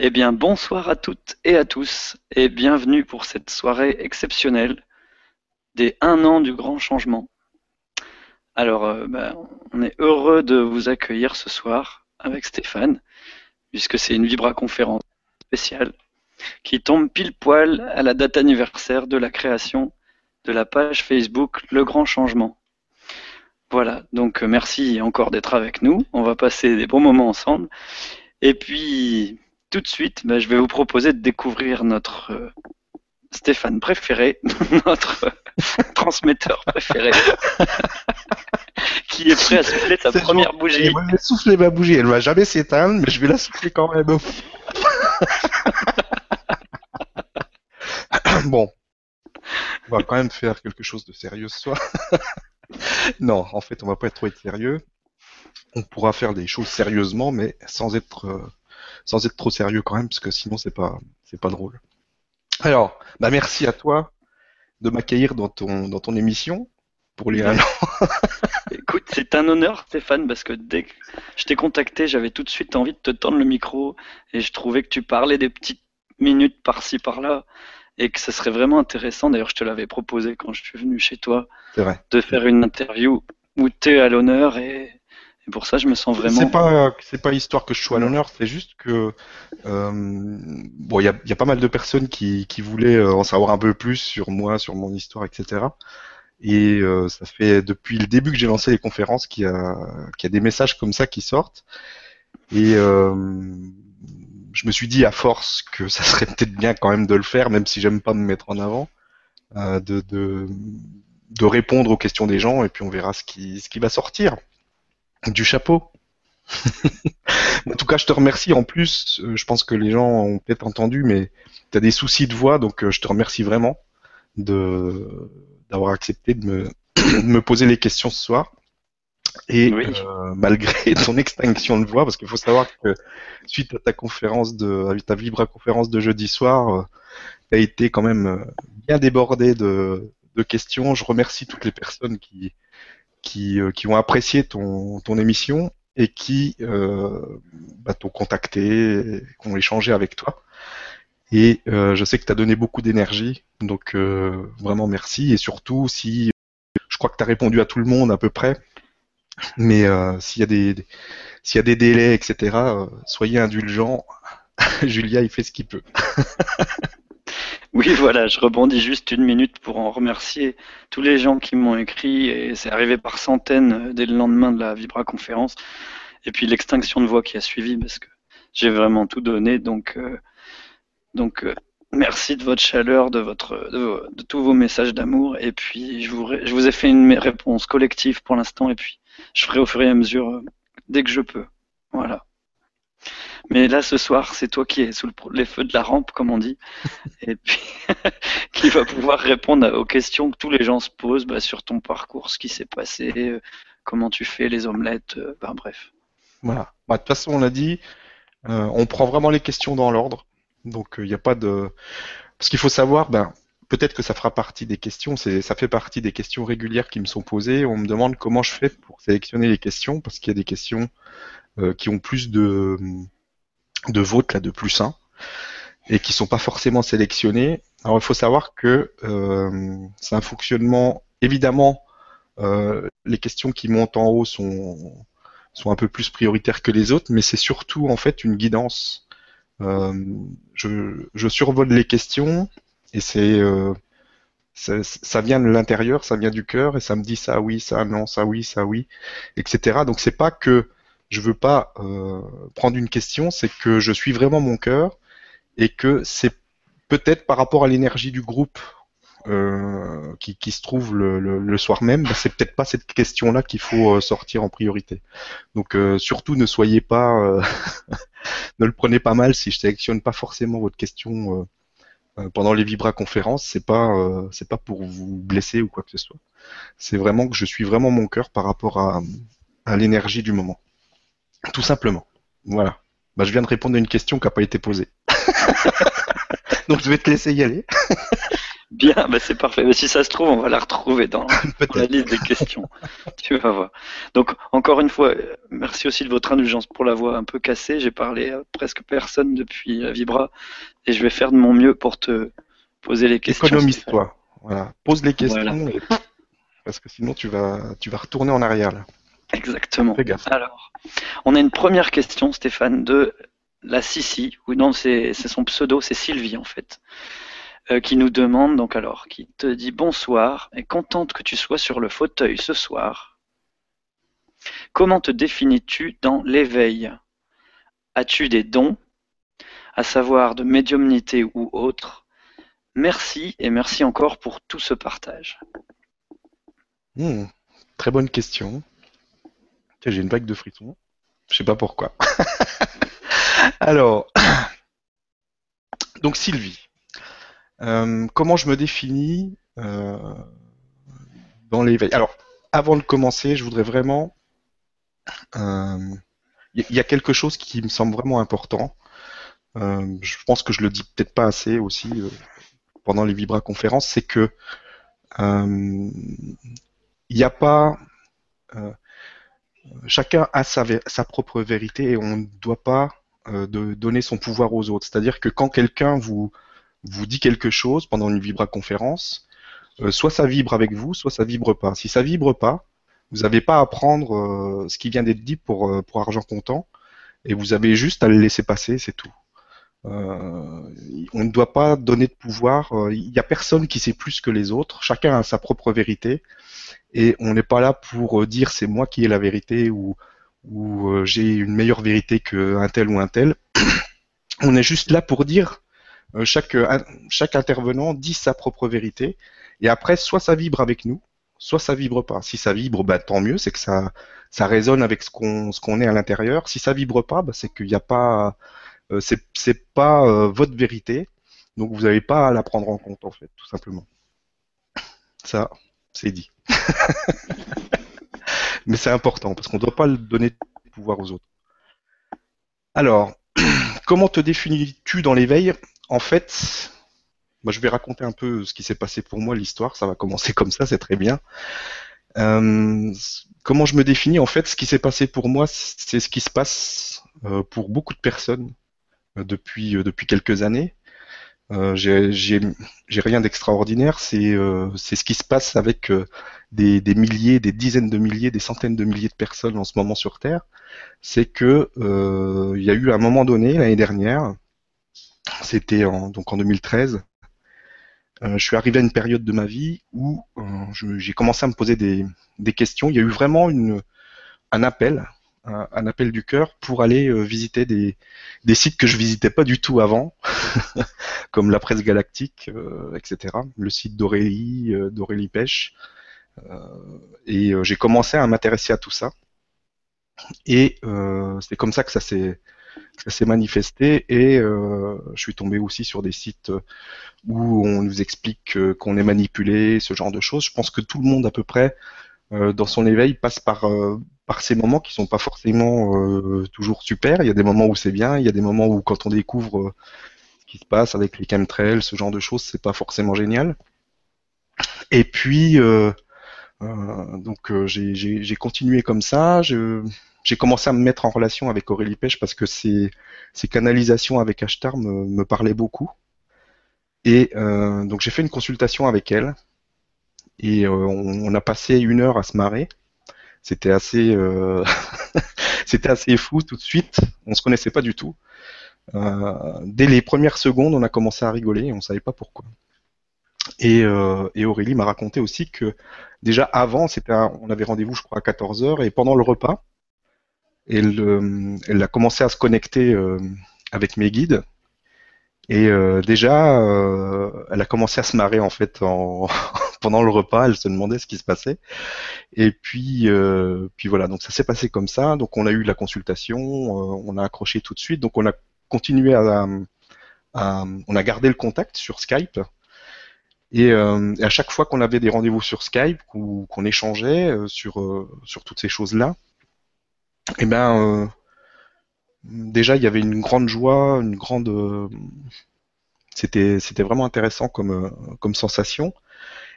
Eh bien, bonsoir à toutes et à tous, et bienvenue pour cette soirée exceptionnelle des un an du grand changement. Alors, euh, bah, on est heureux de vous accueillir ce soir avec Stéphane, puisque c'est une Vibra conférence spéciale qui tombe pile poil à la date anniversaire de la création de la page Facebook Le Grand Changement. Voilà, donc euh, merci encore d'être avec nous. On va passer des bons moments ensemble. Et puis, tout de suite, je vais vous proposer de découvrir notre euh, Stéphane préféré, notre euh, transmetteur préféré, qui est prêt à souffler sa première bougie. je vais souffler ma bougie, elle va jamais s'éteindre, mais je vais la souffler quand même. bon, on va quand même faire quelque chose de sérieux ce soir. non, en fait, on va pas être trop être sérieux. On pourra faire des choses sérieusement, mais sans être euh, sans être trop sérieux quand même, parce que sinon c'est pas c'est pas drôle. Alors, bah merci à toi de m'accueillir dans ton dans ton émission pour les un an. Écoute, c'est un honneur, Stéphane, parce que dès que je t'ai contacté, j'avais tout de suite envie de te tendre le micro et je trouvais que tu parlais des petites minutes par-ci par-là et que ce serait vraiment intéressant. D'ailleurs, je te l'avais proposé quand je suis venu chez toi de faire une interview où tu es à l'honneur et et pour ça, je me sens vraiment. C'est pas, c'est pas histoire que je sois à l'honneur, c'est juste que euh, bon, il y a, y a, pas mal de personnes qui, qui voulaient euh, en savoir un peu plus sur moi, sur mon histoire, etc. Et euh, ça fait depuis le début que j'ai lancé les conférences qu'il y a, qu'il y a des messages comme ça qui sortent. Et euh, je me suis dit à force que ça serait peut-être bien quand même de le faire, même si j'aime pas me mettre en avant, euh, de, de, de répondre aux questions des gens et puis on verra ce qui, ce qui va sortir du chapeau. en tout cas, je te remercie. En plus, euh, je pense que les gens ont peut-être entendu, mais tu as des soucis de voix, donc euh, je te remercie vraiment de d'avoir accepté de me, me poser les questions ce soir. Et euh, malgré ton extinction de voix, parce qu'il faut savoir que suite à ta conférence de, à ta Vibra conférence de jeudi soir, tu as été quand même bien débordé de, de questions. Je remercie toutes les personnes qui, qui, euh, qui ont apprécié ton, émission et qui euh, bah, t'ont contacté, qui ont échangé avec toi. Et euh, je sais que tu as donné beaucoup d'énergie, donc vraiment merci. Et surtout, si je crois que tu as répondu à tout le monde à peu près, mais s'il y a des, délais, etc., soyez indulgents. Julia, il fait ce qu'il peut. Oui, voilà, je rebondis juste une minute pour en remercier tous les gens qui m'ont écrit, et c'est arrivé par centaines euh, dès le lendemain de la Vibra conférence, et puis l'extinction de voix qui a suivi, parce que j'ai vraiment tout donné, donc, euh, euh, merci de votre chaleur, de, votre, de, de tous vos messages d'amour, et puis je vous, je vous ai fait une réponse collective pour l'instant, et puis je ferai au fur et à mesure dès que je peux. Voilà. Mais là, ce soir, c'est toi qui es sous le, les feux de la rampe, comme on dit, et puis qui va pouvoir répondre aux questions que tous les gens se posent bah, sur ton parcours, ce qui s'est passé, euh, comment tu fais les omelettes, euh, ben, bref. Voilà. Bah, de toute façon, on l'a dit, euh, on prend vraiment les questions dans l'ordre. Donc, il n'y a pas de. Parce qu'il faut savoir, ben, peut-être que ça fera partie des questions, ça fait partie des questions régulières qui me sont posées. On me demande comment je fais pour sélectionner les questions, parce qu'il y a des questions qui ont plus de votes là, de plus 1 et qui sont pas forcément sélectionnés. Alors il faut savoir que euh, c'est un fonctionnement évidemment euh, les questions qui montent en haut sont sont un peu plus prioritaires que les autres, mais c'est surtout en fait une guidance. Euh, je, survole les questions et c'est euh, ça vient de l'intérieur, ça vient du cœur et ça me dit ça oui, ça non, ça oui, ça oui, etc. Donc c'est pas que je veux pas euh, prendre une question, c'est que je suis vraiment mon cœur et que c'est peut-être par rapport à l'énergie du groupe euh, qui, se trouve le, soir même, bah, c'est peut-être pas cette question-là qu'il faut euh, sortir en priorité. Donc surtout ne soyez pas, ne le prenez pas mal si je sélectionne pas forcément votre question pendant les Vibra conférences. C'est pas, pas pour vous blesser ou quoi que ce soit. C'est vraiment que je suis vraiment mon cœur par rapport à l'énergie du moment. Tout simplement. Voilà. Bah, je viens de répondre à une question qui n'a pas été posée. Donc je vais te laisser y aller. Bien, bah c'est parfait. Mais si ça se trouve, on va la retrouver dans, la liste des questions. tu vas voir. Donc, encore une fois, merci aussi de votre indulgence pour la voix un peu cassée. J'ai parlé à presque personne depuis la Vibra et je vais faire de mon mieux pour te poser les questions. Économise-toi. Voilà. Pose les questions parce que sinon tu vas, tu vas retourner en arrière. Exactement. Alors, on a une première question, Stéphane, de la Sissi, ou non, c'est son pseudo, c'est Sylvie en fait. Euh, qui nous demande donc alors, qui te dit bonsoir et contente que tu sois sur le fauteuil ce soir. Comment te définis-tu dans l'éveil? As-tu des dons, à savoir de médiumnité ou autre? Merci et merci encore pour tout ce partage. Hmm, très bonne question. J'ai une vague de frissons. Je sais pas pourquoi. Alors, donc Sylvie, euh, comment je me définis euh, dans l'éveil Alors, avant de commencer, je voudrais vraiment... Il euh, y, a quelque chose qui me semble vraiment important. je pense que je le dis peut-être pas assez aussi pendant les Vibra conférences, c'est que il n'y a pas chacun a sa, propre vérité et on ne doit pas de donner son pouvoir aux autres. C'est-à-dire que quand quelqu'un vous dit quelque chose pendant une vibra conférence, euh, soit ça vibre avec vous, soit ça vibre pas. Si ça vibre pas, vous n'avez pas à prendre euh, ce qui vient d'être dit euh, pour argent comptant, et vous avez juste à le laisser passer, c'est tout. On ne doit pas donner de pouvoir. Il n'y a personne qui sait plus que les autres. Chacun a sa propre vérité, et on n'est pas là pour dire c'est moi qui ai la vérité ou, j'ai une meilleure vérité qu'un tel ou un tel. on est juste là pour dire euh, chaque, euh, intervenant dit sa propre vérité. Et après, soit ça vibre avec nous, soit ça vibre pas. Si ça vibre, bah, tant mieux, c'est que ça, ça résonne avec ce qu'on est à l'intérieur. Si ça vibre pas, bah, c'est qu'il n'y a pas, euh, c'est pas votre vérité, donc vous n'avez pas à la prendre en compte en fait, tout simplement. Ça, c'est dit. Mais c'est important parce qu'on ne doit pas le donner de pouvoir aux autres. Alors, comment te définis-tu dans l'éveil? En fait, moi je vais raconter un peu ce qui s'est passé pour moi, l'histoire. Ça va commencer comme ça, c'est très bien. Euh, comment je me définis? En fait, ce qui s'est passé pour moi, c'est ce qui se passe euh, pour beaucoup de personnes euh, depuis depuis quelques années. j'ai rien d'extraordinaire. C'est c'est ce qui se passe avec des, des, milliers, des dizaines de milliers, des centaines de milliers de personnes en ce moment sur Terre. C'est que il y a eu un moment donné l'année dernière c'était en, donc en 2013. Euh, je suis arrivé à une période de ma vie où euh, j'ai commencé à me poser des, questions. Il y a eu vraiment une, un appel, un, appel du cœur pour aller euh, visiter des, sites que je visitais pas du tout avant, comme la presse galactique, etc. Le site d'Aurélie, d'Aurélie Pêche. et j'ai commencé à m'intéresser à tout ça. Et c'est comme ça que ça s'est ça s'est manifesté et euh, je suis tombé aussi sur des sites où on nous explique qu'on est manipulé, ce genre de choses. Je pense que tout le monde à peu près euh, dans son éveil passe par euh, par ces moments qui sont pas forcément toujours super. Il y a des moments où c'est bien, il y a des moments où quand on découvre ce qui se passe avec les chemtrails, ce genre de choses, c'est pas forcément génial. Et puis donc j'ai continué comme ça. J'ai commencé à me mettre en relation avec Aurélie Pêche parce que ses, canalisations avec Ashtar me, me parlaient beaucoup. Et euh, donc j'ai fait une consultation avec elle et euh, on, a passé une heure à se marrer. C'était assez, euh, c'était assez fou tout de suite. On se connaissait pas du tout. dès les premières secondes, on a commencé à rigoler et on savait pas pourquoi. Et, et Aurélie m'a raconté aussi que déjà avant, c'était on avait rendez-vous, je crois, à 14 h et pendant le repas, elle, euh, elle a commencé à se connecter euh, avec mes guides. Et euh, déjà, elle a commencé à se marrer en fait en pendant le repas. Elle se demandait ce qui se passait. Et puis, puis voilà. Donc ça s'est passé comme ça. Donc on a eu la consultation, on a accroché tout de suite. Donc on a continué à, on a gardé le contact sur Skype. Et, à chaque fois qu'on avait des rendez-vous sur Skype ou qu'on échangeait sur sur toutes ces choses-là, eh ben, euh, déjà, il y avait une grande joie, une grande, euh, c'était c'était vraiment intéressant comme comme sensation.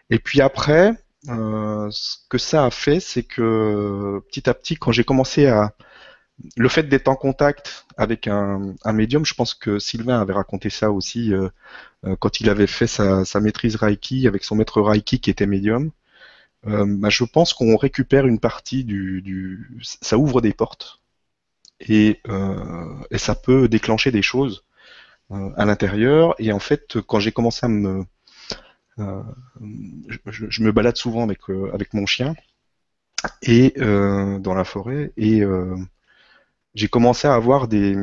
Et puis après, ce que ça a fait, c'est que petit à petit, quand j'ai commencé à le fait d'être en contact avec un, médium, je pense que Sylvain avait raconté ça aussi euh, euh, quand il avait fait sa, maîtrise Reiki avec son maître Reiki qui était médium. Euh, bah, je pense qu'on récupère une partie du, ça ouvre des portes et, ça peut déclencher des choses à l'intérieur. Et en fait, quand j'ai commencé à me, je, me balade souvent avec avec mon chien et dans la forêt et j'ai commencé à avoir des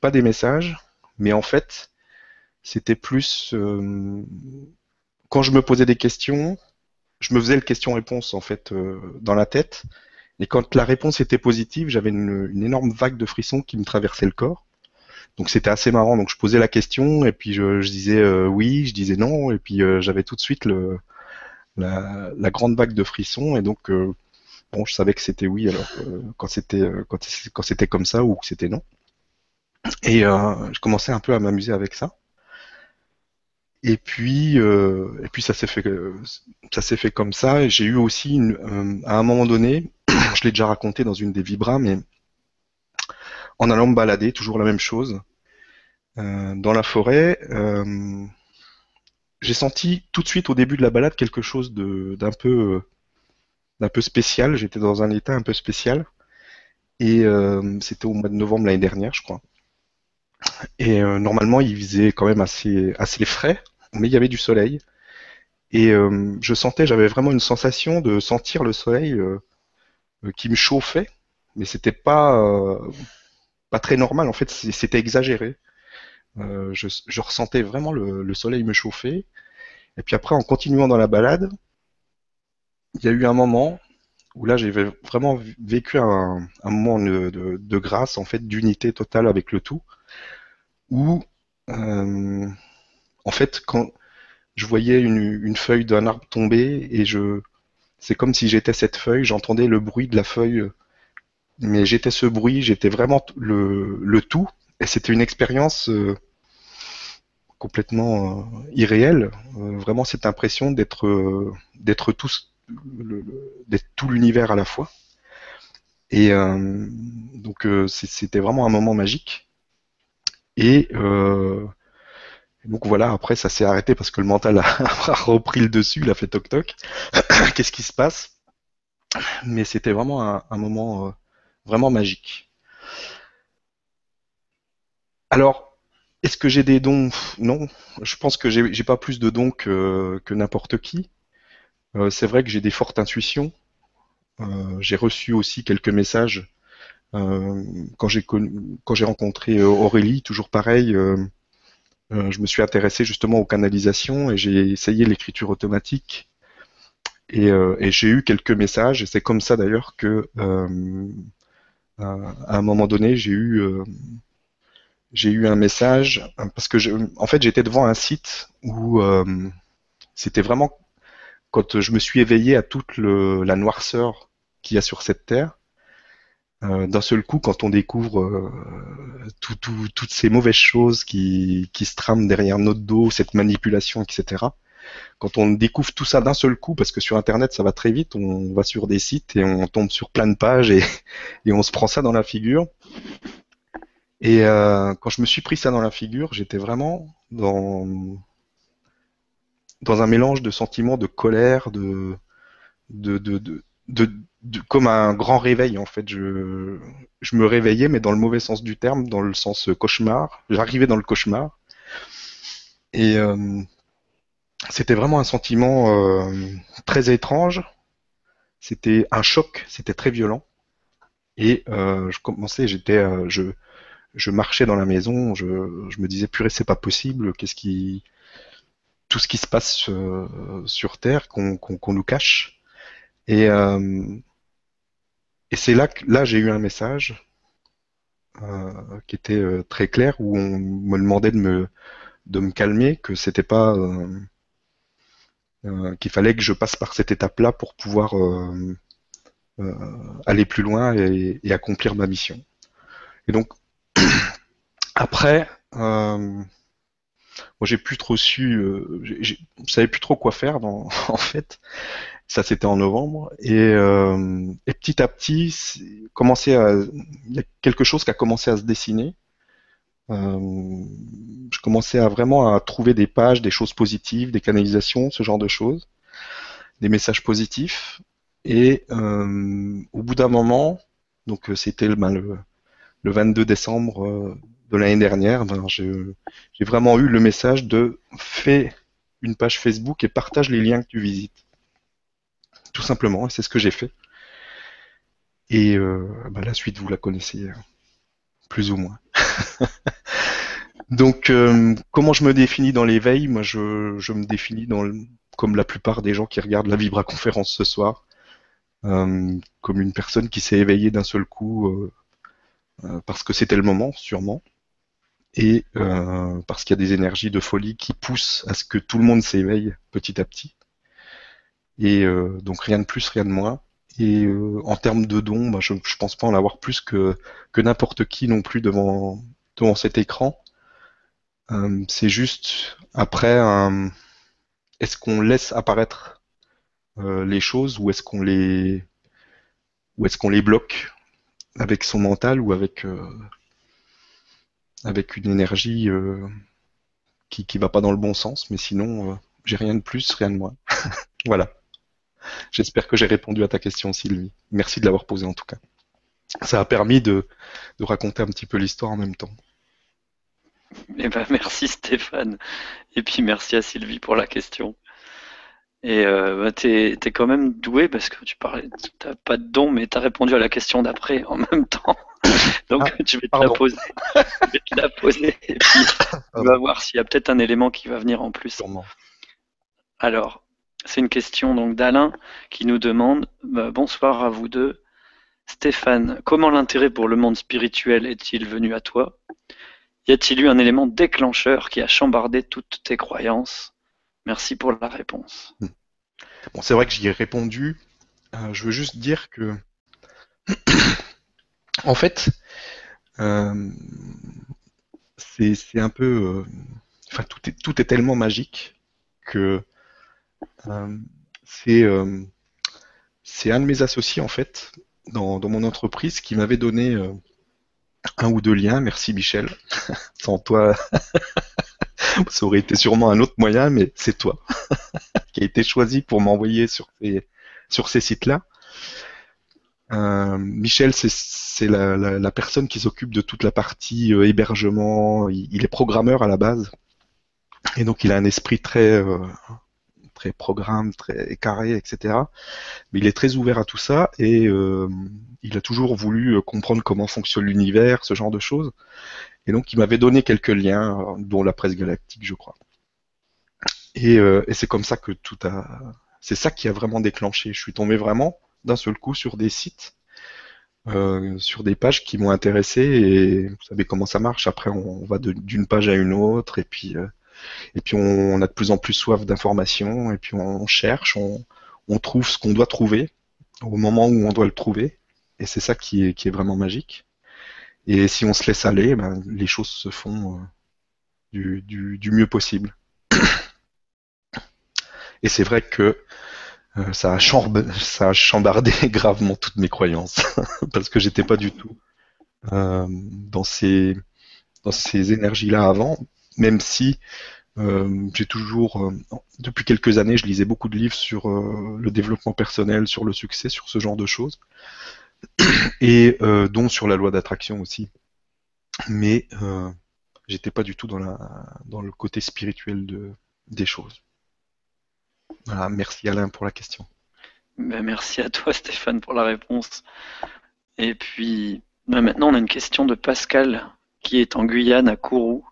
pas des messages, mais en fait, c'était plus euh, quand je me posais des questions, je me faisais le question-réponse en fait euh, dans la tête, et quand la réponse était positive, j'avais une, énorme vague de frissons qui me traversait le corps. Donc c'était assez marrant. Donc je posais la question et puis je, disais euh, oui, je disais non, et puis j'avais tout de suite le, la, la, grande vague de frissons, et donc bon, je savais que c'était oui alors euh, quand c'était euh, quand, quand c'était comme ça ou que c'était non. Et euh, je commençais un peu à m'amuser avec ça. Et puis, et puis ça s'est fait, ça s'est fait comme ça. J'ai eu aussi, une, à un moment donné, je l'ai déjà raconté dans une des vibras, mais en allant me balader, toujours la même chose, dans la forêt, j'ai senti tout de suite au début de la balade quelque chose d'un peu spécial. J'étais dans un état un peu spécial. Et euh, c'était au mois de novembre l'année dernière, je crois. Et euh, normalement, il faisait quand même assez, assez frais, mais il y avait du soleil. Et euh, je sentais, j'avais vraiment une sensation de sentir le soleil qui me chauffait, mais c'était pas, pas très normal. En fait, c'était exagéré. Je, ressentais vraiment le soleil me chauffer. Et puis après, en continuant dans la balade, il y a eu un moment où là j'ai vraiment vécu un, moment de, grâce, en fait, d'unité totale avec le tout, où euh, en fait quand je voyais une, feuille d'un arbre tomber et je c'est comme si j'étais cette feuille, j'entendais le bruit de la feuille, mais j'étais ce bruit, j'étais vraiment le, tout, et c'était une expérience euh, complètement euh, irréelle, vraiment cette impression d'être tous d'être tout l'univers à la fois. Et euh, donc euh, c'était vraiment un moment magique. Et euh, donc voilà, après ça s'est arrêté parce que le mental a, repris le dessus, il a fait toc toc. Qu'est-ce qui se passe? Mais c'était vraiment un, moment vraiment magique. Alors, est-ce que j'ai des dons? Non, je pense que j'ai pas plus de dons que n'importe qui. Euh, c'est vrai que j'ai des fortes intuitions. Euh, j'ai reçu aussi quelques messages euh, quand j'ai quand j'ai rencontré Aurélie, toujours pareil. je me suis intéressé justement aux canalisations et j'ai essayé l'écriture automatique. Et, j'ai eu quelques messages, et c'est comme ça d'ailleurs que à un moment donné, j'ai eu j'ai eu un message parce que en fait j'étais devant un site où c'était vraiment quand je me suis éveillé à toute la noirceur qu'il y a sur cette terre, euh, d'un seul coup, quand on découvre euh, toutes ces mauvaises choses qui, se trament derrière notre dos, cette manipulation, etc. Quand on découvre tout ça d'un seul coup, parce que sur Internet ça va très vite, on va sur des sites et on tombe sur plein de pages et, on se prend ça dans la figure. Et euh, quand je me suis pris ça dans la figure, j'étais vraiment dans dans un mélange de sentiments de colère, de, de, de, de, comme un grand réveil en fait. Je, je me réveillais, mais dans le mauvais sens du terme, dans le sens cauchemar. J'arrivais dans le cauchemar. Et euh, c'était vraiment un sentiment euh, très étrange. C'était un choc, c'était très violent. Et euh, je commençais, j'étais, je, je marchais dans la maison, je, je me disais purée, c'est pas possible. Qu'est-ce qui, tout ce qui se passe euh, sur Terre qu'on nous cache. Et, euh, et c'est là que là j'ai eu un message euh, qui était très clair où on me demandait de me de me calmer, que c'était pas qu'il fallait que je passe par cette étape-là pour pouvoir aller plus loin et, accomplir ma mission. Et donc après, moi j'ai plus trop su, euh, je savais plus trop quoi faire en fait. Ça c'était en novembre et, euh, et, petit à petit, il y a quelque chose qui a commencé à se dessiner. Euh, je commençais à vraiment à trouver des pages, des choses positives, des canalisations, ce genre de choses, des messages positifs. Et euh, au bout d'un moment, donc euh, c'était ben, le, le 22 décembre de l'année dernière, ben, j'ai vraiment eu le message de fais une page Facebook et partage les liens que tu visites. Tout simplement, et c'est ce que j'ai fait. Et euh, ben, la suite, vous la connaissez plus ou moins. Donc, euh, comment je me définis dans l'éveil? Moi, je, me définis comme la plupart des gens qui regardent la Vibra conférence ce soir, euh, comme une personne qui s'est éveillée d'un seul coup euh, parce que c'était le moment, sûrement, et parce qu'il y a des énergies de folie qui poussent à ce que tout le monde s'éveille petit à petit. Et donc rien de plus, rien de moins. Et en termes de dons, bah, je, ne pense pas en avoir plus que, que n'importe qui non plus devant, devant cet écran. Euh, c'est juste après, est-ce qu'on laisse apparaître euh, les choses ou est-ce qu'on les ou est-ce qu'on les bloque avec son mental ou avec euh, avec une énergie qui qui va pas dans le bon sens. Mais sinon, j'ai rien de plus, rien de moins. voilà. J'espère que j'ai répondu à ta question, Sylvie. Merci de l'avoir posée en tout cas. Ça a permis de, de raconter un petit peu l'histoire en même temps. Eh ben, merci Stéphane. Et puis merci à Sylvie pour la question. Et euh, bah, tu es, quand même doué parce que tu parlais, t'as pas de don, mais tu as répondu à la question d'après en même temps. Donc ah, je vais te la poser. je vais te la poser et puis on va voir s'il y a peut-être un élément qui va venir en plus. Alors, c'est une question donc d'Alain qui nous demande bah, bonsoir à vous deux. Stéphane, comment l'intérêt pour le monde spirituel est-il venu à toi? Y a-t-il eu un élément déclencheur qui a chambardé toutes tes croyances? Merci pour la réponse. Bon, c'est vrai que j'y ai répondu. Euh, je veux juste dire que, en fait, euh, c'est un peu, euh, enfin tout est tout est tellement magique que c'est c'est un de mes associés en fait dans, mon entreprise qui m'avait donné un ou deux liens. Merci Michel. Sans toi, ça aurait été sûrement un autre moyen, mais c'est toi qui a été choisi pour m'envoyer sur ces, sites-là. Euh, Michel, c'est la, personne qui s'occupe de toute la partie euh, hébergement. Il, est programmeur à la base. Et donc il a un esprit très, euh, programme, très carré, etc. Mais il est très ouvert à tout ça et euh, il a toujours voulu euh, comprendre comment fonctionne l'univers, ce genre de choses. Et donc il m'avait donné quelques liens, euh, dont la presse galactique, je crois. Et, c'est comme ça que tout a, c'est ça qui a vraiment déclenché. Je suis tombé vraiment d'un seul coup sur des sites. Sur des pages qui m'ont intéressé et vous savez comment ça marche. Après, on, va d'une page à une autre et puis et puis on, a de plus en plus soif d'informations, et puis on, cherche, on, trouve ce qu'on doit trouver au moment où on doit le trouver, et c'est ça qui est, vraiment magique. Et si on se laisse aller, ben, les choses se font euh, du, mieux possible. Et c'est vrai que euh, ça, a ça a chambardé gravement toutes mes croyances, parce que j'étais pas du tout euh, dans ces, dans ces énergies-là avant, même si euh, j'ai toujours, euh, depuis quelques années, je lisais beaucoup de livres sur euh, le développement personnel, sur le succès, sur ce genre de choses, et dont sur la loi d'attraction aussi. Mais j'étais pas du tout dans, la, dans le côté spirituel de, des choses. Voilà, merci Alain pour la question. Ben, merci à toi Stéphane pour la réponse. Et puis ben, maintenant on a une question de Pascal qui est en Guyane à Kourou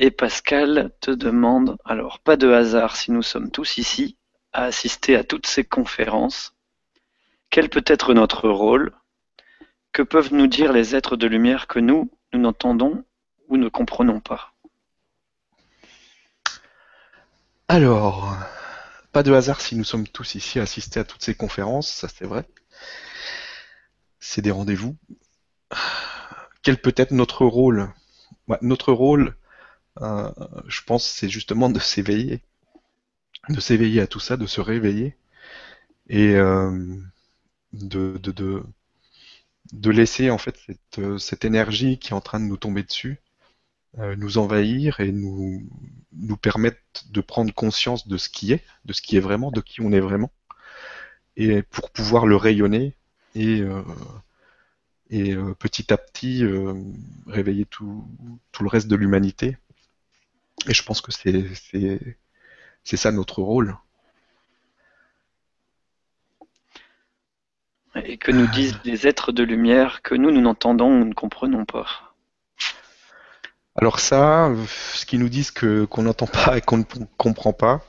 et Pascal te demande, alors pas de hasard si nous sommes tous ici, à assister à toutes ces conférences, quel peut être notre rôle? Que peuvent nous dire les êtres de lumière que nous, nous n'entendons ou ne comprenons pas? Alors, pas de hasard si nous sommes tous ici à assister à toutes ces conférences, ça c'est vrai. C'est des rendez-vous. Quel peut être notre rôle? Notre rôle, je pense, c'est justement de s'éveiller, de s'éveiller à tout ça, de se réveiller. Et de, de, laisser en fait cette, cette, énergie qui est en train de nous tomber dessus nous envahir et nous, permettre de prendre conscience de ce qui est, de ce qui est vraiment, de qui on est vraiment, et pour pouvoir le rayonner et, euh, et euh, petit à petit euh, réveiller tout, le reste de l'humanité. Et je pense que c'est ça notre rôle. Et que nous disent les êtres de lumière que nous, nous n'entendons ou ne comprenons pas. Alors ça, ce qu'ils nous disent que qu'on n'entend pas et qu'on ne comprend pas,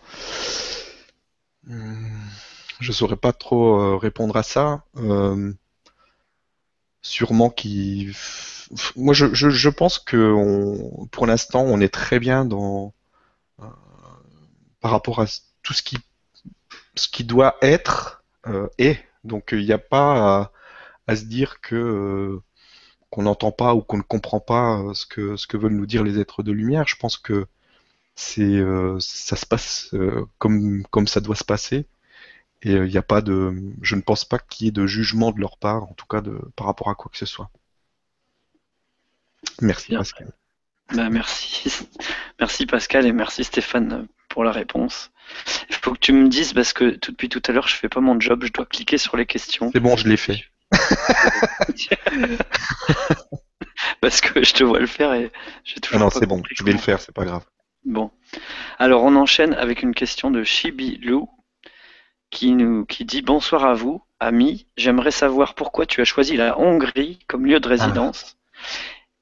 hmm, je saurais pas trop répondre à ça. Euh, sûrement qui. Moi, je, je, pense que on, pour l'instant, on est très bien dans euh, par rapport à tout ce qui ce qui doit être euh, est. Donc, il n'y a pas à, à, se dire que euh, qu'on n'entend pas ou qu'on ne comprend pas ce que ce que veulent nous dire les êtres de lumière. Je pense que c'est ça se passe comme comme ça doit se passer. Et il euh, n'y a pas de, je ne pense pas qu'il y ait de jugement de leur part, en tout cas de, par rapport à quoi que ce soit. Merci Pascal. Ben, merci. merci Pascal et merci Stéphane pour la réponse. Il faut que tu me dises parce que depuis tout à l'heure je fais pas mon job, je dois cliquer sur les questions. C'est bon, je l'ai fait. parce que je te vois le faire et j'ai toujours. Ah non, c'est bon, je vais le faire, c'est pas grave. Bon. Alors on enchaîne avec une question de Chibi Lou qui, nous, qui dit Bonsoir à vous, ami. J'aimerais savoir pourquoi tu as choisi la Hongrie comme lieu de ah. résidence.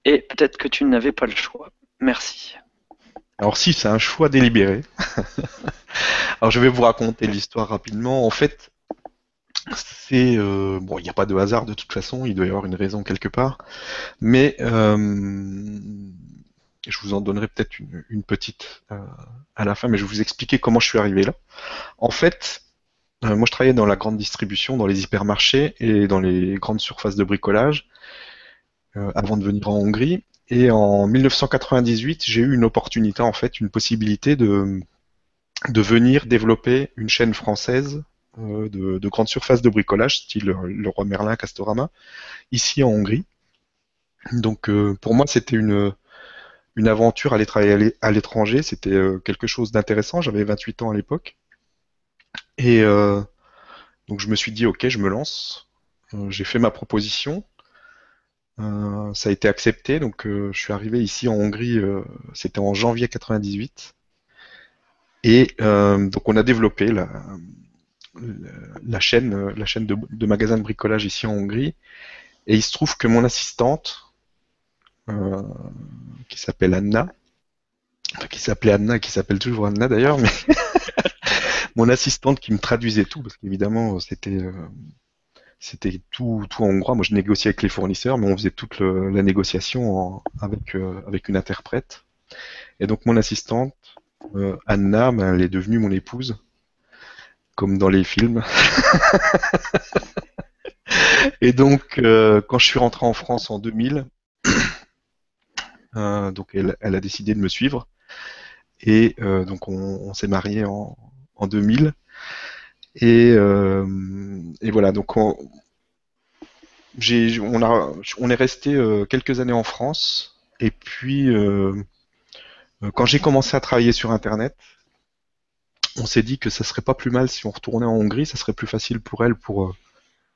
Et peut-être que tu n'avais pas le choix. Merci. Alors si, c'est un choix délibéré. Alors je vais vous raconter l'histoire rapidement. En fait, c'est euh, bon, il n'y a pas de hasard de toute façon. Il doit y avoir une raison quelque part. Mais euh, je vous en donnerai peut-être une, petite euh, à la fin, mais je vais vous expliquer comment je suis arrivé là. En fait, euh, moi, je travaillais dans la grande distribution, dans les hypermarchés et dans les grandes surfaces de bricolage euh, avant de venir en Hongrie. Et en 1998, j'ai eu une opportunité, en fait, une possibilité de, venir développer une chaîne française euh, de, de grandes surfaces de bricolage, style le Roi Merlin, Castorama, ici en Hongrie. Donc, pour moi, c'était une, une aventure aller travailler à l'étranger. C'était quelque chose d'intéressant. J'avais 28 ans à l'époque. Et euh, donc je me suis dit, ok, je me lance. Euh, j'ai fait ma proposition. Euh, ça a été accepté, donc je suis arrivé ici en Hongrie, c'était en janvier 98. Et donc on a développé la, la chaîne, la chaîne de, magasins de bricolage ici en Hongrie. Et il se trouve que mon assistante, qui s'appelle Anna, enfin, qui s'appelait Anna, qui s'appelle toujours Anna d'ailleurs, mais mon assistante qui me traduisait tout, parce qu'évidemment, c'était euh, c'était tout, tout en hongrois. Moi, je négociais avec les fournisseurs, mais on faisait toute la négociation avec, euh, avec une interprète. Et donc, mon assistante, euh, Anna, ben, elle est devenue mon épouse, comme dans les films. Et donc, quand je suis rentré en France en 2000, donc elle, a décidé de me suivre. Et donc, on s'est mariés en, en 2000. Euh, et, voilà, donc on, on, est resté euh, quelques années en France. Et puis, euh, quand j'ai commencé à travailler sur Internet, on s'est dit que ça serait pas plus mal si on retournait en Hongrie, ça serait plus facile pour elle pour,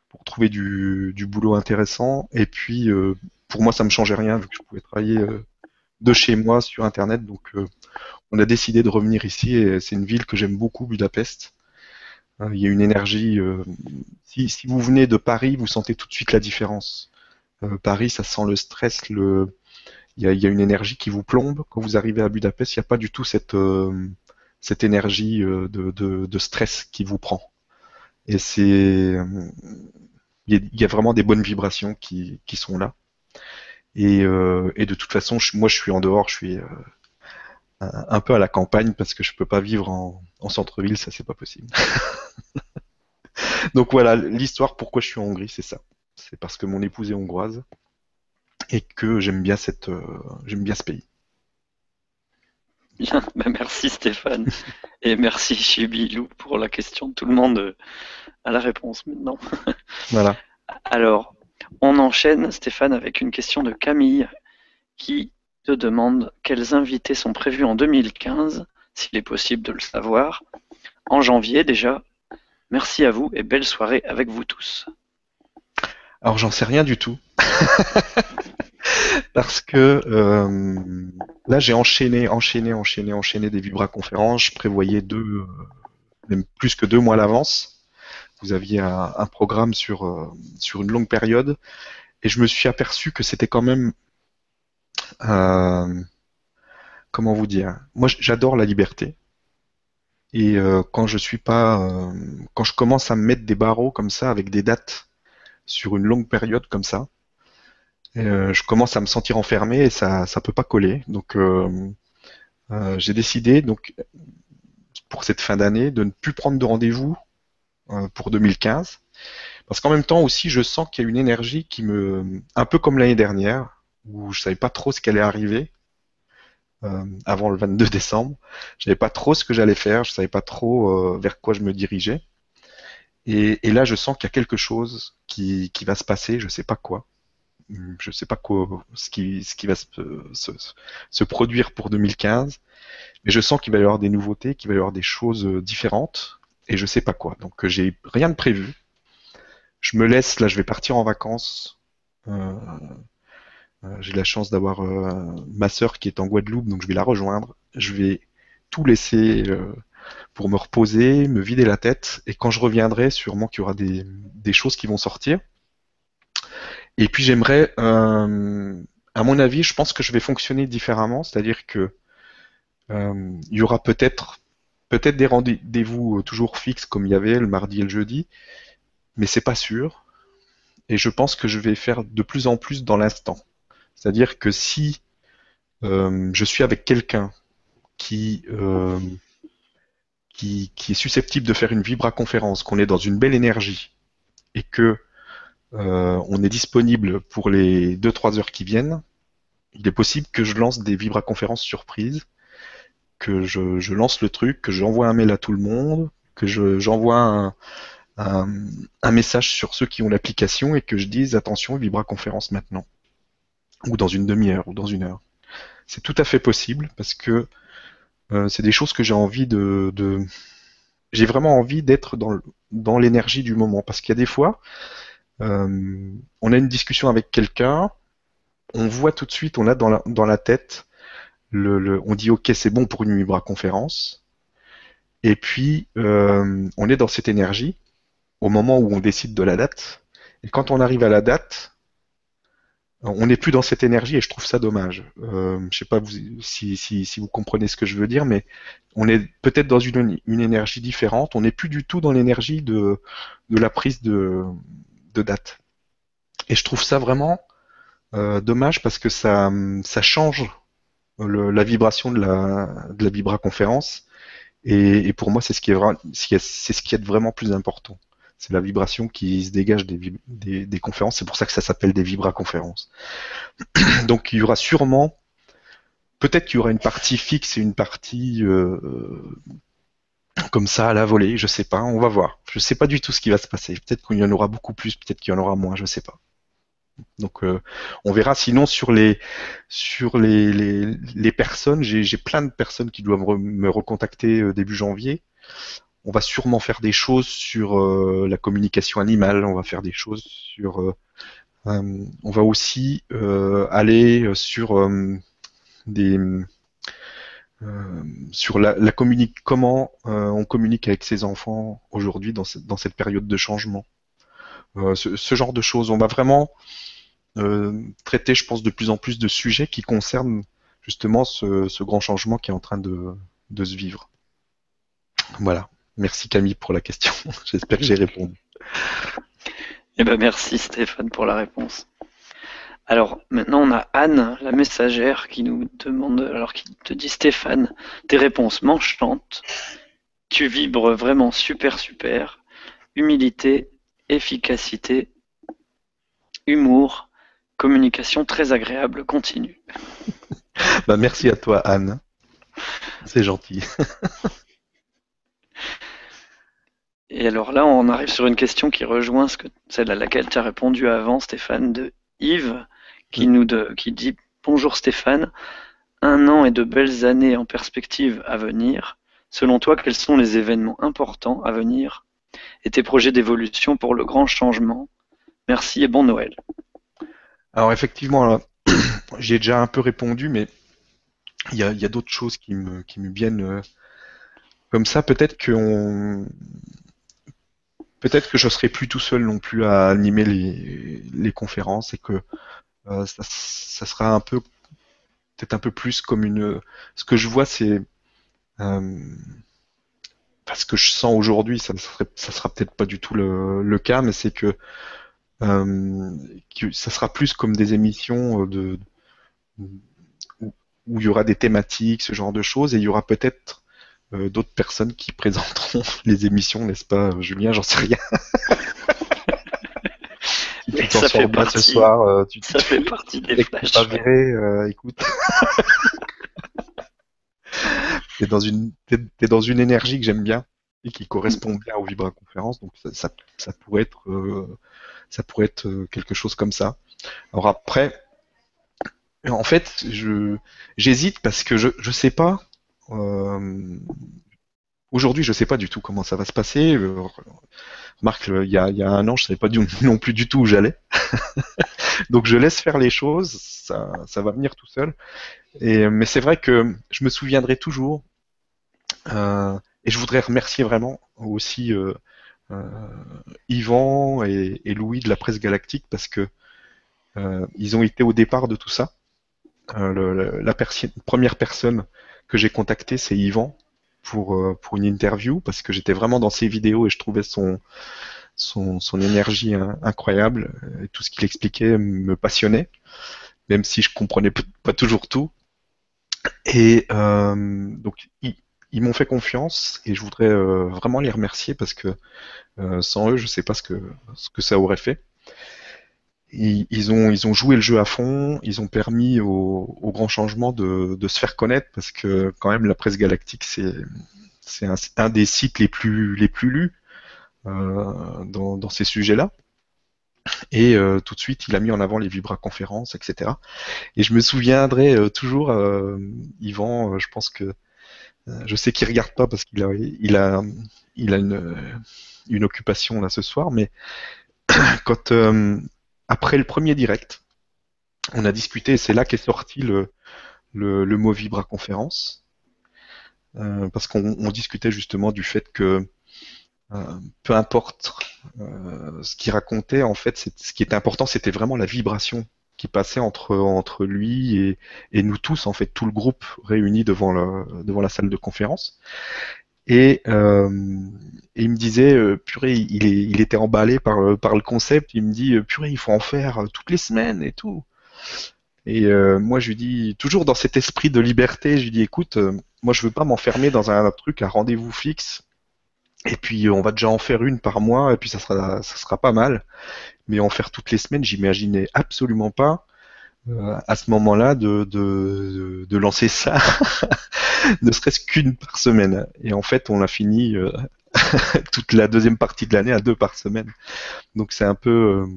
pour trouver du, du boulot intéressant. Et puis, pour moi, ça me changeait rien vu que je pouvais travailler de chez moi sur Internet. Donc, on a décidé de revenir ici et c'est une ville que j'aime beaucoup, Budapest. Hein, il y a une énergie. Euh, si, vous venez de Paris, vous sentez tout de suite la différence. Euh, Paris, ça sent le stress. Il y, a, une énergie qui vous plombe. Quand vous arrivez à Budapest, il n'y a pas du tout cette, euh, énergie de, stress qui vous prend. Et c'est. Il y, a vraiment des bonnes vibrations qui, sont là. Et, de toute façon, moi je suis en dehors, un peu à la campagne parce que je peux pas vivre en, centre-ville, ça c'est pas possible. Donc voilà, l'histoire pourquoi je suis en Hongrie, c'est ça. C'est parce que mon épouse est hongroise et que j'aime bien cette, euh, j'aime bien ce pays. Bien, ben, merci Stéphane. Et merci Chibilou pour la question. Tout le monde a la réponse maintenant. Voilà. Alors, on enchaîne Stéphane avec une question de Camille qui te demande quels invités sont prévus en 2015, s'il est possible de le savoir. En janvier déjà. Merci à vous et belle soirée avec vous tous. Alors j'en sais rien du tout. Parce que euh, là j'ai enchaîné, enchaîné, enchaîné, enchaîné des vibra-conférences. Je prévoyais deux, euh, même plus que deux mois à l'avance. Vous aviez un, programme sur, euh, sur une longue période. Et je me suis aperçu que c'était quand même comment vous dire? Moi, j'adore la liberté. Et euh, quand je suis pas, euh, quand je commence à me mettre des barreaux comme ça avec des dates sur une longue période comme ça, je commence à me sentir enfermé et ça, ça peut pas coller. Donc, j'ai décidé donc pour cette fin d'année de ne plus prendre de rendez-vous pour 2015. Parce qu'en même temps aussi, je sens qu'il y a une énergie qui me, un peu comme l'année dernière, où je savais pas trop ce qui allait arriver euh, avant le 22 décembre. Je savais pas trop ce que j'allais faire, je savais pas trop euh, vers quoi je me dirigeais. Et, là, je sens qu'il y a quelque chose qui, qui, va se passer, je sais pas quoi. Je sais pas quoi, ce qui, ce qui va se, se, se produire pour 2015, mais je sens qu'il va y avoir des nouveautés, qu'il va y avoir des choses différentes, et je sais pas quoi. Donc j'ai rien de prévu. Je me laisse, là, je vais partir en vacances. Euh, euh, j'ai la chance d'avoir euh, ma sœur qui est en Guadeloupe, donc je vais la rejoindre. Je vais tout laisser euh, pour me reposer, me vider la tête, et quand je reviendrai, sûrement qu'il y aura des, choses qui vont sortir. Et puis j'aimerais, euh, à mon avis, je pense que je vais fonctionner différemment, c'est-à-dire que euh, il y aura peut-être peut-être des rendez-vous toujours fixes comme il y avait le mardi et le jeudi, mais c'est pas sûr. Et je pense que je vais faire de plus en plus dans l'instant. C'est-à-dire que si euh, je suis avec quelqu'un qui, euh, qui, est susceptible de faire une vibra-conférence, qu'on est dans une belle énergie et que euh, on est disponible pour les 2-3 heures qui viennent, il est possible que je lance des vibra-conférences surprises, que je, lance le truc, que j'envoie un mail à tout le monde, que j'envoie un, un, un, message sur ceux qui ont l'application et que je dise attention, vibra-conférence maintenant ou dans une demi-heure, ou dans une heure. C'est tout à fait possible parce que euh, c'est des choses que j'ai envie de, de... j'ai vraiment envie d'être dans, l'énergie du moment. Parce qu'il y a des fois, euh, on a une discussion avec quelqu'un, on voit tout de suite, on a dans la, dans la tête, le, le on dit ok c'est bon pour une Vibra conférence, et puis euh, on est dans cette énergie au moment où on décide de la date, et quand on arrive à la date, on n'est plus dans cette énergie et je trouve ça dommage. Euh, je sais pas si, vous comprenez ce que je veux dire, mais on est peut-être dans une, énergie différente. On n'est plus du tout dans l'énergie de, la prise de, date. Et je trouve ça vraiment euh, dommage parce que ça, change la vibration de la, de la et pour moi, c'est ce qui est, c'est ce qui est vraiment plus important c'est la vibration qui se dégage des, des, conférences. C'est pour ça que ça s'appelle des vibra-conférences. Donc il y aura sûrement, peut-être qu'il y aura une partie fixe et une partie euh, comme ça à la volée. Je sais pas, on va voir. Je sais pas du tout ce qui va se passer. Peut-être qu'il y en aura beaucoup plus, peut-être qu'il y en aura moins, je sais pas. Donc euh, on verra. Sinon sur les sur les, les, les personnes, j'ai plein de personnes qui doivent me recontacter euh, début janvier on va sûrement faire des choses sur euh, la communication animale, on va faire des choses sur... Euh, euh, on va aussi aller sur des... sur la, la communique, comment on communique avec ses enfants aujourd'hui dans, dans, cette période de changement. Ce, ce, genre de choses. On va vraiment traiter, je pense, de plus en plus de sujets qui concernent justement ce, ce grand changement qui est en train de, de se vivre. Voilà. Merci Camille pour la question. J'espère que j'ai répondu. Eh ben merci Stéphane pour la réponse. Alors maintenant on a Anne, la messagère, qui nous demande, alors qui te dit Stéphane, tes réponses m'enchantent. Tu vibres vraiment super super. Humilité, efficacité, humour, communication très agréable, continue. bah, merci à toi Anne. C'est gentil. Et alors là, on arrive sur une question qui rejoint ce que, celle à laquelle tu as répondu avant, Stéphane, de Yves, qui, nous de, qui dit Bonjour Stéphane, un an et de belles années en perspective à venir. Selon toi, quels sont les événements importants à venir et tes projets d'évolution pour le grand changement? Merci et bon Noël. Alors effectivement, j'ai déjà un peu répondu, mais il y a, d'autres choses qui me, qui me viennent euh, comme ça. Peut-être que peut-être que je serai plus tout seul non plus à animer les, conférences et que euh, ça, sera un peu peut-être un peu plus comme une. Ce que je vois, c'est euh, ce que je sens aujourd'hui, ça ne ça sera peut-être pas du tout le, cas, mais c'est que, euh, que, ça sera plus comme des émissions de, où, il y aura des thématiques, ce genre de choses, et il y aura peut-être euh, d'autres personnes qui présenteront les émissions, n'est-ce pas, Julien? J'en sais rien. ça fait partie, ce soir, euh, tu, ça fait partie des flashs. Pas euh, écoute. t'es dans une, t'es, dans une énergie que j'aime bien et qui correspond bien au Vibra Conférence, donc ça, ça, pourrait être, ça pourrait être quelque chose comme ça. Alors après, en fait, je j'hésite parce que je je sais pas. Euh, aujourd'hui, je sais pas du tout comment ça va se passer. Euh, Marc, il y a, un an, je savais pas du, non plus du tout où j'allais. Donc je laisse faire les choses, ça, va venir tout seul. Mais c'est vrai que je me souviendrai toujours, euh, et je voudrais remercier vraiment aussi euh, euh, Yvan et, Louis de la presse galactique parce que euh, ils ont été au départ de tout ça. Euh, la première personne que j'ai contactée, c'est Yvan pour, euh, pour une interview parce que j'étais vraiment dans ses vidéos et je trouvais son, son, son énergie incroyable et tout ce qu'il expliquait me passionnait, même si je comprenais pas toujours tout. Et euh, donc ils, m'ont fait confiance et je voudrais euh, vraiment les remercier parce que sans eux, je sais pas ce que, ce que ça aurait fait ils, ont, joué le jeu à fond, ils ont permis au, grand changement de, se faire connaître parce que quand même la presse galactique c'est un, des sites les plus lus euh, dans, ces sujets-là. Et euh, tout de suite, il a mis en avant les Vibra conférences, etc. Et je me souviendrai euh, toujours, Yvan, je pense que je sais qu'il regarde pas parce qu'il a il a il a une, une occupation là ce soir, mais quand après le premier direct, on a discuté, et c'est là qu'est sorti le, le, mot Vibra conférence, euh, parce qu'on discutait justement du fait que euh, peu importe euh, ce qu'il racontait, en fait, ce qui était important, c'était vraiment la vibration qui passait entre, entre lui et, et, nous tous, en fait, tout le groupe réuni devant, le, devant la salle de conférence. Et, euh, il me disait, euh, purée, il, était emballé par, euh, par le concept. Il me dit, purée, il faut en faire toutes les semaines et tout. Et moi, je lui dis, toujours dans cet esprit de liberté, je lui dis, écoute, moi, je veux pas m'enfermer dans un truc à rendez-vous fixe. Et puis, on va déjà en faire une par mois, et puis ça sera, ça sera pas mal. Mais en faire toutes les semaines, j'imaginais absolument pas euh, à ce moment-là de, de, de, lancer ça, ne serait-ce qu'une par semaine. Et en fait, on a fini euh, toute la deuxième partie de l'année à deux par semaine. Donc c'est un peu... Euh,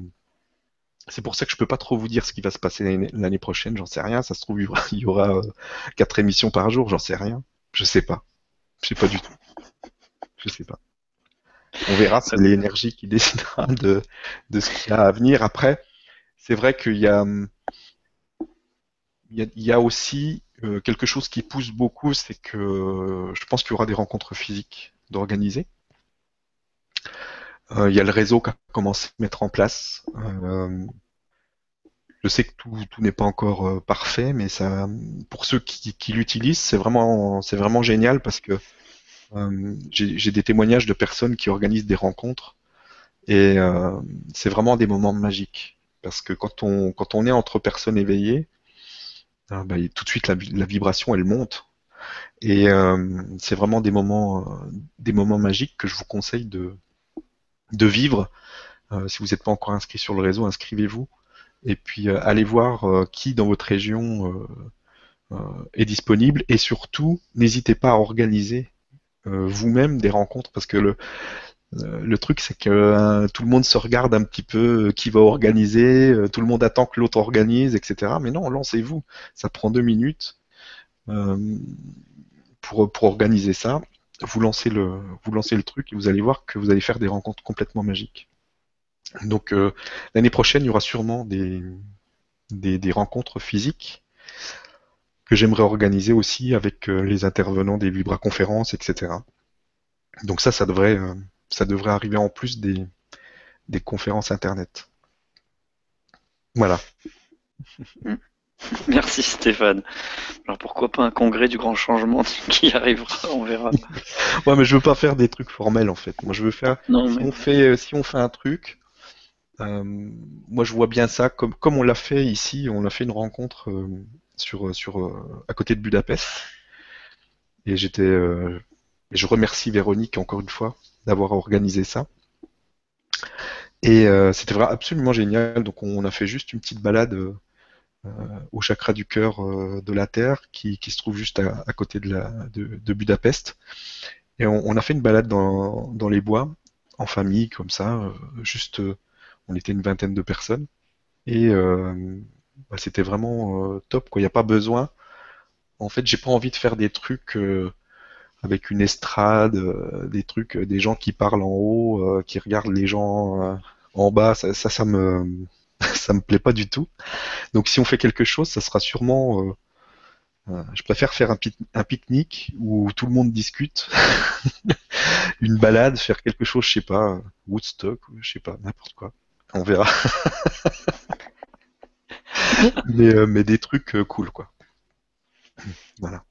c'est pour ça que je peux pas trop vous dire ce qui va se passer l'année prochaine, j'en sais rien. Ça se trouve, il y aura, quatre émissions par jour, j'en sais rien. Je sais pas. Je sais pas du tout. Je sais pas. On verra, c'est l'énergie qui décidera de, de ce qu'il y a à venir. Après, c'est vrai qu'il y a hum, il y, a aussi euh, quelque chose qui pousse beaucoup, c'est que euh, je pense qu'il y aura des rencontres physiques d'organiser. Euh, il y a le réseau qui a commencé à mettre en place. je sais que tout, n'est pas encore parfait, mais ça, pour ceux qui, l'utilisent, c'est vraiment, c'est vraiment génial parce que j'ai des témoignages de personnes qui organisent des rencontres et c'est vraiment des moments magiques parce que quand on, quand on est entre personnes éveillées, ah, bah, tout de suite la, vibration elle monte. Et euh, c'est vraiment des moments euh, des moments magiques que je vous conseille de de vivre. Euh, si vous n'êtes pas encore inscrit sur le réseau inscrivez-vous. Et puis allez voir qui dans votre région est disponible. Et surtout n'hésitez pas à organiser vous-même des rencontres parce que le, le truc, c'est que tout le monde se regarde un petit peu qui va organiser, tout le monde attend que l'autre organise, etc. Mais non, lancez-vous. Ça prend deux minutes pour, organiser ça. Vous lancez le, truc et vous allez voir que vous allez faire des rencontres complètement magiques. Donc l'année prochaine, il y aura sûrement des, des, rencontres physiques que j'aimerais organiser aussi avec les intervenants des Vibra conférences, etc. Donc ça, ça devrait, ça devrait arriver en plus des, des conférences internet. Voilà. Merci Stéphane. Alors pourquoi pas un congrès du grand changement qui arrivera, on verra. ouais, mais je veux pas faire des trucs formels en fait. Moi, je veux faire. si, on fait si on fait un truc, euh, moi je vois bien ça comme comme on l'a fait ici. On a fait une rencontre euh, sur sur euh, à côté de Budapest et j'étais. je remercie Véronique encore une fois d'avoir organisé ça. Et euh, c'était vraiment absolument génial. Donc on a fait juste une petite balade euh, au chakra du cœur euh, de la Terre, qui, se trouve juste à, côté de, Budapest. Et on, a fait une balade dans, dans, les bois, en famille, comme ça. juste, on était une vingtaine de personnes. Et bah, c'était vraiment top. Il n'y a pas besoin. En fait, j'ai pas envie de faire des trucs avec une estrade, euh, des trucs, euh, des gens qui parlent en haut, euh, qui regardent les gens en bas, ça, ça, me ça me plaît pas du tout. Donc si on fait quelque chose, ça sera sûrement je préfère faire un, un pique-nique où tout le monde discute, une balade, faire quelque chose, je sais pas, Woodstock, je sais pas, n'importe quoi. On verra. mais, mais des trucs cool, quoi. Voilà.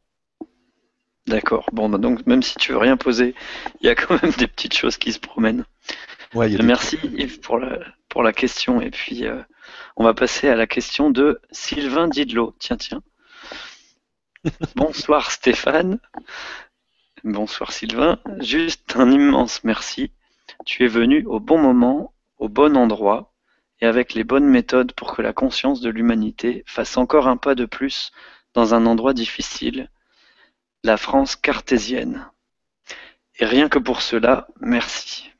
D'accord. Bon, bah, donc même si tu veux rien poser, il y a quand même des petites choses qui se promènent. Merci Yves pour la, pour la question. Et puis, euh, on va passer à la question de Sylvain Didlot. Tiens, tiens. Bonsoir Stéphane. Bonsoir Sylvain. Juste un immense merci. Tu es venu au bon moment, au bon endroit et avec les bonnes méthodes pour que la conscience de l'humanité fasse encore un pas de plus dans un endroit difficile la France cartésienne. Et rien que pour cela, merci.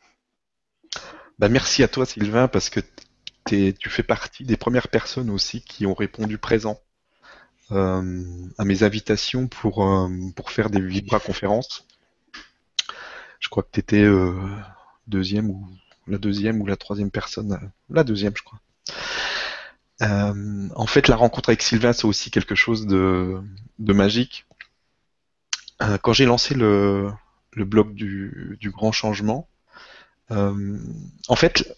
Bah merci à toi Sylvain parce que tu fais partie des premières personnes aussi qui ont répondu présent euh, à mes invitations pour, euh, faire des Vibra conférences. Je crois que tu étais euh, deuxième ou la deuxième ou la troisième personne, la deuxième je crois. en fait, la rencontre avec Sylvain, c'est aussi quelque chose de magique euh, quand j'ai lancé le, blog du, grand changement, euh, en fait,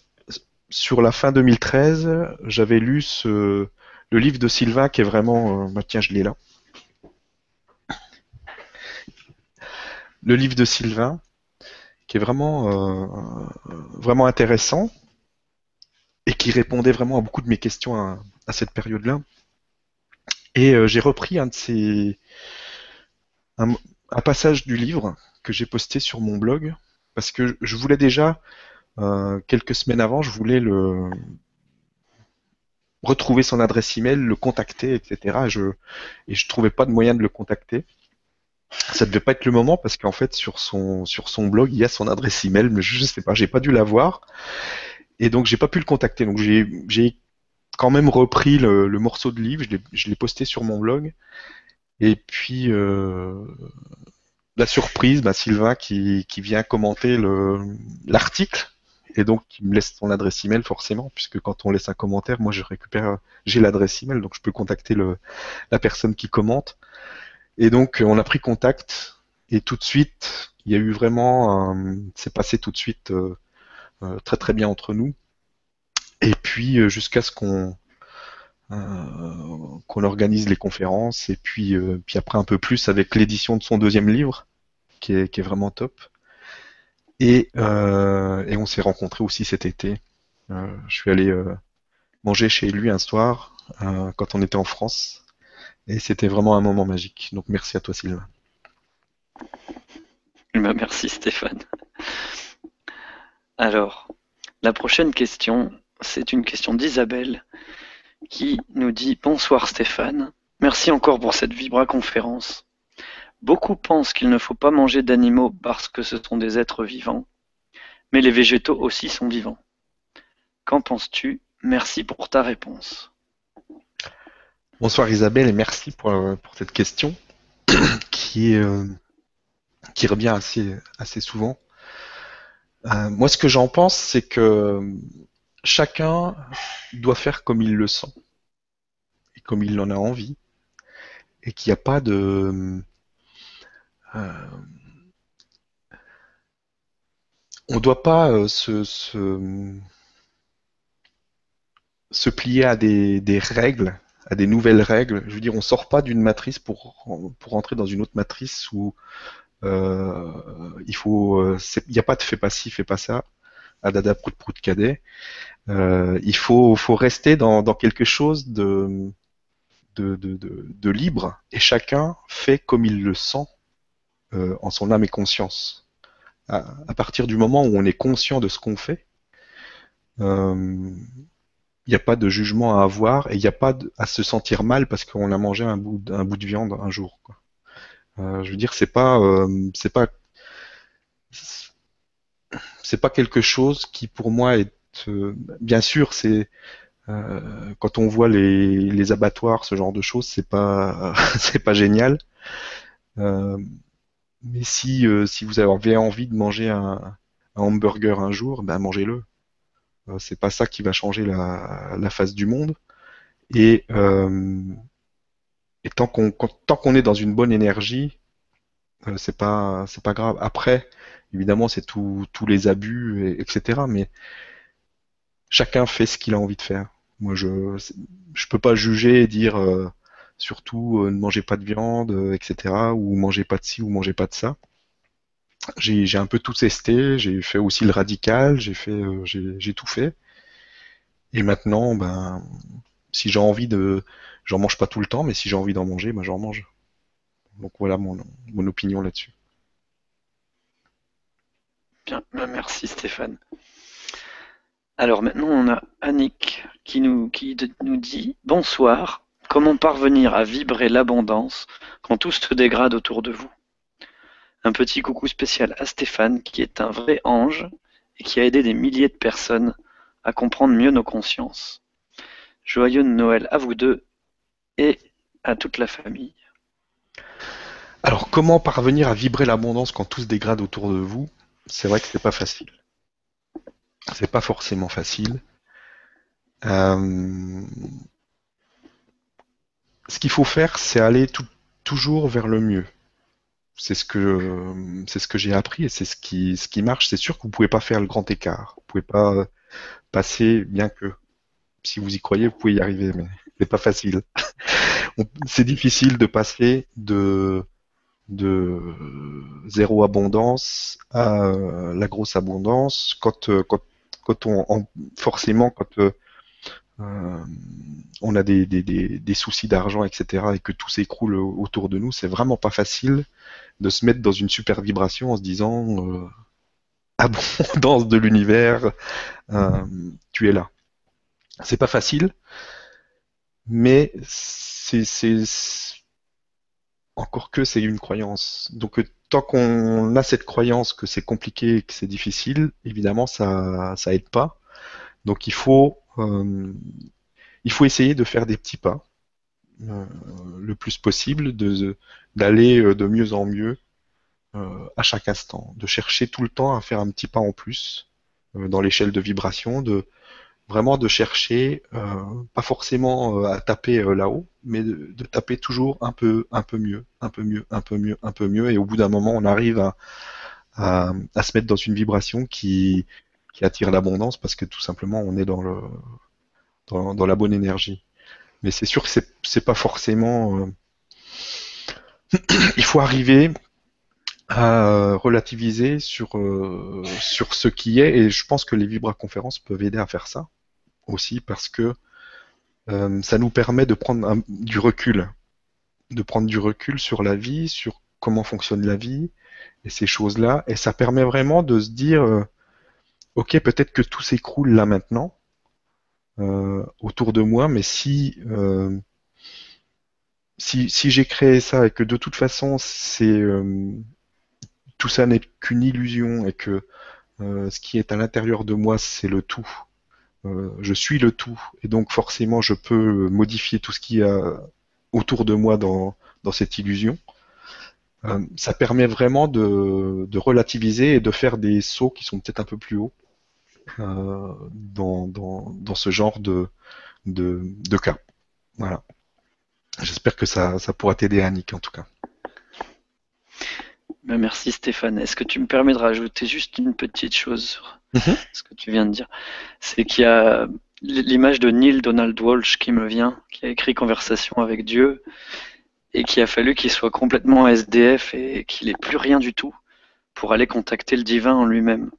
sur la fin 2013, j'avais lu le livre de Sylvain qui est vraiment, euh, bah tiens, je l'ai là. Le livre de Sylvain, qui est vraiment, vraiment intéressant et qui répondait vraiment à beaucoup de mes questions à, cette période-là. Et j'ai repris un de ces, un, passage du livre que j'ai posté sur mon blog parce que je voulais déjà euh, quelques semaines avant, je voulais le retrouver son adresse email, le contacter, etc. Et je et je trouvais pas de moyen de le contacter. Ça devait pas être le moment parce qu'en fait sur son blog il y a son adresse email, mais je, sais pas, j'ai pas dû l'avoir et donc j'ai pas pu le contacter. Donc j'ai quand même repris le morceau de livre, je l'ai posté sur mon blog et puis euh, la surprise, bah, Sylvain qui, qui vient commenter l'article et donc qui me laisse son adresse email forcément, puisque quand on laisse un commentaire, moi je récupère, j'ai l'adresse email, donc je peux contacter le, la personne qui commente. Et donc on a pris contact et tout de suite, il y a eu vraiment, c'est passé tout de suite euh, euh, très très bien entre nous. Et puis euh, jusqu'à ce qu'on euh, qu'on organise les conférences et puis, euh, puis après un peu plus avec l'édition de son deuxième livre qui est, qui est vraiment top. Et, euh, et on s'est rencontrés aussi cet été. je suis allé manger chez lui un soir quand on était en France et c'était vraiment un moment magique. Donc merci à toi Sylvain. Eh ben, merci Stéphane. Alors, la prochaine question, c'est une question d'Isabelle qui nous dit Bonsoir Stéphane, Merci encore pour cette Vibra conférence. Beaucoup pensent qu'il ne faut pas manger d'animaux parce que ce sont des êtres vivants, mais les végétaux aussi sont vivants. Qu'en penses-tu? Merci pour ta réponse. Bonsoir Isabelle et merci pour, pour cette question euh, qui revient assez, assez souvent. Euh, moi, ce que j'en pense, c'est que chacun doit faire comme il le sent et comme il en a envie et qu'il n'y a pas de... Euh, on ne doit pas se, se, se, plier à des, règles à des nouvelles règles. Je veux dire, on sort pas d'une matrice pour pour entrer dans une autre matrice où euh, il faut, euh, il n'y a pas de fais pas ci, fais pas ça, adada prout prout cadet. Euh, il faut faut rester dans, dans quelque chose de de, de, de, libre et chacun fait comme il le sent euh, en son âme et conscience. À, à, partir du moment où on est conscient de ce qu'on fait, euh, il n'y a pas de jugement à avoir et il n'y a pas à se sentir mal parce qu'on a mangé un bout, un bout de viande un jour. Quoi. Euh, je veux dire, c'est pas, euh, c'est pas, c'est pas quelque chose qui pour moi est, bien sûr, c'est euh, quand on voit les, abattoirs, ce genre de choses, c'est pas, c'est pas génial. mais si, si vous avez envie de manger un, hamburger un jour, ben mangez-le. Euh, c'est pas ça qui va changer la, face du monde. Et, euh, et tant qu'on tant qu'on est dans une bonne énergie, euh, c'est pas c'est pas grave. Après, évidemment, c'est tous les abus, et, etc. Mais chacun fait ce qu'il a envie de faire. Moi, je je peux pas juger et dire euh, surtout euh, ne mangez pas de viande, etc. ou mangez pas de ci ou mangez pas de ça j'ai un peu tout testé, j'ai fait aussi le radical, j'ai fait, euh, j'ai tout fait. Et maintenant, ben, si j'ai envie de, j'en mange pas tout le temps, mais si j'ai envie d'en manger, ben j'en mange. Donc voilà mon, mon opinion là-dessus. Bien, ben, merci Stéphane. Alors maintenant, on a Annick qui nous, qui nous dit Bonsoir, comment parvenir à vibrer l'abondance quand tout se dégrade autour de vous? Un petit coucou spécial à Stéphane, qui est un vrai ange et qui a aidé des milliers de personnes à comprendre mieux nos consciences. Joyeux Noël à vous deux et à toute la famille. Alors, comment parvenir à vibrer l'abondance quand tout se dégrade autour de vous? C'est vrai que c'est pas facile. C'est pas forcément facile. Euh, ce qu'il faut faire, c'est aller toujours vers le mieux c'est ce que c'est ce que j'ai appris et c'est ce qui ce qui marche. C'est sûr que vous pouvez pas faire le grand écart. Vous pouvez pas passer, bien que si vous y croyez, vous pouvez y arriver, mais c'est pas facile. c'est difficile de passer de de zéro abondance à la grosse abondance quand quand quand on forcément quand euh, on a des, soucis d'argent, etc., et que tout s'écroule autour de nous, c'est vraiment pas facile de se mettre dans une super vibration en se disant euh, abondance de l'univers, euh, tu es là. C'est pas facile, mais c'est encore que c'est une croyance. Donc tant qu'on a cette croyance que c'est compliqué, que c'est difficile, évidemment ça ça aide pas. Donc il faut euh, il faut essayer de faire des petits pas euh, le plus possible, d'aller euh, de, mieux en mieux à chaque instant, de chercher tout le temps à faire un petit pas en plus dans l'échelle de vibration, de vraiment de chercher, pas forcément à taper là-haut, mais de, taper toujours un peu, un peu mieux, un peu mieux, un peu mieux, un peu mieux, et au bout d'un moment, on arrive à, à, se mettre dans une vibration qui, qui attire l'abondance parce que tout simplement on est dans le dans, la bonne énergie. Mais c'est sûr que c'est pas forcément. Euh, il faut arriver à relativiser sur euh, sur ce qui est et je pense que les vibra conférences peuvent aider à faire ça aussi parce que euh, ça nous permet de prendre du recul, de prendre du recul sur la vie, sur comment fonctionne la vie et ces choses-là. Et ça permet vraiment de se dire ok, peut-être que tout s'écroule là maintenant euh, autour de moi, mais si euh, si, si j'ai créé ça et que de toute façon c'est euh, tout ça n'est qu'une illusion et que euh, ce qui est à l'intérieur de moi c'est le tout, euh, je suis le tout et donc forcément je peux modifier tout ce qui y a autour de moi dans, cette illusion. ça permet vraiment de, relativiser et de faire des sauts qui sont peut-être un peu plus hauts dans, dans, ce genre de cas. Voilà. J'espère que ça, ça pourra t'aider, Annick, en tout cas. Ben, merci Stéphane. Est-ce que tu me permets de rajouter juste une petite chose sur mhm. ce que tu viens de dire? C'est qu'il y a l'image de Neil Donald Walsh qui me vient, qui a écrit Conversation avec Dieu, et qui a fallu qu'il soit complètement SDF et qu'il ait plus rien du tout pour aller contacter le divin en lui-même.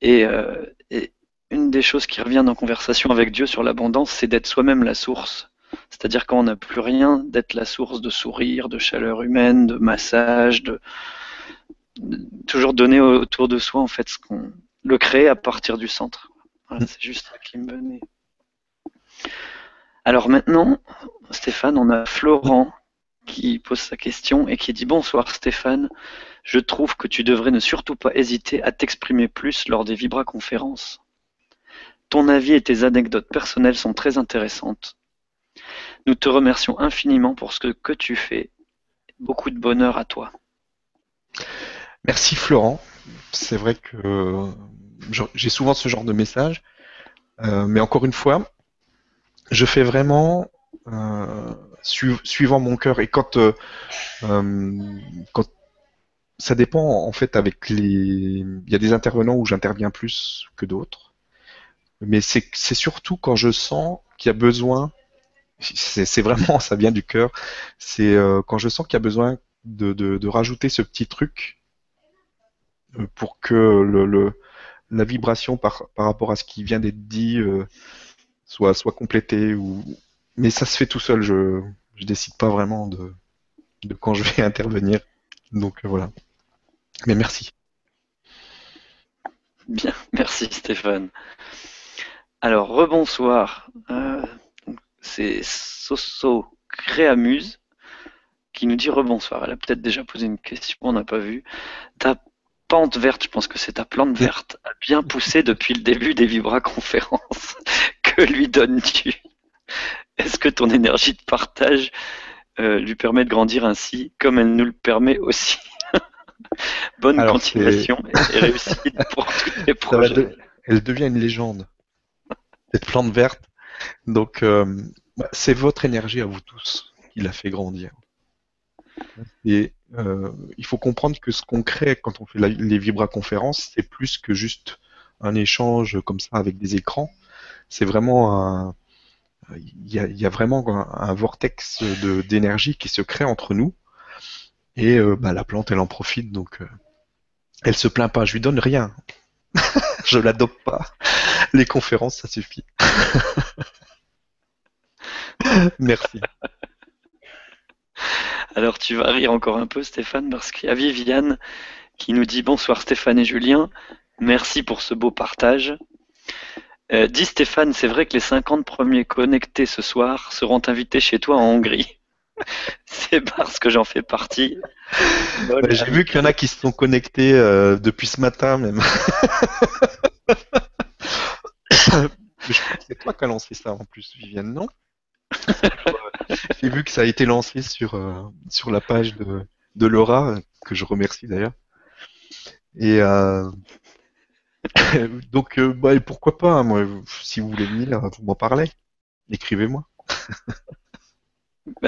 Et, euh, et, une des choses qui revient dans Conversation avec Dieu sur l'abondance, c'est d'être soi-même la source. C'est-à-dire quand on n'a plus rien, d'être la source de sourire, de chaleur humaine, de massage, de, toujours donner autour de soi en fait ce qu'on le créer à partir du centre. Voilà, mm. c'est juste ça qui me venait. Alors maintenant, Stéphane, on a Florent qui pose sa question et qui dit Bonsoir Stéphane, je trouve que tu devrais ne surtout pas hésiter à t'exprimer plus lors des Vibra conférences. Ton avis et tes anecdotes personnelles sont très intéressantes. Nous te remercions infiniment pour ce que, tu fais. Beaucoup de bonheur à toi. Merci Florent. C'est vrai que j'ai souvent ce genre de message. Euh, mais encore une fois, je fais vraiment euh, suivant mon cœur. Et quand, euh, quand ça dépend en fait avec les. Il y a des intervenants où j'interviens plus que d'autres. Mais c'est surtout quand je sens qu'il y a besoin c'est vraiment, ça vient du cœur. C'est euh, quand je sens qu'il y a besoin de, rajouter ce petit truc euh, pour que le, la vibration par, rapport à ce qui vient d'être dit euh, soit, soit complétée. Mais ça se fait tout seul. Je je décide pas vraiment de, quand je vais intervenir. Donc voilà. Mais merci. Bien, merci Stéphane. Alors, rebonsoir. C'est Soso Créamuse qui nous dit rebonsoir. Elle a peut-être déjà posé une question, on n'a pas vu. Ta pente verte, je pense que c'est ta plante verte, a bien poussé depuis le début des Vibra conférences. que lui donnes-tu? Est-ce que ton énergie de partage euh, lui permet de grandir ainsi, comme elle nous le permet aussi? Bonne continuation et réussite pour tous les projets. Elle devient une légende. Cette plante verte, donc, euh, bah, c'est votre énergie à vous tous qui l'a fait grandir. Et euh, il faut comprendre que ce qu'on crée quand on fait les Vibra conférences, c'est plus que juste un échange comme ça avec des écrans. C'est vraiment un, il y a, vraiment un, vortex d'énergie qui se crée entre nous. Et euh, bah, la plante, elle en profite, donc elle se plaint pas. Je lui donne rien. je l'adopte pas. Les conférences, ça suffit. Merci. Alors tu vas rire encore un peu Stéphane parce qu'il y a Viviane qui nous dit bonsoir Stéphane et Julien, merci pour ce beau partage. Euh, dis Stéphane, c'est vrai que les 50 premiers connectés ce soir seront invités chez toi en Hongrie. c'est parce que j'en fais partie. J'ai vu qu'il y en a qui se sont connectés euh, depuis ce matin même. c'est toi qui as lancé ça en plus, Viviane, non? J'ai vu que ça a été lancé sur, euh, sur la page de, de Laura, que je remercie d'ailleurs. Et euh, donc, euh, bah, pourquoi pas, hein, moi, si vous voulez venir, vous m'en parlez. Écrivez-moi.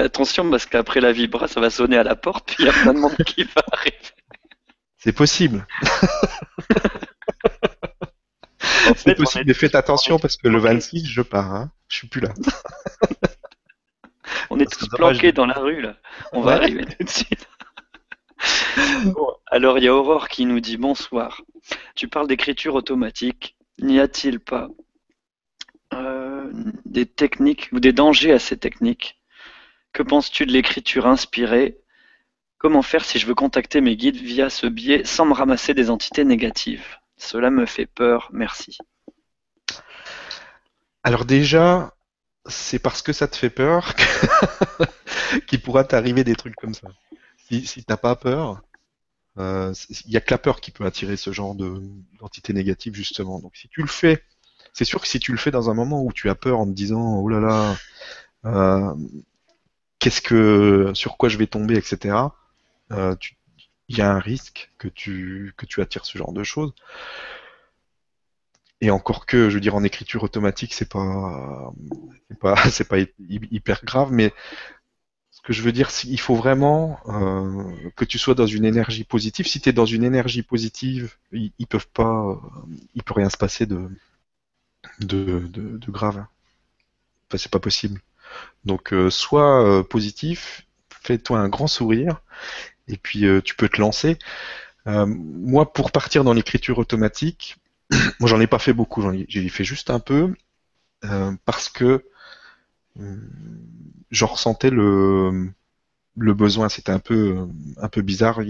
Mais attention, parce qu'après la vibra, ça va sonner à la porte, puis il y a plein de monde qui va arriver. C'est possible. C'est possible, mais faites attention parce que le 26, je pars. Hein. Je suis plus là. on est tous planqués dans la rue là. On va arriver tout de suite. alors il y a Aurore qui nous dit bonsoir. Tu parles d'écriture automatique. N'y a-t-il pas euh, des techniques ou des dangers à ces techniques? Que penses-tu de l'écriture inspirée? Comment faire si je veux contacter mes guides via ce biais sans me ramasser des entités négatives? Cela me fait peur, merci. Alors déjà, c'est parce que ça te fait peur qu'il pourra t'arriver des trucs comme ça. Si, si t'as pas peur, il y a que la peur qui peut attirer ce genre d'entité négative justement. Donc si tu le fais, c'est sûr que si tu le fais dans un moment où tu as peur en te disant oh là là, qu'est-ce que sur quoi je vais tomber, etc. il y a un risque que tu que tu attires ce genre de choses. Et encore que, je veux dire, en écriture automatique, c'est pas, c'est pas, c'est pas hyper grave, mais ce que je veux dire, qu'il faut vraiment euh, que tu sois dans une énergie positive. Si tu es dans une énergie positive, ils, peuvent pas, il peut rien se passer de, de, de, grave. Enfin, c'est pas possible. Donc, euh, sois euh, positif, fais-toi un grand sourire, et puis tu peux te lancer. moi, pour partir dans l'écriture automatique, moi, j'en ai pas fait beaucoup, j'ai fait juste un peu euh, parce que euh, j'en ressentais le, besoin. C'était un peu, bizarre.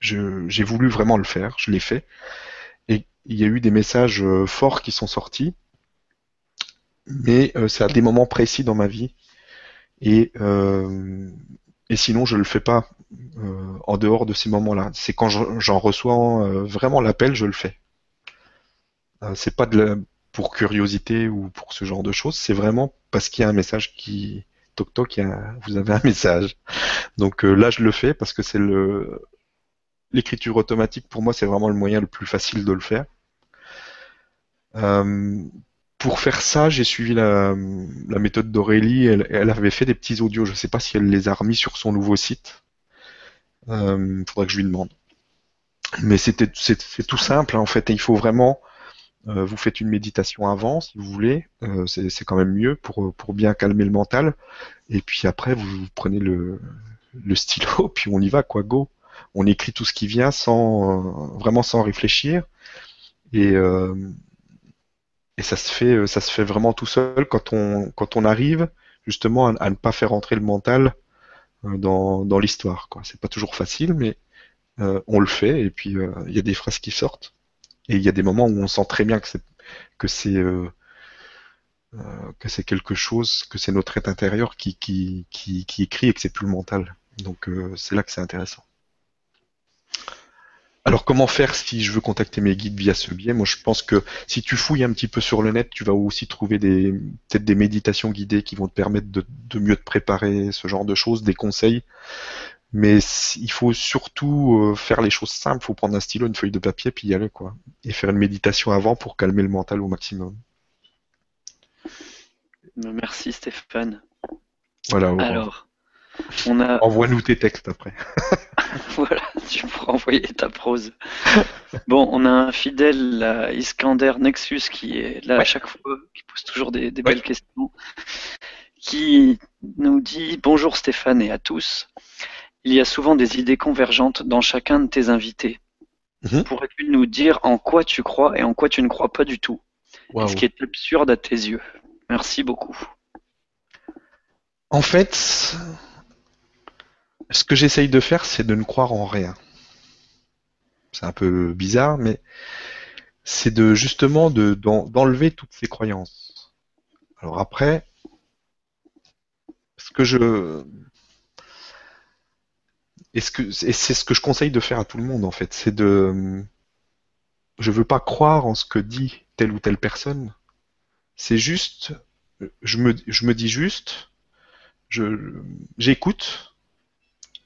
J'ai voulu vraiment le faire, je l'ai fait. Et il y a eu des messages euh, forts qui sont sortis, mais c'est à des moments précis dans ma vie. Et, et sinon, je le fais pas en dehors de ces moments-là. C'est quand j'en reçois vraiment l'appel, je le fais. Euh, c'est pas pour curiosité ou pour ce genre de choses, c'est vraiment parce qu'il y a un message qui toc toc, vous avez un message. Donc euh, là je le fais parce que c'est le l'écriture automatique pour moi c'est vraiment le moyen le plus facile de le faire. Euh, pour faire ça, j'ai suivi la, méthode d'Aurélie. Elle, avait fait des petits audios. Je ne sais pas si elle les a remis sur son nouveau site. Il faudra que je lui demande. Mais c'est tout simple hein, en fait. il faut vraiment euh, vous faites une méditation avant, si vous voulez, euh, c'est quand même mieux pour, pour bien calmer le mental. Et puis après, vous, prenez le, le stylo, puis on y va, quoi, go. On écrit tout ce qui vient sans euh, vraiment sans réfléchir. Et, et ça se fait ça se fait vraiment tout seul quand on quand on arrive justement à, ne pas faire entrer le mental dans, dans l'histoire. C'est pas toujours facile, mais on le fait et puis il y a des phrases qui sortent. Et il y a des moments où on sent très bien que c'est que c'est euh, euh, que c'est quelque chose, que c'est notre être intérieur qui, qui, qui, qui écrit et que c'est plus le mental. Donc euh, c'est là que c'est intéressant. Alors comment faire si je veux contacter mes guides via ce biais? Moi je pense que si tu fouilles un petit peu sur le net, tu vas aussi trouver des peut-être des méditations guidées qui vont te permettre de, de, mieux te préparer, ce genre de choses, des conseils. Mais il faut surtout euh, faire les choses simples. Il faut prendre un stylo, une feuille de papier, puis y aller, quoi. Et faire une méditation avant pour calmer le mental au maximum. Merci Stéphane. Voilà. Alors, on a. Envoie-nous tes textes après. voilà, tu pourras envoyer ta prose. Bon, on a un fidèle, Iskander Nexus, qui est là à chaque fois, qui pose toujours des, belles questions, qui nous dit Bonjour Stéphane et à tous. Il y a souvent des idées convergentes dans chacun de tes invités. Mhm. Pourrais-tu nous dire en quoi tu crois et en quoi tu ne crois pas du tout? Ce qui est absurde à tes yeux. Merci beaucoup. En fait, ce que j'essaye de faire, c'est de ne croire en rien. C'est un peu bizarre, mais c'est de justement d'enlever toutes ces croyances. Alors après, ce que je et c'est ce que je conseille de faire à tout le monde en fait, c'est de je veux pas croire en ce que dit telle ou telle personne. C'est juste je me, dis juste j'écoute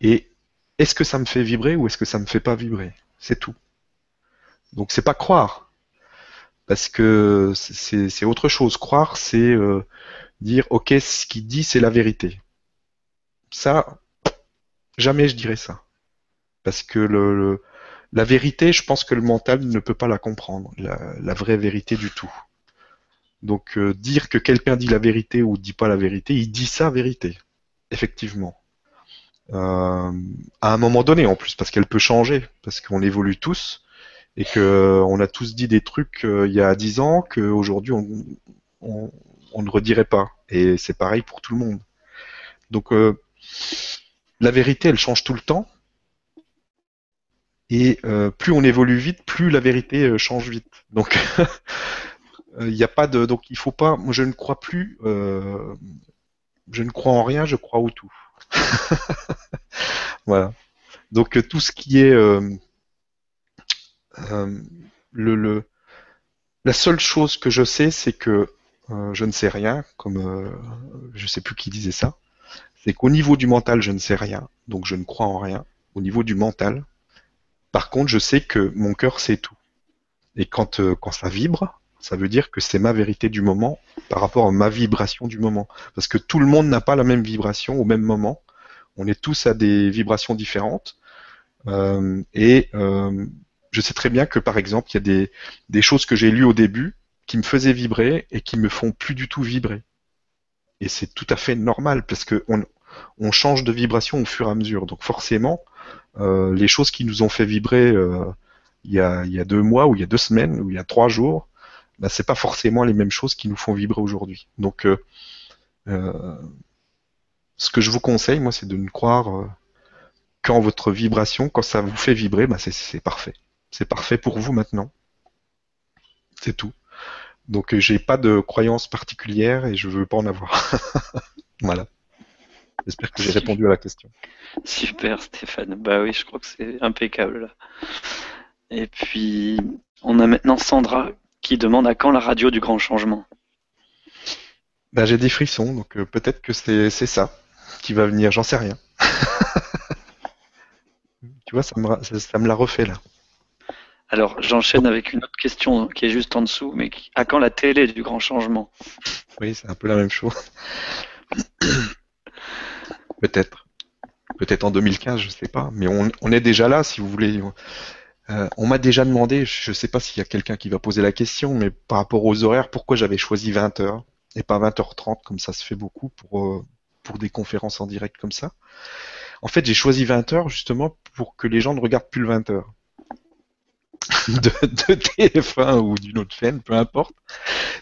et est-ce que ça me fait vibrer ou est-ce que ça me fait pas vibrer? C'est tout. Donc c'est pas croire parce que c'est autre chose. Croire, c'est euh, dire ok, ce qu'il dit, c'est la vérité. Ça, Jamais je dirais ça. Parce que le, la vérité, je pense que le mental ne peut pas la comprendre, la, vraie vérité du tout. Donc euh, dire que quelqu'un dit la vérité ou dit pas la vérité, il dit sa vérité, effectivement. Euh, à un moment donné en plus, parce qu'elle peut changer, parce qu'on évolue tous, et que on a tous dit des trucs euh, il y a dix ans qu'aujourd'hui on, on, on, ne redirait pas. Et c'est pareil pour tout le monde. Donc la vérité, elle change tout le temps. Et euh, plus on évolue vite, plus la vérité euh, change vite. Donc, il n'y a pas de, donc il faut pas. Moi, je ne crois plus. Euh, je ne crois en rien, je crois au tout. voilà. Donc euh, tout ce qui est euh, euh, le, la seule chose que je sais, c'est que je ne sais rien, comme je sais plus qui disait ça. C'est qu'au niveau du mental, je ne sais rien, donc je ne crois en rien. Au niveau du mental, par contre, je sais que mon cœur sait tout. Et quand ça vibre, ça veut dire que c'est ma vérité du moment par rapport à ma vibration du moment. Parce que tout le monde n'a pas la même vibration au même moment. On est tous à des vibrations différentes. Euh, et euh, je sais très bien que par exemple, il y a des, des choses que j'ai lues au début qui me faisaient vibrer et qui me font plus du tout vibrer. Et c'est tout à fait normal parce que on, change de vibration au fur et à mesure. Donc forcément, euh, les choses qui nous ont fait vibrer euh, il, y a, il y a deux mois ou il y a deux semaines ou il y a trois jours, bah, c'est pas forcément les mêmes choses qui nous font vibrer aujourd'hui. Donc, euh, euh, ce que je vous conseille, moi, c'est de ne croire euh, qu'en votre vibration, quand ça vous fait vibrer, bah, c'est parfait. C'est parfait pour vous maintenant. C'est tout. Donc, j'ai pas de croyance particulière et je veux pas en avoir. voilà. J'espère que j'ai répondu à la question. Super Stéphane. Bah oui, je crois que c'est impeccable. Et puis, on a maintenant Sandra qui demande à quand la radio du grand changement. Ben, j'ai des frissons, donc euh, peut-être que c'est ça qui va venir, j'en sais rien. tu vois, ça me, ça, me l'a refait là. Alors, j'enchaîne avec une autre question qui est juste en dessous, mais à quand la télé du grand changement? Oui, c'est un peu la même chose. Peut-être. Peut-être en 2015, je sais pas. Mais on, on, est déjà là, si vous voulez. Euh, on m'a déjà demandé, je ne sais pas s'il y a quelqu'un qui va poser la question, mais par rapport aux horaires, pourquoi j'avais choisi 20h et pas 20h30 comme ça se fait beaucoup pour, euh, pour des conférences en direct comme ça. En fait, j'ai choisi 20h justement pour que les gens ne regardent plus le 20h. De, de, TF1 ou d'une autre chaîne, peu importe.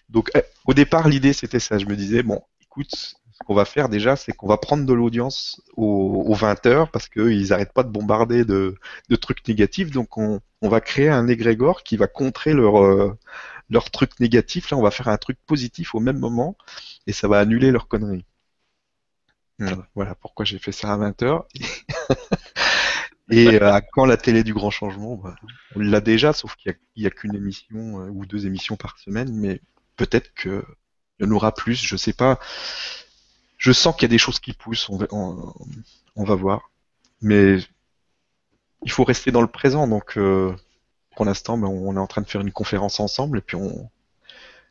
Donc euh, au départ, l'idée c'était ça. Je me disais, bon, écoute, ce qu'on va faire déjà, c'est qu'on va prendre de l'audience aux, 20 heures parce qu'ils n'arrêtent pas de bombarder de, trucs négatifs. Donc on, va créer un égrégore qui va contrer leur, euh, leur truc négatif. Là, on va faire un truc positif au même moment et ça va annuler leur conneries. Voilà, pourquoi j'ai fait ça à 20 heures. Et euh, quand la télé du grand changement, bah, on l'a déjà, sauf qu'il n'y a, qu'une émission euh, ou deux émissions par semaine, mais peut-être qu'il y en aura plus, je sais pas je sens qu'il y a des choses qui poussent, on va, voir. Mais il faut rester dans le présent, donc euh, pour l'instant, on est en train de faire une conférence ensemble, et puis on,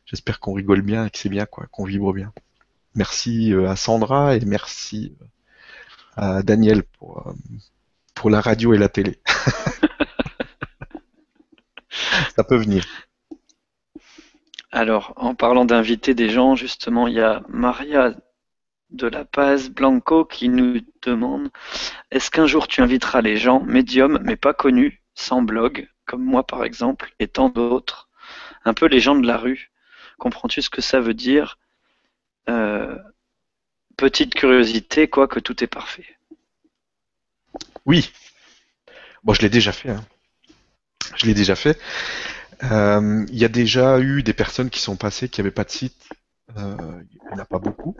j'espère qu'on rigole bien et que c'est bien, quoi, qu'on vibre bien. Merci euh, à Sandra et merci euh, à Daniel pour, pour la radio et la télé. Ça peut venir. Alors, en parlant d'inviter des gens, justement, il y a Maria de La Paz Blanco qui nous demande Est-ce qu'un jour tu inviteras les gens, médiums mais pas connus, sans blog, comme moi par exemple, et tant d'autres, un peu les gens de la rue Comprends-tu ce que ça veut dire? Euh, Petite curiosité, quoi que tout est parfait. Oui. Bon, je l'ai déjà fait. Hein. Je l'ai déjà fait. Euh, il y a déjà eu des personnes qui sont passées qui n'avaient pas de site. Euh, il n'y en a pas beaucoup.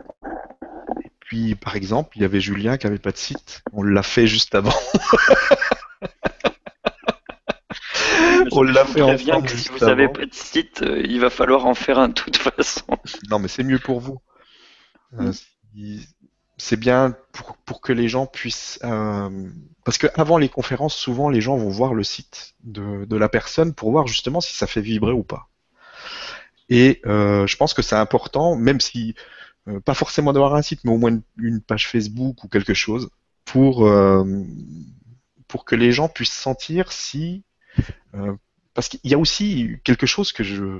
Puis, par exemple, il y avait Julien qui avait pas de site. On l'a fait juste avant. On l'a fait ensemble. Que si vous n'avez pas de site, euh, il va falloir en faire un de toute façon. Non, mais c'est mieux pour vous. Euh, c'est bien pour, que les gens puissent. Euh, parce que avant les conférences, souvent les gens vont voir le site de, la personne pour voir justement si ça fait vibrer ou pas. Et je pense que c'est important, même si euh, pas forcément d'avoir un site, mais au moins une, page Facebook ou quelque chose pour euh, que les gens puissent sentir si euh, parce qu'il y a aussi quelque chose je,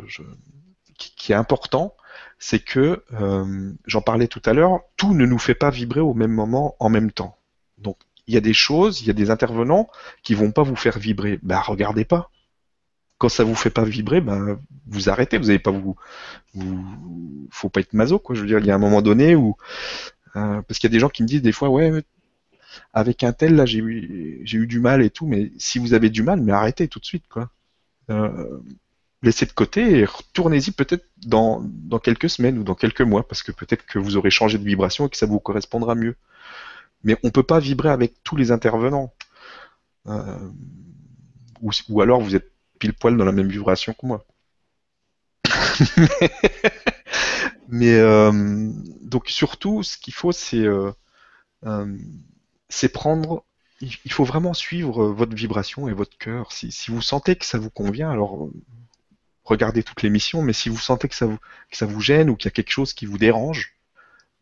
qui, est important, c'est que j'en parlais tout à l'heure, tout ne nous fait pas vibrer au même moment en même temps. Donc il y a des choses, il y a des intervenants qui vont pas vous faire vibrer. Ben regardez pas quand ça vous fait pas vibrer, ben, vous arrêtez. Vous n'avez pas vous, faut pas être maso, quoi. Je veux dire, il y a un moment donné où, euh, parce qu'il y a des gens qui me disent des fois, ouais, avec un tel là, j'ai eu, j'ai eu du mal et tout, mais si vous avez du mal, mais arrêtez tout de suite, quoi. Euh, laissez de côté et retournez-y peut-être dans, dans quelques semaines ou dans quelques mois, parce que peut-être que vous aurez changé de vibration et que ça vous correspondra mieux. Mais on ne peut pas vibrer avec tous les intervenants. Euh, ou, ou, alors vous êtes pile poil dans la même vibration que moi. Mais euh, donc surtout, ce qu'il faut, c'est euh, euh, prendre. Il faut vraiment suivre votre vibration et votre cœur. Si, vous sentez que ça vous convient, alors regardez toutes les missions. Mais si vous sentez que ça vous, gêne ou qu'il y a quelque chose qui vous dérange,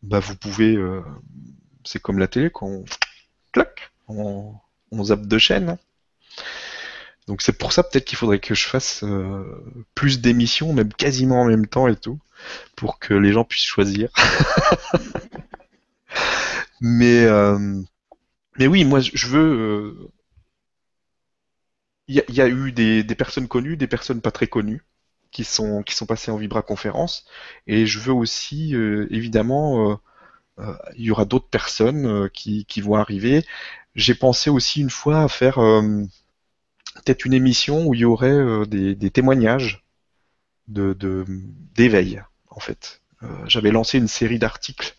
bah vous pouvez. c'est comme la télé, quand on, clac, on, on zappe de chaîne. Hein. Donc c'est pour ça peut-être qu'il faudrait que je fasse euh, plus d'émissions, même quasiment en même temps et tout, pour que les gens puissent choisir. mais euh, mais oui, moi je veux. Il euh, y, a eu des, personnes connues, des personnes pas très connues qui sont qui sont passées en Vibra conférence, et je veux aussi évidemment il y aura d'autres personnes qui, qui vont arriver. J'ai pensé aussi une fois à faire peut-être une émission où il y aurait euh, des, témoignages de d'éveil, en fait. Euh, j'avais lancé une série d'articles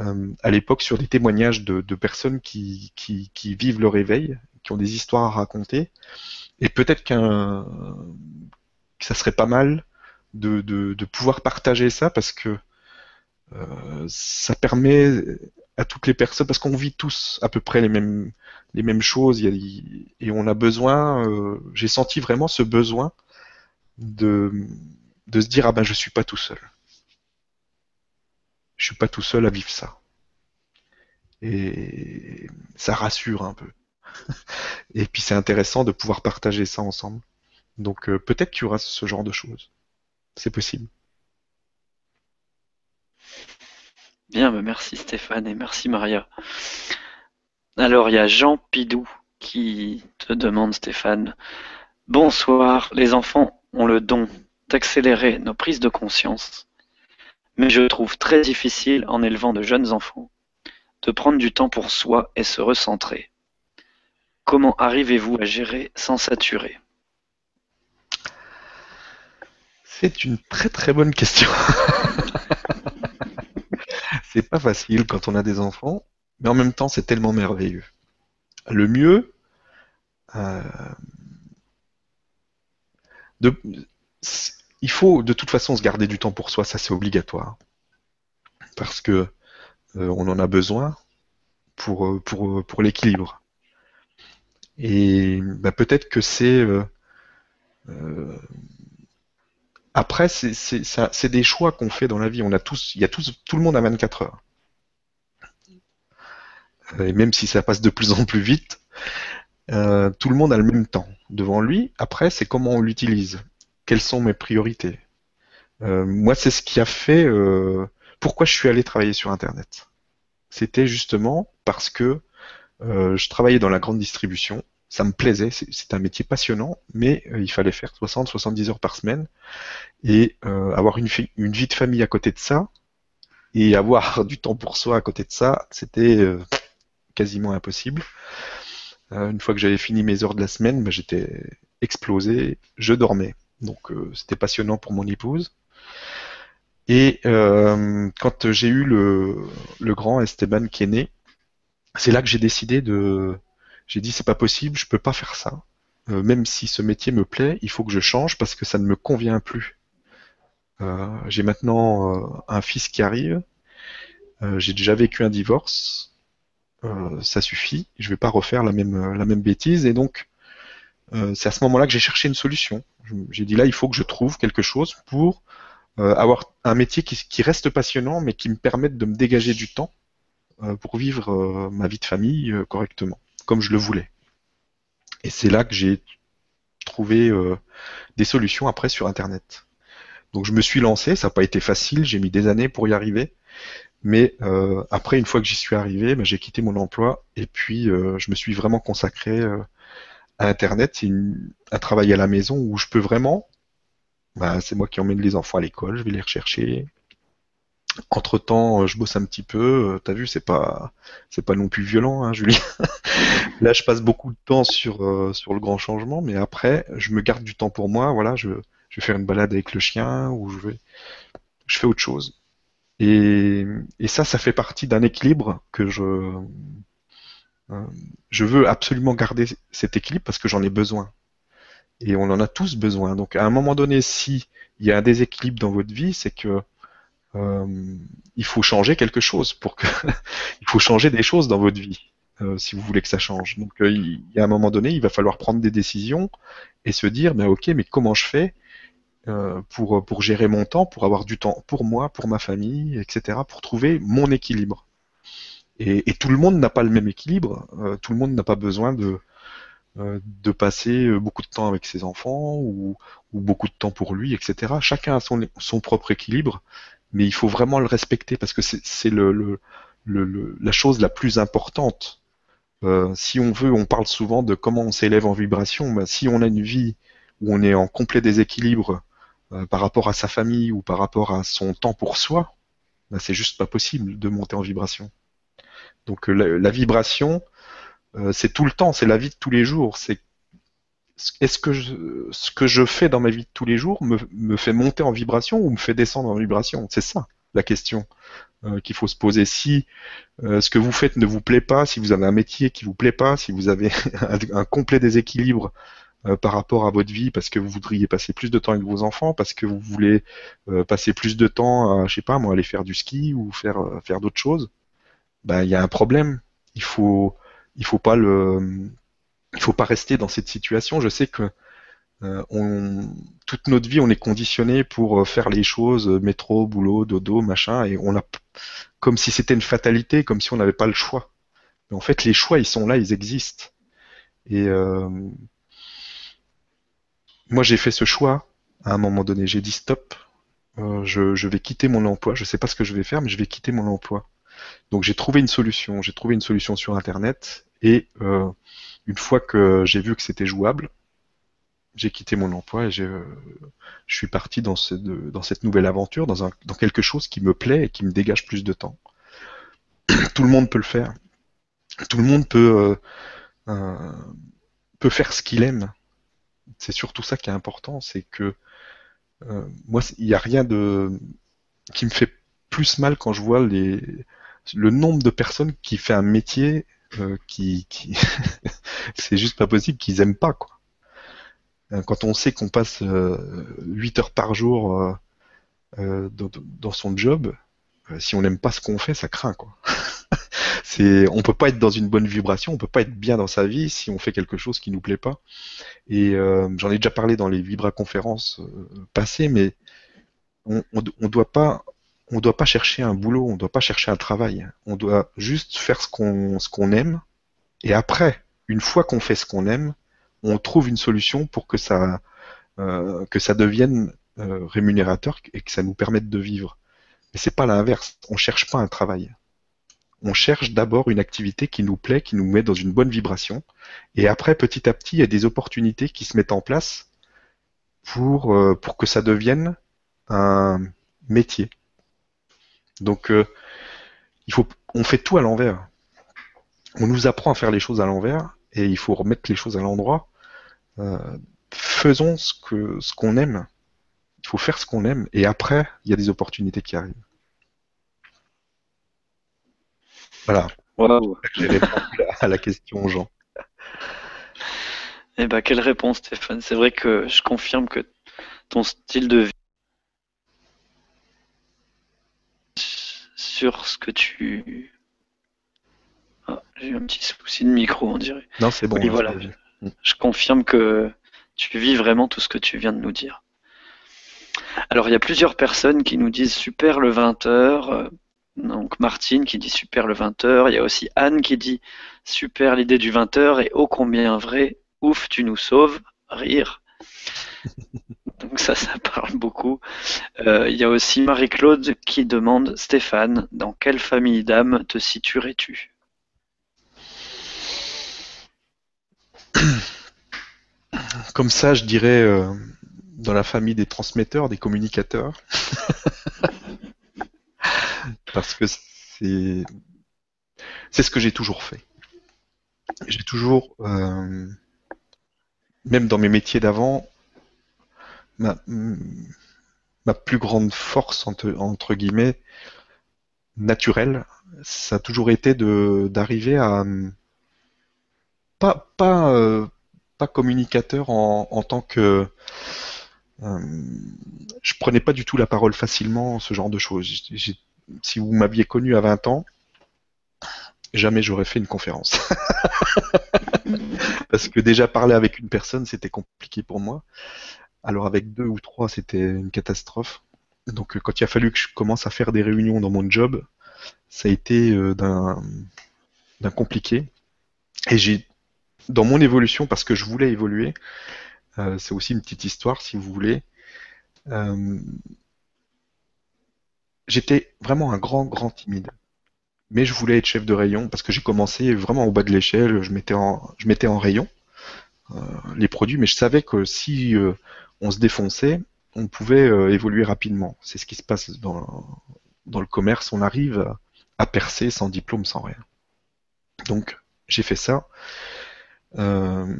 euh, à l'époque sur des témoignages de, personnes qui, vivent leur éveil, qui ont des histoires à raconter. Et peut-être que ça serait pas mal de, pouvoir partager ça parce que ça permet à toutes les personnes, parce qu'on vit tous à peu près les mêmes, choses, et on a besoin, euh, j'ai senti vraiment ce besoin de, de se dire, ah ben je suis pas tout seul. Je suis pas tout seul à vivre ça. Et ça rassure un peu. et puis c'est intéressant de pouvoir partager ça ensemble. Donc euh, peut-être qu'il y aura ce genre de choses. C'est possible. Bien, bah, merci Stéphane et merci Maria. Alors, il y a Jean Pidou qui te demande, Stéphane, Bonsoir, les enfants ont le don d'accélérer nos prises de conscience, mais je trouve très difficile en élevant de jeunes enfants de prendre du temps pour soi et se recentrer. Comment arrivez-vous à gérer sans saturer? C'est une très très bonne question. c'est pas facile quand on a des enfants, mais en même temps, c'est tellement merveilleux. Le mieux, euh, il faut de toute façon se garder du temps pour soi, ça c'est obligatoire, parce que euh, on en a besoin pour euh, pour, pour l'équilibre. Et bah, peut-être que c'est après, c'est des choix qu'on fait dans la vie. On a tous, il y a tout le monde a 24 heures. Euh, et même si ça passe de plus en plus vite, euh, tout le monde a le même temps devant lui. Après, c'est comment on l'utilise. Quelles sont mes priorités? Euh, Moi, c'est ce qui a fait. pourquoi je suis allé travailler sur Internet C'était justement parce que je travaillais dans la grande distribution ça me plaisait, c'est un métier passionnant, mais euh, il fallait faire 60-70 heures par semaine et euh, avoir une, vie de famille à côté de ça et avoir du temps pour soi à côté de ça, c'était euh, quasiment impossible. une fois que j'avais fini mes heures de la semaine, bah, j'étais explosé, je dormais. Donc c'était passionnant pour mon épouse. Et quand j'ai eu le, le grand Esteban qui est né, c'est là que j'ai décidé de j'ai dit c'est pas possible, je peux pas faire ça. Euh, même si ce métier me plaît, il faut que je change parce que ça ne me convient plus. Euh, j'ai maintenant euh, un fils qui arrive. j'ai déjà vécu un divorce. ça suffit. Je vais pas refaire la même la même bêtise et donc c'est à ce moment-là que j'ai cherché une solution. J'ai dit là il faut que je trouve quelque chose pour avoir un métier qui, qui, reste passionnant mais qui me permette de me dégager du temps pour vivre ma vie de famille correctement comme je le voulais. Et c'est là que j'ai trouvé euh, des solutions après sur Internet. Donc je me suis lancé, ça n'a pas été facile, j'ai mis des années pour y arriver. Mais euh, après, une fois que j'y suis arrivé, ben, j'ai quitté mon emploi et puis euh, je me suis vraiment consacré à Internet. C'est un travail à la maison où je peux vraiment, ben, c'est moi qui emmène les enfants à l'école, je vais les rechercher, entre temps, euh, je bosse un petit peu. Euh, t'as vu, c'est pas, c'est pas non plus violent, hein, Julie. Là, je passe beaucoup de temps sur euh, sur le grand changement, mais après, je me garde du temps pour moi. Voilà, je je vais faire une balade avec le chien ou je vais, je fais autre chose. Et, et ça, ça fait partie d'un équilibre que je, je veux absolument garder cet équilibre parce que j'en ai besoin. Et on en a tous besoin. Donc à un moment donné, si il y a un déséquilibre dans votre vie, c'est que il faut changer quelque chose pour que il faut changer des choses dans votre vie euh, si vous voulez que ça change. Donc euh, il y a un moment donné, il va falloir prendre des décisions et se dire, ben ok, mais comment je fais pour pour gérer mon temps, pour avoir du temps pour moi, pour ma famille, etc., pour trouver mon équilibre. Et, et tout le monde n'a pas le même équilibre. tout le monde n'a pas besoin de de passer beaucoup de temps avec ses enfants ou, ou, beaucoup de temps pour lui, etc. Chacun a son, son propre équilibre mais il faut vraiment le respecter parce que c'est le, le, le, la chose la plus importante. Euh, si on veut, on parle souvent de comment on s'élève en vibration. Ben, si on a une vie où on est en complet déséquilibre euh, par rapport à sa famille ou par rapport à son temps pour soi, ben, c'est juste pas possible de monter en vibration. Donc euh, la, la, vibration, euh, c'est tout le temps, c'est la vie de tous les jours. Est-ce que ce que je fais dans ma vie de tous les jours me, fait monter en vibration ou me fait descendre en vibration? C'est ça la question euh, qu'il faut se poser. Si euh, ce que vous faites ne vous plaît pas, si vous avez un métier qui vous plaît pas, si vous avez un, complet déséquilibre euh, par rapport à votre vie, parce que vous voudriez passer plus de temps avec vos enfants, parce que vous voulez passer plus de temps à, je sais pas, moi, aller faire du ski ou faire faire d'autres choses, ben il y a un problème. Il faut il faut pas le il faut pas rester dans cette situation. Je sais que euh, toute notre vie, on est conditionné pour euh, faire les choses euh, métro, boulot, dodo, machin, et on a comme si c'était une fatalité, comme si on n'avait pas le choix. Mais en fait, les choix, ils sont là, ils existent. Et moi, j'ai fait ce choix à un moment donné. J'ai dit stop. Je, je, vais quitter mon emploi. Je sais pas ce que je vais faire, mais je vais quitter mon emploi. Donc j'ai trouvé une solution. J'ai trouvé une solution sur Internet et euh, une fois que j'ai vu que c'était jouable, j'ai quitté mon emploi et je suis parti dans, ce, dans cette nouvelle aventure, dans, un, dans quelque chose qui me plaît et qui me dégage plus de temps. Tout le monde peut le faire. Tout le monde peut, euh, euh, peut faire ce qu'il aime. C'est surtout ça qui est important, c'est que euh, moi, il n'y a rien de qui me fait plus mal quand je vois les, le nombre de personnes qui fait un métier euh, qui, qui... c'est juste pas possible qu'ils aiment pas quoi. Euh, quand on sait qu'on passe euh, 8 heures par jour euh, euh, dans, son job, si on n'aime pas ce qu'on fait, ça craint quoi. c'est, on peut pas être dans une bonne vibration, on peut pas être bien dans sa vie si on fait quelque chose qui nous plaît pas. Et j'en ai déjà parlé dans les Vibra conférences passées, mais on, on, on doit pas on ne doit pas chercher un boulot, on ne doit pas chercher un travail. On doit juste faire ce qu'on aime. Et après, une fois qu'on fait ce qu'on aime, on trouve une solution pour que ça euh, devienne euh, rémunérateur et que ça nous permette de vivre. Mais c'est pas l'inverse. On cherche pas un travail. On cherche d'abord une activité qui nous plaît, qui nous met dans une bonne vibration. Et après, petit à petit, il y a des opportunités qui se mettent en place pour, euh, pour que ça devienne un métier. Donc, euh, il faut, on fait tout à l'envers. On nous apprend à faire les choses à l'envers et il faut remettre les choses à l'endroit. Euh, faisons ce que ce qu'on aime. Il faut faire ce qu'on aime et après, il y a des opportunités qui arrivent. Voilà. Wow. J'ai répondu à la question, Jean. Eh ben, quelle réponse, Stéphane. C'est vrai que je confirme que ton style de vie sur ce que tu. Ah, j'ai eu un petit souci de micro, on dirait. Non, c'est bon. Oui, voilà. Je confirme que tu vis vraiment tout ce que tu viens de nous dire. Alors, il y a plusieurs personnes qui nous disent super le 20h. Donc, Martine qui dit super le 20h. Il y a aussi Anne qui dit super l'idée du 20h et ô combien vrai. Ouf, tu nous sauves. Rire. Donc ça, ça parle beaucoup. Euh, il y a aussi Marie-Claude qui demande, Stéphane, dans quelle famille d'âmes te situerais-tu? Comme ça, je dirais euh, dans la famille des transmetteurs, des communicateurs. Parce que c'est c'est ce que j'ai toujours fait. J'ai toujours, euh, même dans mes métiers d'avant, ma, plus grande force entre, guillemets naturelle, ça a toujours été d'arriver à pas pas euh, pas communicateur en, en tant que euh, je prenais pas du tout la parole facilement, ce genre de choses. si vous m'aviez connu à 20 ans, jamais j'aurais fait une conférence. Parce que déjà parler avec une personne, c'était compliqué pour moi. Alors avec deux ou trois, c'était une catastrophe. Donc quand il a fallu que je commence à faire des réunions dans mon job, ça a été euh, d'un compliqué. Et j'ai, dans mon évolution, parce que je voulais évoluer, euh, c'est aussi une petite histoire si vous voulez. Euh, j'étais vraiment un grand, grand timide. Mais je voulais être chef de rayon parce que j'ai commencé vraiment au bas de l'échelle, je je mettais en rayon les produits, mais je savais que si on se défonçait, on pouvait évoluer rapidement. C'est ce qui se passe dans, le commerce, on arrive à percer sans diplôme, sans rien. Donc j'ai fait ça. Euh,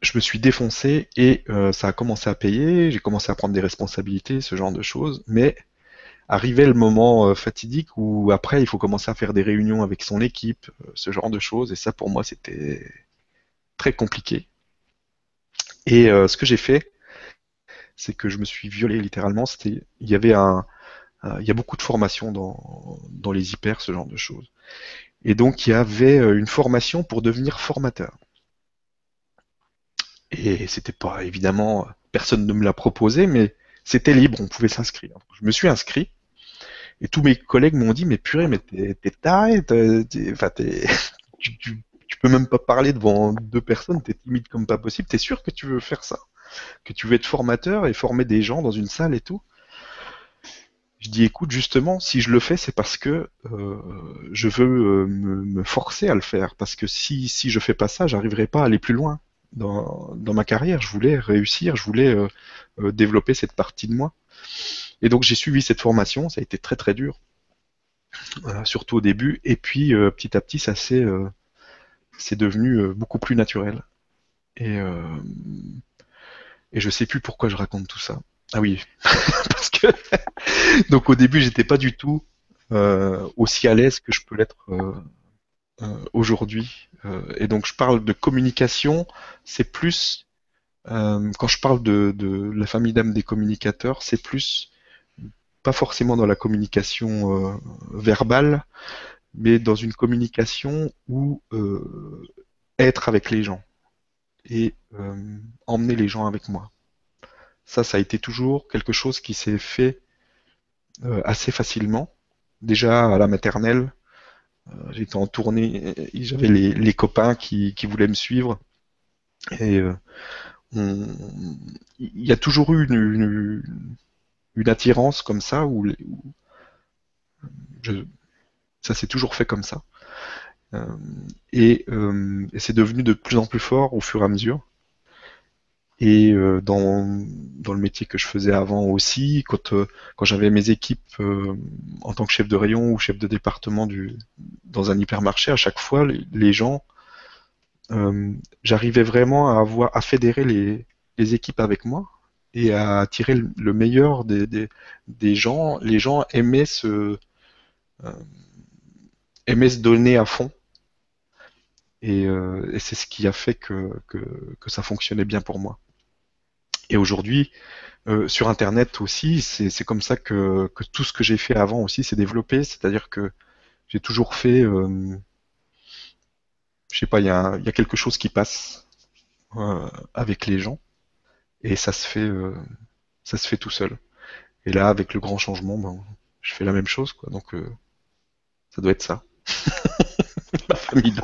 je me suis défoncé et euh, ça a commencé à payer. J'ai commencé à prendre des responsabilités, ce genre de choses. Mais arrivait le moment euh, fatidique où après il faut commencer à faire des réunions avec son équipe, ce genre de choses. Et ça pour moi c'était très compliqué. Et ce que j'ai fait, c'est que je me suis violé littéralement. C'était, il y avait un, euh, il y a beaucoup de formations dans, dans les hyper, ce genre de choses. Et donc il y avait euh, une formation pour devenir formateur. Et c'était pas évidemment, personne ne me l'a proposé, mais c'était libre, on pouvait s'inscrire. Je me suis inscrit et tous mes collègues m'ont dit mais purée, mais t'es taré, tu, tu, peux même pas parler devant deux personnes, t'es timide comme pas possible. T'es sûr que tu veux faire ça, que tu veux être formateur et former des gens dans une salle et tout. Je dis écoute justement si je le fais c'est parce que euh, je veux euh, me, forcer à le faire. Parce que si si je fais pas ça j'arriverai pas à aller plus loin dans, dans ma carrière. Je voulais réussir je voulais euh, développer cette partie de moi. Et donc j'ai suivi cette formation. Ça a été très très dur. Surtout au début. Et puis petit à petit ça s'est devenu beaucoup plus naturel. Et et je sais plus pourquoi je raconte tout ça ah oui, parce que donc au début j'étais pas du tout euh, aussi à l'aise que je peux l'être euh, euh, aujourd'hui. et donc je parle de communication, c'est plus quand je parle de, la famille d'âme des communicateurs, c'est plus pas forcément dans la communication verbale, mais dans une communication où être avec les gens et emmener les gens avec moi. Ça, ça a été toujours quelque chose qui s'est fait euh, assez facilement. Déjà à la maternelle, euh, j'étais en tournée, j'avais les, copains qui, voulaient me suivre. Et euh, il y a toujours eu une, attirance comme ça où, ça s'est toujours fait comme ça. Et c'est devenu de plus en plus fort au fur et à mesure. Et euh, dans, dans le métier que je faisais avant aussi, quand, euh, quand j'avais mes équipes euh, en tant que chef de rayon ou chef de département du, dans un hypermarché, à chaque fois, les, gens, j'arrivais vraiment à avoir à fédérer les, les équipes avec moi et à tirer le meilleur des, des, des gens. Les gens aimaient se, aimaient se donner à fond. Et, et c'est ce qui a fait que, ça fonctionnait bien pour moi. Et aujourd'hui, euh, sur Internet aussi, c'est comme ça que, tout ce que j'ai fait avant aussi s'est développé. C'est-à-dire que j'ai toujours fait, euh, je sais pas, il y a, quelque chose qui passe euh, avec les gens et ça se fait, ça se fait tout seul. Et là, avec le grand changement, ben, je fais la même chose, quoi. Donc, ça doit être ça. La famille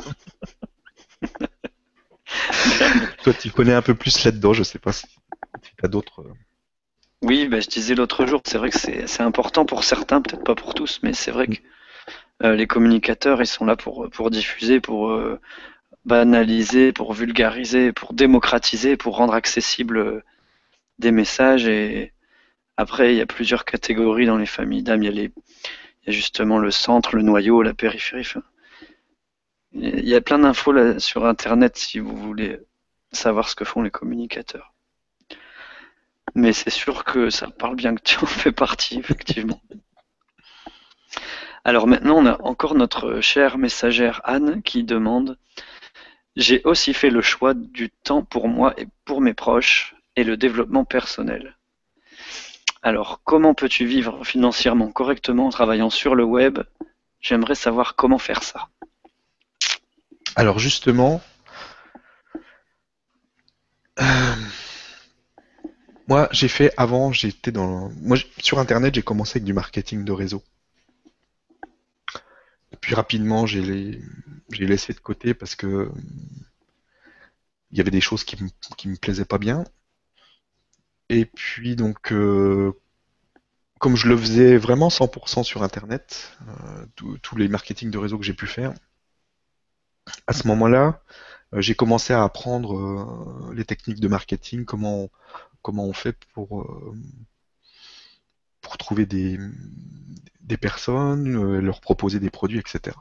Toi, tu connais un peu plus là-dedans, je sais pas si tu as d'autres. Euh. Oui, bah, je disais l'autre jour, c'est vrai que c'est important pour certains, peut-être pas pour tous, mais c'est vrai mm. que euh, les communicateurs, ils sont là pour, pour diffuser, pour euh, banaliser, pour vulgariser, pour démocratiser, pour rendre accessible des messages. Et après, il y a plusieurs catégories dans les familles d'âmes. Il, il, y a justement le centre, le noyau, la périphérie. il y a plein d'infos sur Internet si vous voulez savoir ce que font les communicateurs. Mais c'est sûr que ça parle bien que tu en fais partie, effectivement. Alors maintenant, on a encore notre chère messagère Anne qui demande J'ai aussi fait le choix du temps pour moi et pour mes proches et le développement personnel. Alors, comment peux-tu vivre financièrement correctement en travaillant sur le web? J'aimerais savoir comment faire ça. Alors justement, moi j'ai fait avant, j'étais dans, moi sur internet j'ai commencé avec du marketing de réseau. Et puis rapidement j'ai laissé de côté parce que il y avait des choses qui me, me plaisaient pas bien. Et puis donc, euh, comme je le faisais vraiment 100% sur Internet, euh, tous les marketing de réseau que j'ai pu faire, à ce moment-là, j'ai commencé à apprendre les techniques de marketing, comment comment on fait pour pour trouver des des personnes, leur proposer des produits, etc.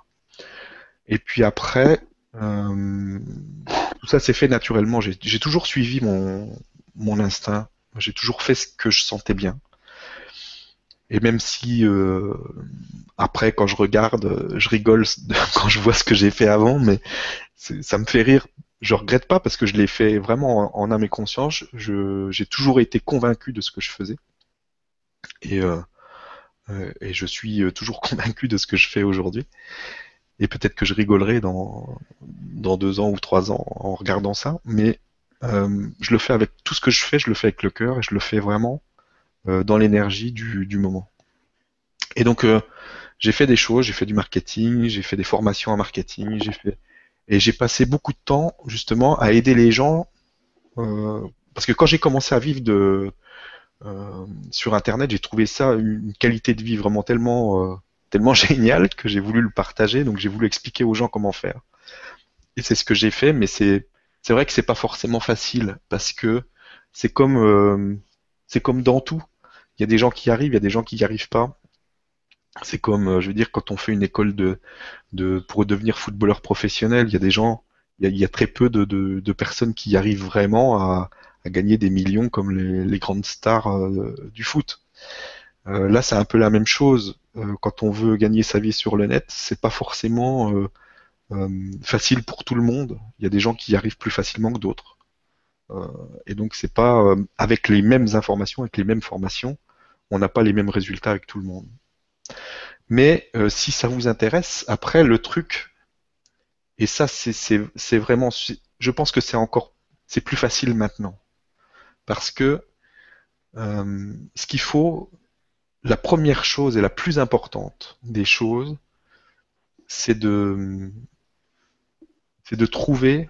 Et puis après, tout ça s'est fait naturellement. J'ai toujours suivi mon, mon instinct j'ai toujours fait ce que je sentais bien. Et même si euh, après, quand je regarde, je rigole quand je vois ce que j'ai fait avant, mais ça me fait rire. Je regrette pas parce que je l'ai fait vraiment en, âme et conscience. J'ai toujours été convaincu de ce que je faisais. Et, euh, euh, et je suis toujours convaincu de ce que je fais aujourd'hui. Et peut-être que je rigolerai dans, dans deux ans ou trois ans en regardant ça, mais euh, je le fais avec tout ce que je fais, je le fais avec le cœur et je le fais vraiment euh, dans l'énergie du, moment. Et donc euh, j'ai fait des choses, j'ai fait du marketing, j'ai fait des formations en marketing, j'ai fait et j'ai passé beaucoup de temps justement à aider les gens parce que quand j'ai commencé à vivre de sur internet, j'ai trouvé ça une qualité de vie vraiment tellement tellement géniale que j'ai voulu le partager, donc j'ai voulu expliquer aux gens comment faire. Et c'est ce que j'ai fait, mais c'est vrai que c'est pas forcément facile parce que c'est comme euh, c'est comme dans tout. Il y a des gens qui y arrivent, il y a des gens qui n'y arrivent pas. C'est comme, euh, je veux dire, quand on fait une école de, de pour devenir footballeur professionnel, il y a des gens, il y a, très peu de, de, personnes qui y arrivent vraiment à, à gagner des millions comme les, les grandes stars euh, du foot. là, c'est un peu la même chose. quand on veut gagner sa vie sur le net, c'est pas forcément euh, facile pour tout le monde. Il y a des gens qui y arrivent plus facilement que d'autres. Euh, et donc c'est pas euh, avec les mêmes informations, avec les mêmes formations, on n'a pas les mêmes résultats avec tout le monde. Mais si ça vous intéresse, après le truc, et ça c'est vraiment, je pense que c'est encore, c'est plus facile maintenant, parce que ce qu'il faut, la première chose et la plus importante des choses, c'est de c'est de trouver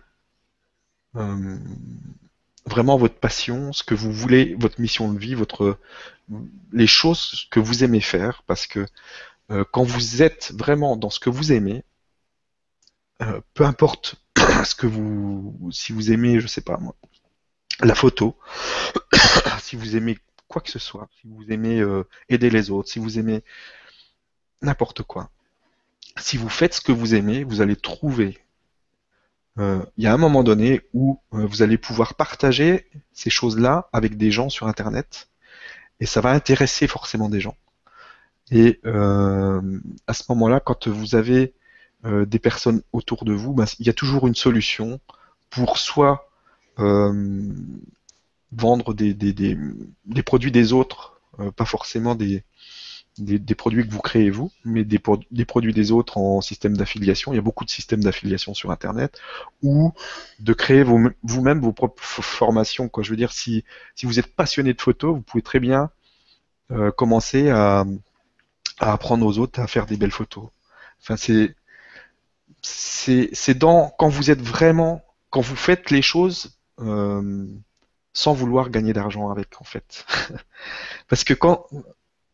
euh, vraiment votre passion, ce que vous voulez, votre mission de vie, votre les choses que vous aimez faire, parce que euh, quand vous êtes vraiment dans ce que vous aimez, euh, peu importe ce que vous, si vous aimez, je sais pas moi, la photo, si vous aimez quoi que ce soit, si vous aimez aider les autres, si vous aimez n'importe quoi, si vous faites ce que vous aimez, vous allez trouver euh, il y a un moment donné où euh, vous allez pouvoir partager ces choses-là avec des gens sur Internet et ça va intéresser forcément des gens. Et euh, à ce moment-là, quand vous avez des personnes autour de vous, ben, il y a toujours une solution pour soit vendre des, produits des autres, pas forcément des, des, produits que vous créez vous, mais des, produits des autres en système d'affiliation. Il y a beaucoup de systèmes d'affiliation sur Internet, ou de créer vous-même vos propres formations. Quoi. Je veux dire, si, si vous êtes passionné de photo, vous pouvez très bien euh, commencer à, à, apprendre aux autres à faire des belles photos. Enfin, c'est c'est dans quand vous êtes vraiment quand vous faites les choses euh, sans vouloir gagner d'argent avec en fait. Parce que quand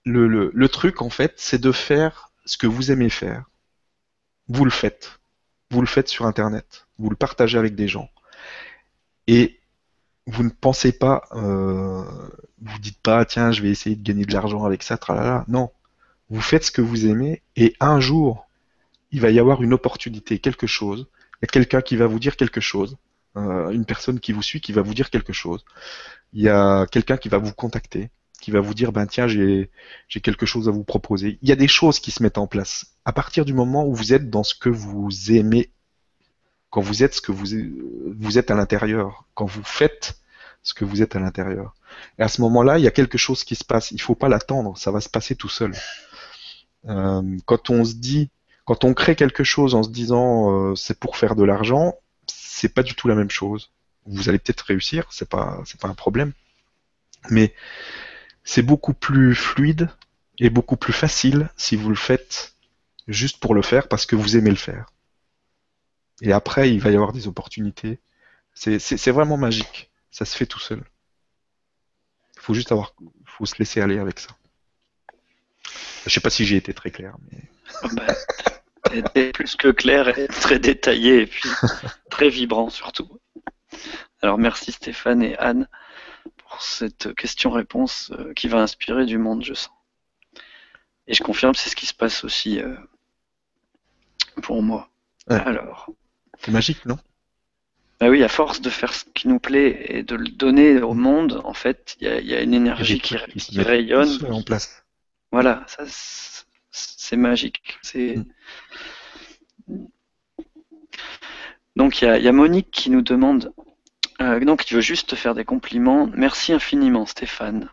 le, truc, en fait, c'est de faire ce que vous aimez faire. Vous le faites. Vous le faites sur Internet. Vous le partagez avec des gens. Et vous ne pensez pas, euh, vous dites pas, tiens, je vais essayer de gagner de l'argent avec ça, tralala. Non. Vous faites ce que vous aimez et un jour, il va y avoir une opportunité, quelque chose. Il y a quelqu'un qui va vous dire quelque chose euh, une personne qui vous suit, qui va vous dire quelque chose. Il y a quelqu'un qui va vous contacter, qui va vous dire ben tiens j'ai j'ai quelque chose à vous proposer. Il y a des choses qui se mettent en place à partir du moment où vous êtes dans ce que vous aimez, quand vous êtes ce que vous vous êtes à l'intérieur, quand vous faites ce que vous êtes à l'intérieur. Et à ce moment-là, il y a quelque chose qui se passe. Il faut pas l'attendre, ça va se passer tout seul. Euh, quand on se dit, quand on crée quelque chose en se disant euh, c'est pour faire de l'argent, c'est pas du tout la même chose. Vous allez peut-être réussir, c'est pas c'est pas un problème, mais c'est beaucoup plus fluide et beaucoup plus facile si vous le faites juste pour le faire parce que vous aimez le faire. Et après, il va y avoir des opportunités. C'est vraiment magique. Ça se fait tout seul. Il faut juste avoir, faut se laisser aller avec ça. Je sais pas si j'ai été très clair, mais. Oh, bah, plus que clair et très détaillé et puis très vibrant surtout. Alors merci Stéphane et Anne pour cette question-réponse euh, qui va inspirer du monde, je sens. Et je confirme, c'est ce qui se passe aussi euh, pour moi. Alors. C'est magique, non? Bah oui, à force de faire ce qui nous plaît et de le donner au monde, en fait, il y, a une énergie qui, rayonne. En place. Voilà, ça, c'est magique. C'est. Mm. Donc il y, a Monique qui nous demande, euh, donc tu veux juste te faire des compliments. Merci infiniment Stéphane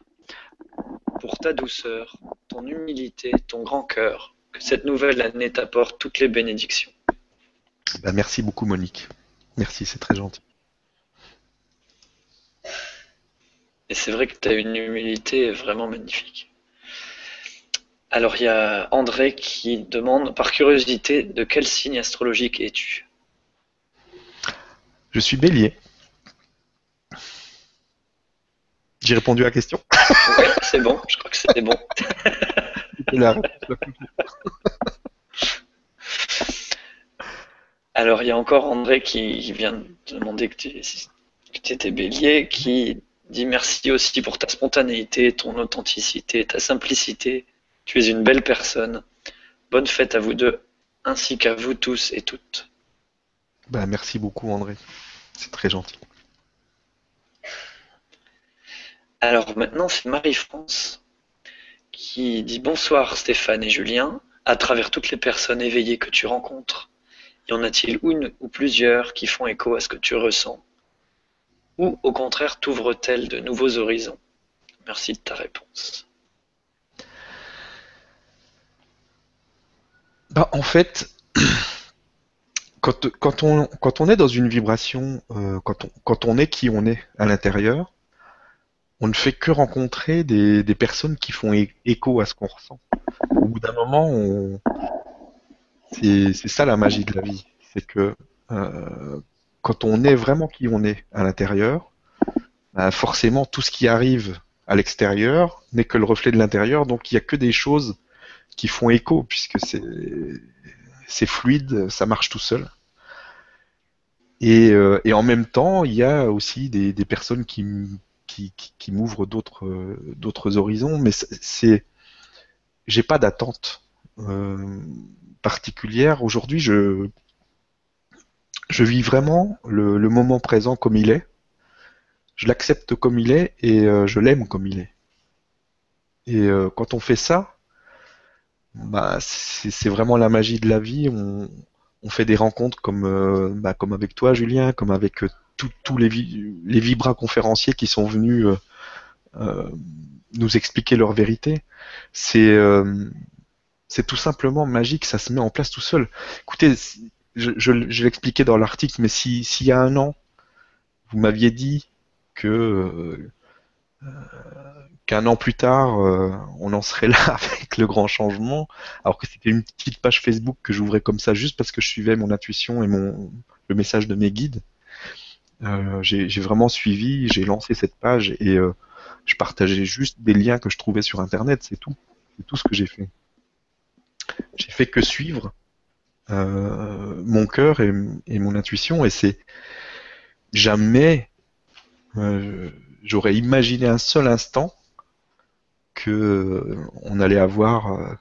pour ta douceur, ton humilité, ton grand cœur. Que cette nouvelle année t'apporte toutes les bénédictions. Bah, merci beaucoup Monique. Merci, c'est très gentil. Et c'est vrai que tu as une humilité vraiment magnifique. Alors il y a André qui demande par curiosité de quel signe astrologique es-tu? Je suis bélier. J'ai répondu à la question Oui, c'est bon, je crois que c'était bon. Alors il y a encore André qui vient de demander que tu étais bélier, qui dit merci aussi pour ta spontanéité, ton authenticité, ta simplicité, tu es une belle personne. Bonne fête à vous deux, ainsi qu'à vous tous et toutes. Bah, merci beaucoup André, c'est très gentil. Alors maintenant c'est Marie-France qui dit bonsoir Stéphane et Julien, à travers toutes les personnes éveillées que tu rencontres. Y en a-t-il une ou plusieurs qui font écho à ce que tu ressens? Ou au contraire t'ouvrent-elles de nouveaux horizons? Merci de ta réponse. Bah, en fait, quand, on, est dans une vibration, euh, quand on est qui on est à l'intérieur, on ne fait que rencontrer des, personnes qui font écho à ce qu'on ressent. Au bout d'un moment, c'est ça la magie de la vie. C'est que euh, quand on est vraiment qui on est à l'intérieur, bah, forcément tout ce qui arrive à l'extérieur n'est que le reflet de l'intérieur, donc il n'y a que des choses qui font écho, puisque c'est fluide, ça marche tout seul. Et, euh, et, en même temps, il y a aussi des personnes qui, qui, qui, m'ouvrent d'autres horizons, mais c'est j'ai pas d'attente euh, particulière. Aujourd'hui, je je vis vraiment le, moment présent comme il est. Je l'accepte comme il est et euh, je l'aime comme il est. Et euh, quand on fait ça, bah, c'est vraiment la magie de la vie. On, fait des rencontres comme, euh, bah, comme avec toi, Julien, comme avec euh, tous les, les vibra conférenciers qui sont venus euh, nous expliquer leur vérité. C'est c'est tout simplement magique, ça se met en place tout seul. Écoutez, je, l'expliquais dans l'article, mais si s'il y a un an, vous m'aviez dit que qu'un an plus tard, euh, on en serait là avec le grand changement, alors que c'était une petite page Facebook que j'ouvrais comme ça juste parce que je suivais mon intuition et mon le message de mes guides. Euh, j'ai vraiment suivi, j'ai lancé cette page et euh, je partageais juste des liens que je trouvais sur Internet, c'est tout. C'est tout ce que j'ai fait. J'ai fait que suivre mon cœur et, mon intuition et c'est jamais j'aurais imaginé un seul instant que euh, on allait avoir, euh,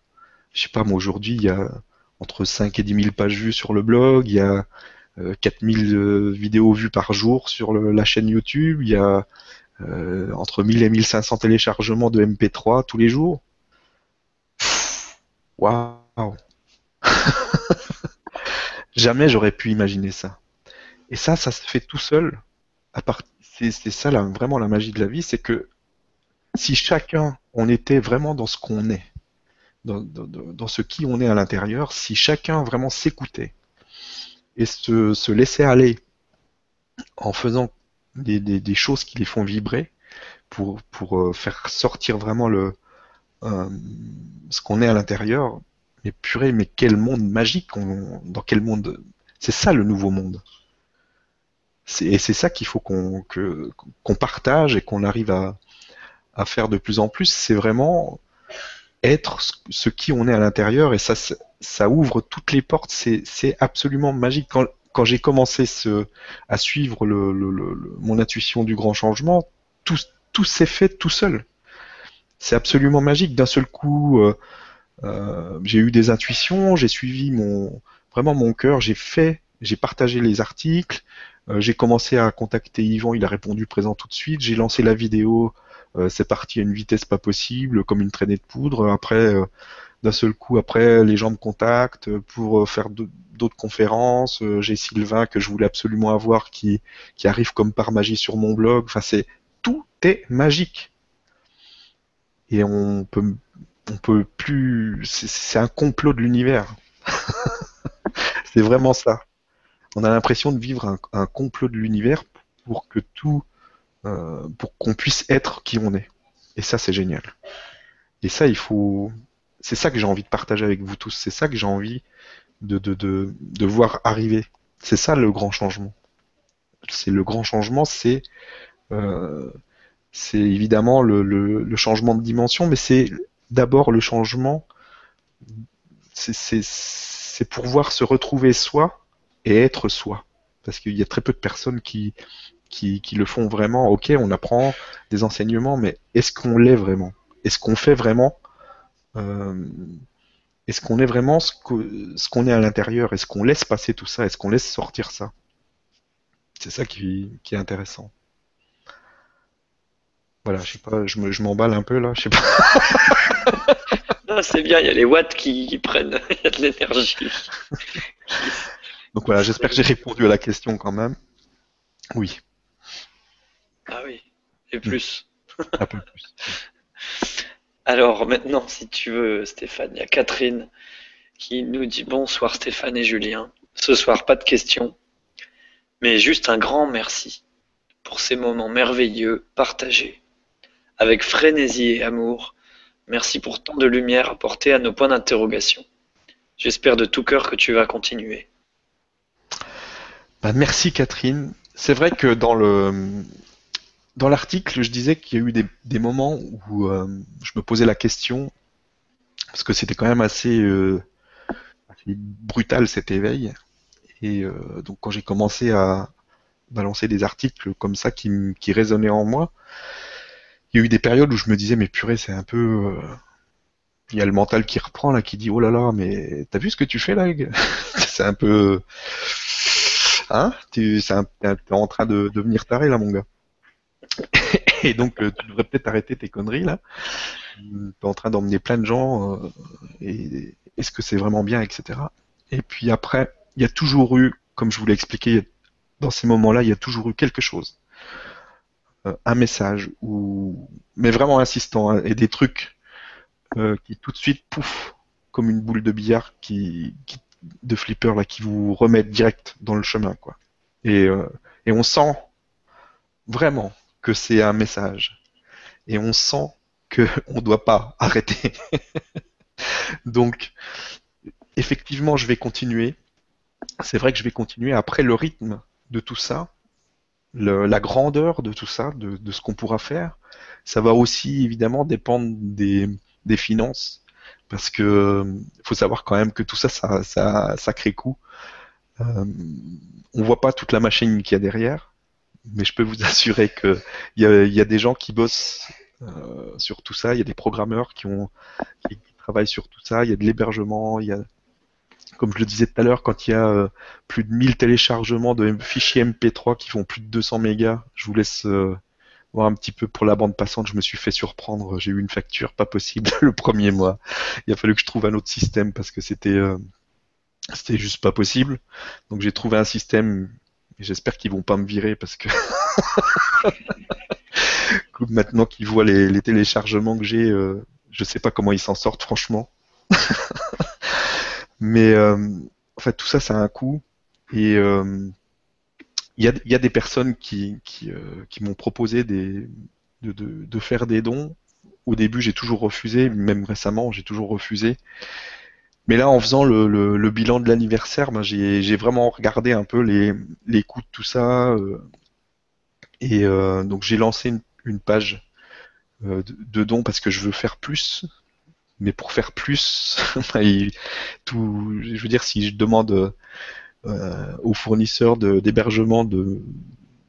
je sais pas moi aujourd'hui, il y a entre 5 et 10 000 pages vues sur le blog, il y a 4000 vidéos vues par jour sur la chaîne YouTube. Il y a entre 1000 et 1500 téléchargements de MP3 tous les jours. Waouh Jamais j'aurais pu imaginer ça. Et ça, ça se fait tout seul. C'est ça vraiment la magie de la vie, c'est que si chacun, on était vraiment dans ce qu'on est, dans, ce qui on est à l'intérieur, si chacun vraiment s'écoutait et se, laissait aller en faisant des, choses qui les font vibrer pour, euh, faire sortir vraiment le, euh, ce qu'on est à l'intérieur, mais purée, mais quel monde magique, dans quel monde. C'est ça le nouveau monde. Et c'est ça qu'il faut qu'on partage et qu'on arrive à, faire de plus en plus. C'est vraiment être ce qui on est à l'intérieur et ça, ça ouvre toutes les portes. C'est absolument magique. Quand, j'ai commencé à suivre mon intuition du grand changement, tout, tout s'est fait tout seul. C'est absolument magique. D'un seul coup, euh, euh, j'ai eu des intuitions, j'ai suivi mon vraiment mon cœur, j'ai fait, j'ai partagé les articles, euh, j'ai commencé à contacter Yvan, il a répondu présent tout de suite, j'ai lancé la vidéo, c'est parti à une vitesse pas possible, comme une traînée de poudre. Après, d'un seul coup, après, les gens me contactent pour faire d'autres conférences. J'ai Sylvain que je voulais absolument avoir qui, qui arrive comme par magie sur mon blog. Enfin, c'est tout est magique. Et on peut on peut plus. C'est un complot de l'univers. c'est vraiment ça. On a l'impression de vivre un, complot de l'univers pour que tout, euh, pour qu'on puisse être qui on est. Et ça, c'est génial. Et ça, il faut. C'est ça que j'ai envie de partager avec vous tous. C'est ça que j'ai envie de, de, de, voir arriver. C'est ça le grand changement. C'est le grand changement, c'est euh, c'est évidemment le, le, changement de dimension, mais c'est d'abord le changement, c'est pouvoir se retrouver soi et être soi. Parce qu'il y a très peu de personnes qui, qui, le font vraiment. Ok, on apprend des enseignements, mais est-ce qu'on l'est vraiment? Est-ce qu'on fait vraiment euh, Est-ce qu'on est vraiment ce qu'on est à l'intérieur? Est-ce qu'on laisse passer tout ça? Est-ce qu'on laisse sortir ça? C'est ça qui, qui est intéressant. Voilà, je sais pas, je m'emballe un peu là, je sais pas. c'est bien, il y a les watts qui, prennent, il y a de l'énergie. Donc voilà, j'espère que j'ai répondu à la question quand même. Oui. Ah oui, et plus. Un peu plus. Alors maintenant, si tu veux, Stéphane, il y a Catherine qui nous dit bonsoir Stéphane et Julien. Ce soir, pas de questions, mais juste un grand merci pour ces moments merveilleux partagés avec frénésie et amour Merci pour tant de lumière apportée à nos points d'interrogation. J'espère de tout cœur que tu vas continuer. Bah, merci Catherine. C'est vrai que dans le dans l'article, je disais qu'il y a eu des, moments où euh, je me posais la question parce que c'était quand même assez, euh, brutal cet éveil. Et euh, donc quand j'ai commencé à balancer des articles comme ça qui, qui résonnaient en moi, il y a eu des périodes où je me disais, mais purée, c'est un peu. Il y a le mental qui reprend là, qui dit, oh là là, mais t'as vu ce que tu fais là C'est un peu. Hein Tu es en train de devenir taré là, mon gars. Et donc, euh, tu devrais peut-être arrêter tes conneries là. Tu es en train d'emmener plein de gens. Euh, est-ce que c'est vraiment bien, etc. Et puis après, il y a toujours eu, comme je vous l'ai expliqué, dans ces moments-là, il y a toujours eu quelque chose euh, un message ou mais vraiment insistant hein, et des trucs qui tout de suite pouf comme une boule de billard qui, de flipper là qui vous remettent direct dans le chemin quoi et on sent vraiment que c'est un message. Et on sent que on doit pas arrêter. Donc effectivement je vais continuer. C'est vrai que je vais continuer. Après le rythme de tout ça la grandeur de tout ça, de, ce qu'on pourra faire, ça va aussi évidemment dépendre des, finances, parce que faut savoir quand même que tout ça, ça, ça, sacré coût. Euh, on voit pas toute la machine qu'il y a derrière, mais je peux vous assurer que il y a, des gens qui bossent euh, sur tout ça, il y a des programmeurs qui travaillent sur tout ça, il y a de l'hébergement, il y a comme je le disais tout à l'heure, quand il y a euh, plus de 1000 téléchargements de fichiers MP3 qui font plus de 200 mégas, je vous laisse euh, voir un petit peu pour la bande passante. Je me suis fait surprendre. J'ai eu une facture pas possible le premier mois. Il a fallu que je trouve un autre système parce que c'était c'était juste pas possible. Donc j'ai trouvé un système. J'espère qu'ils vont pas me virer parce que maintenant qu'ils voient les, téléchargements que j'ai, euh, je sais pas comment ils s'en sortent franchement. Mais euh, en fait, tout ça, ça a un coût. Et euh, il y, a, des personnes qui, euh, m'ont proposé de, faire des dons. Au début, j'ai toujours refusé, même récemment, j'ai toujours refusé. Mais là, en faisant le, bilan de l'anniversaire, ben, j'ai vraiment regardé un peu les, coûts de tout ça. et donc, j'ai lancé une, page de, dons parce que je veux faire plus mais pour faire plus, tout, je veux dire, si je demande euh, aux fournisseurs d'hébergement de,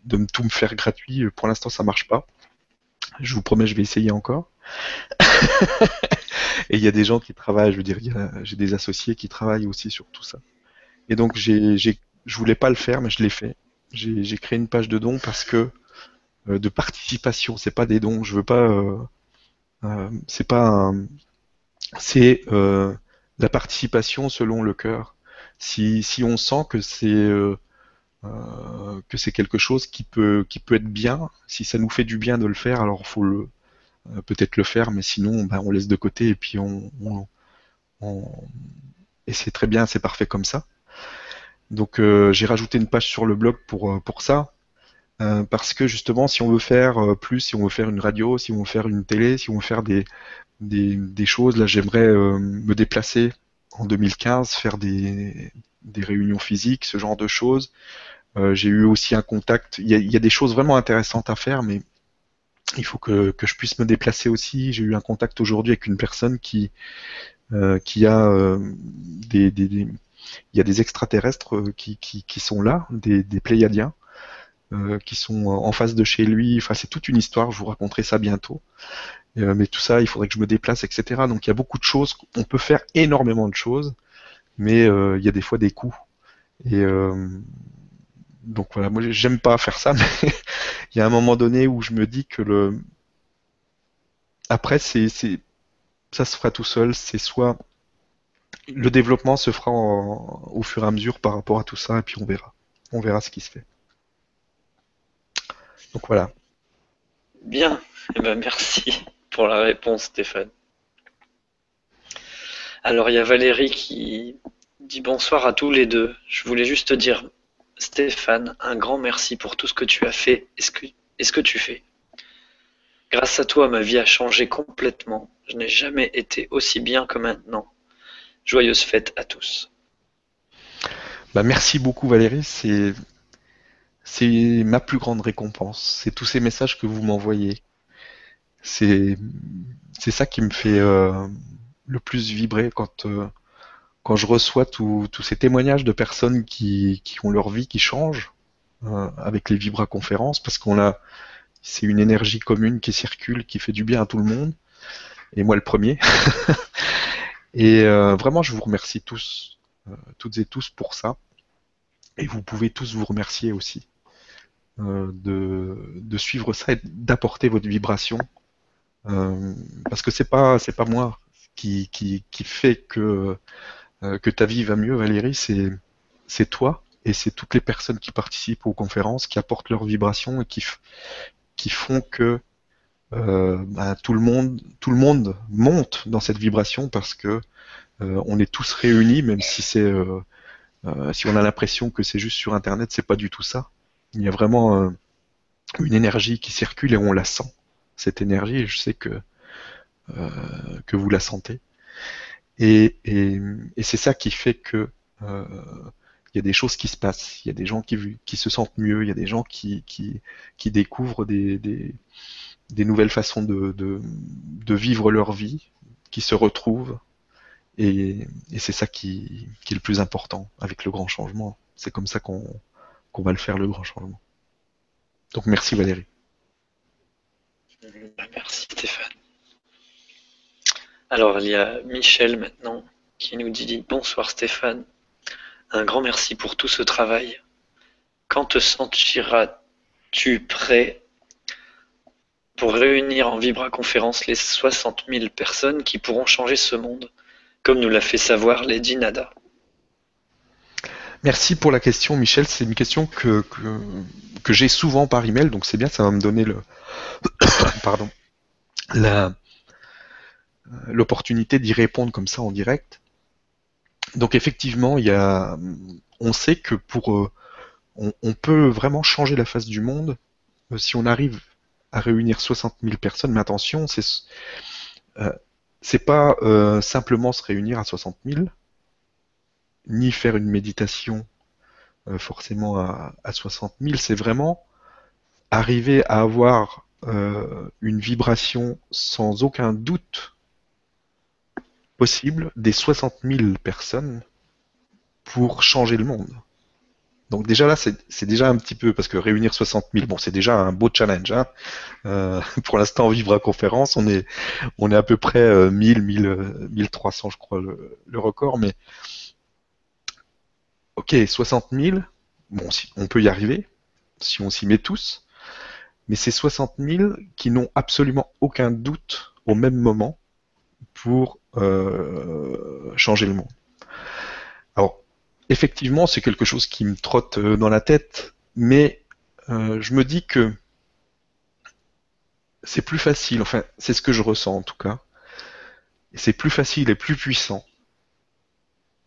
de, tout me faire gratuit, pour l'instant ça marche pas. Je vous promets, je vais essayer encore. et il y a des gens qui travaillent, je veux dire, j'ai des associés qui travaillent aussi sur tout ça. Et donc j'ai, je voulais pas le faire, mais je l'ai fait. J'ai créé une page de dons parce que euh, de participation, c'est pas des dons. Je veux pas, euh, euh c'est pas c'est la participation selon le cœur. Si, si on sent que c'est que c'est quelque chose qui peut qui peut être bien, si ça nous fait du bien de le faire, alors faut le peut-être le faire, mais sinon ben, on laisse de côté et puis on, et c'est très bien, c'est parfait comme ça. Donc j'ai rajouté une page sur le blog pour pour ça. parce que justement, si on veut faire plus, si on veut faire une radio, si on veut faire une télé, si on veut faire des, des, choses. Là, j'aimerais euh, me déplacer en 2015, faire des, des, réunions physiques, ce genre de choses. Euh, j'ai eu aussi un contact. Il y, a, des choses vraiment intéressantes à faire, mais il faut que, je puisse me déplacer aussi. J'ai eu un contact aujourd'hui avec une personne qui, euh, a des, des, il y a des extraterrestres qui, qui, sont là, des, Pléiadiens, qui sont en face de chez lui. Enfin, c'est toute une histoire. Je vous raconterai ça bientôt. Euh, mais tout ça, il faudrait que je me déplace, etc. Donc il y a beaucoup de choses. On peut faire énormément de choses, mais euh, il y a des fois des coûts. Et euh, donc voilà, moi j'aime pas faire ça, mais il y a un moment donné où je me dis que le après c'est ça se fera tout seul. C'est soit le développement se fera au fur et à mesure par rapport à tout ça, et puis on verra. On verra ce qui se fait. Donc voilà. Bien, eh ben, merci pour la réponse, Stéphane. Alors, il y a Valérie qui dit bonsoir à tous les deux. Je voulais juste te dire, Stéphane, un grand merci pour tout ce que tu as fait et ce que, tu fais. Grâce à toi, ma vie a changé complètement. Je n'ai jamais été aussi bien que maintenant. Joyeuse fête à tous. Bah, merci beaucoup Valérie, c'est ma plus grande récompense. C'est tous ces messages que vous m'envoyez, c'est c'est ça qui me fait euh, le plus vibrer quand euh, quand je reçois tous ces témoignages de personnes qui, ont leur vie qui change euh, avec les Vibra conférences parce qu'on a c'est une énergie commune qui circule qui fait du bien à tout le monde. Et moi le premier. Et vraiment je vous remercie tous toutes et tous pour ça. Et vous pouvez tous vous remercier aussi de, suivre ça et d'apporter votre vibration. Euh, parce que c'est pas pas moi qui, qui, qui fait que euh, que ta vie va mieux, Valérie, c'est c'est toi et c'est toutes les personnes qui participent aux conférences, qui apportent leur vibration et qui qui font que euh, bah, tout le monde tout le monde monte dans cette vibration parce que euh, on est tous réunis, même si c'est si on a l'impression que c'est juste sur internet, c'est pas du tout ça. Il y a vraiment une énergie qui circule et on la sent cette énergie et je sais que, que vous la sentez. Et, c'est ça qui fait que euh, il y a des choses qui se passent, il y a des gens qui, se sentent mieux, il y a des gens qui, découvrent des, nouvelles façons de, vivre leur vie, qui se retrouvent. Et, c'est ça qui, est le plus important avec le grand changement. C'est comme ça qu'on va le faire, le grand changement. Donc merci Valérie. Merci. Alors il y a Michel maintenant qui nous dit bonsoir Stéphane. un grand merci pour tout ce travail. Quand te sentiras-tu prêt pour réunir en vibra-conférence les 60 000 personnes qui pourront changer ce monde, comme nous l'a fait savoir Lady Nada? Merci pour la question, Michel. C'est une question que, que, j'ai souvent par email, donc c'est bien, ça va me donner le, pardon, l'opportunité d'y répondre comme ça en direct. Donc effectivement, il y a, on sait que pour, euh, on, peut vraiment changer la face du monde euh, si on arrive à réunir 60 000 personnes. Mais attention, c'est euh, pas simplement se réunir à 60 000, ni faire une méditation forcément à, à 60 000. C'est vraiment arriver à avoir une vibration sans aucun doute possible des 60 000 personnes pour changer le monde. Donc déjà là, c'est déjà un petit peu, parce que réunir 60 000, bon, c'est déjà un beau challenge. Hein. Euh, pour l'instant, vivre à conférence, on est, on est à peu près 1000, 1000, 1300, je crois, le, record. Mais ok, 60 000, bon, on peut y arriver, si on s'y met tous. Mais c'est 60 000 qui n'ont absolument aucun doute au même moment pour euh, changer le monde. Alors, effectivement, c'est quelque chose qui me trotte euh, dans la tête, mais euh, je me dis que c'est plus facile, enfin, c'est ce que je ressens en tout cas, c'est plus facile et plus puissant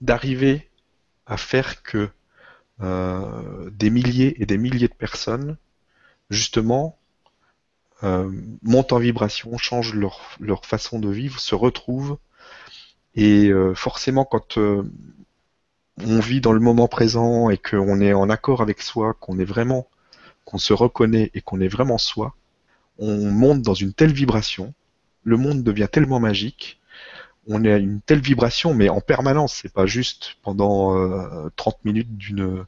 d'arriver à faire que des milliers et des milliers de personnes, justement, montent en vibration, changent leur, leur, façon de vivre, se retrouvent et euh, forcément, quand euh, on vit dans le moment présent et qu'on est en accord avec soi, qu'on est vraiment, qu'on se reconnaît et qu'on est vraiment soi, on monte dans une telle vibration, le monde devient tellement magique, on est à une telle vibration, mais en permanence, c'est pas juste pendant 30 euh, minutes d'une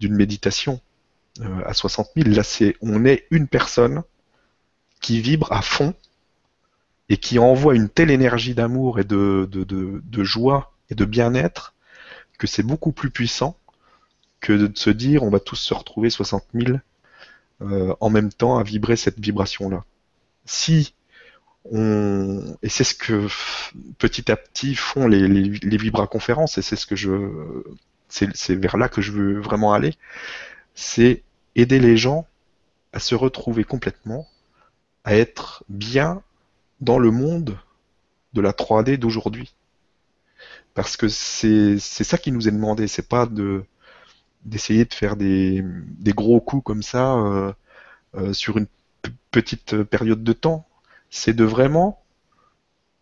d'une méditation à 60 000. Là, c'est on est une personne qui vibre à fond et qui envoie une telle énergie d'amour et de, de, joie et de bien-être que c'est beaucoup plus puissant que de se dire on va tous se retrouver 60 000 euh, en même temps à vibrer cette vibration-là. Si on et c'est ce que petit à petit font les, les, les vibra-conférences et c'est ce que je c'est vers là que je veux vraiment aller, c'est aider les gens à se retrouver complètement, à être bien dans le monde de la 3D d'aujourd'hui. Parce que c'est ça qui nous est demandé, c'est pas de d'essayer de faire des, des, gros coups comme ça euh, euh, sur une petite période de temps. C'est de vraiment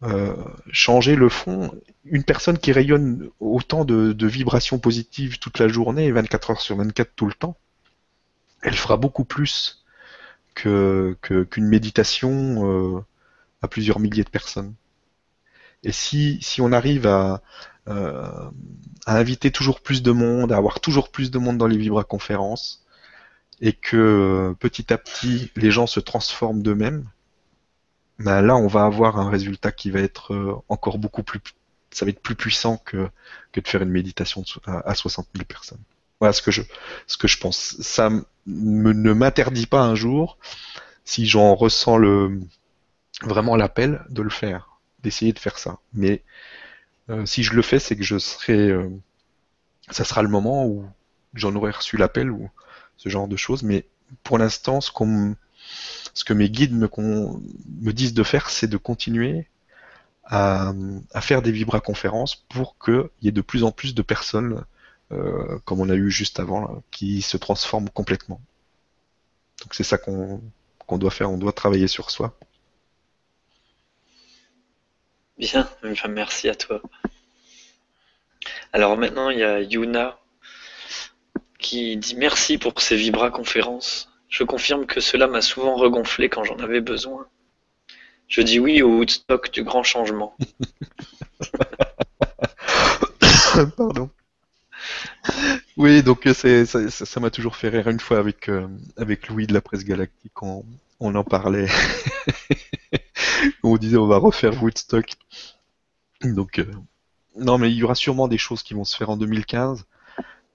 euh, changer le fond. Une personne qui rayonne autant de, vibrations positives toute la journée, 24 heures sur 24 tout le temps, elle fera beaucoup plus que qu'une méditation à plusieurs milliers de personnes. Et si, si on arrive à, euh, à inviter toujours plus de monde, à avoir toujours plus de monde dans les Vibra-conférences, et que petit à petit les gens se transforment d'eux-mêmes, ben là on va avoir un résultat qui va être euh, encore beaucoup plus, ça va être plus puissant que, que de faire une méditation à 60 000 personnes. Voilà ce que je, ce que je pense. Ça ne m'interdit pas un jour, si j'en ressens le, vraiment l'appel de le faire, d'essayer de faire ça. Mais euh, si je le fais, c'est que je serai, euh, ça sera le moment où j'en aurai reçu l'appel ou ce genre de choses. Mais pour l'instant, ce, que mes guides me, disent de faire, c'est de continuer à, faire des vibra-conférences pour qu'il y ait de plus en plus de personnes, euh, comme on a eu juste avant, qui se transforment complètement. Donc c'est ça qu'on doit faire, on doit travailler sur soi. Bien, merci à toi. Alors maintenant, il y a Yuna qui dit merci pour ces Vibra conférences. Je confirme que cela m'a souvent regonflé quand j'en avais besoin. Je dis oui au Woodstock du grand changement. Pardon. Oui, donc ça, ça m'a toujours fait rire une fois avec, euh, avec Louis de la presse galactique, on en parlait. on disait on va refaire Woodstock. Donc, euh, non, mais il y aura sûrement des choses qui vont se faire en 2015.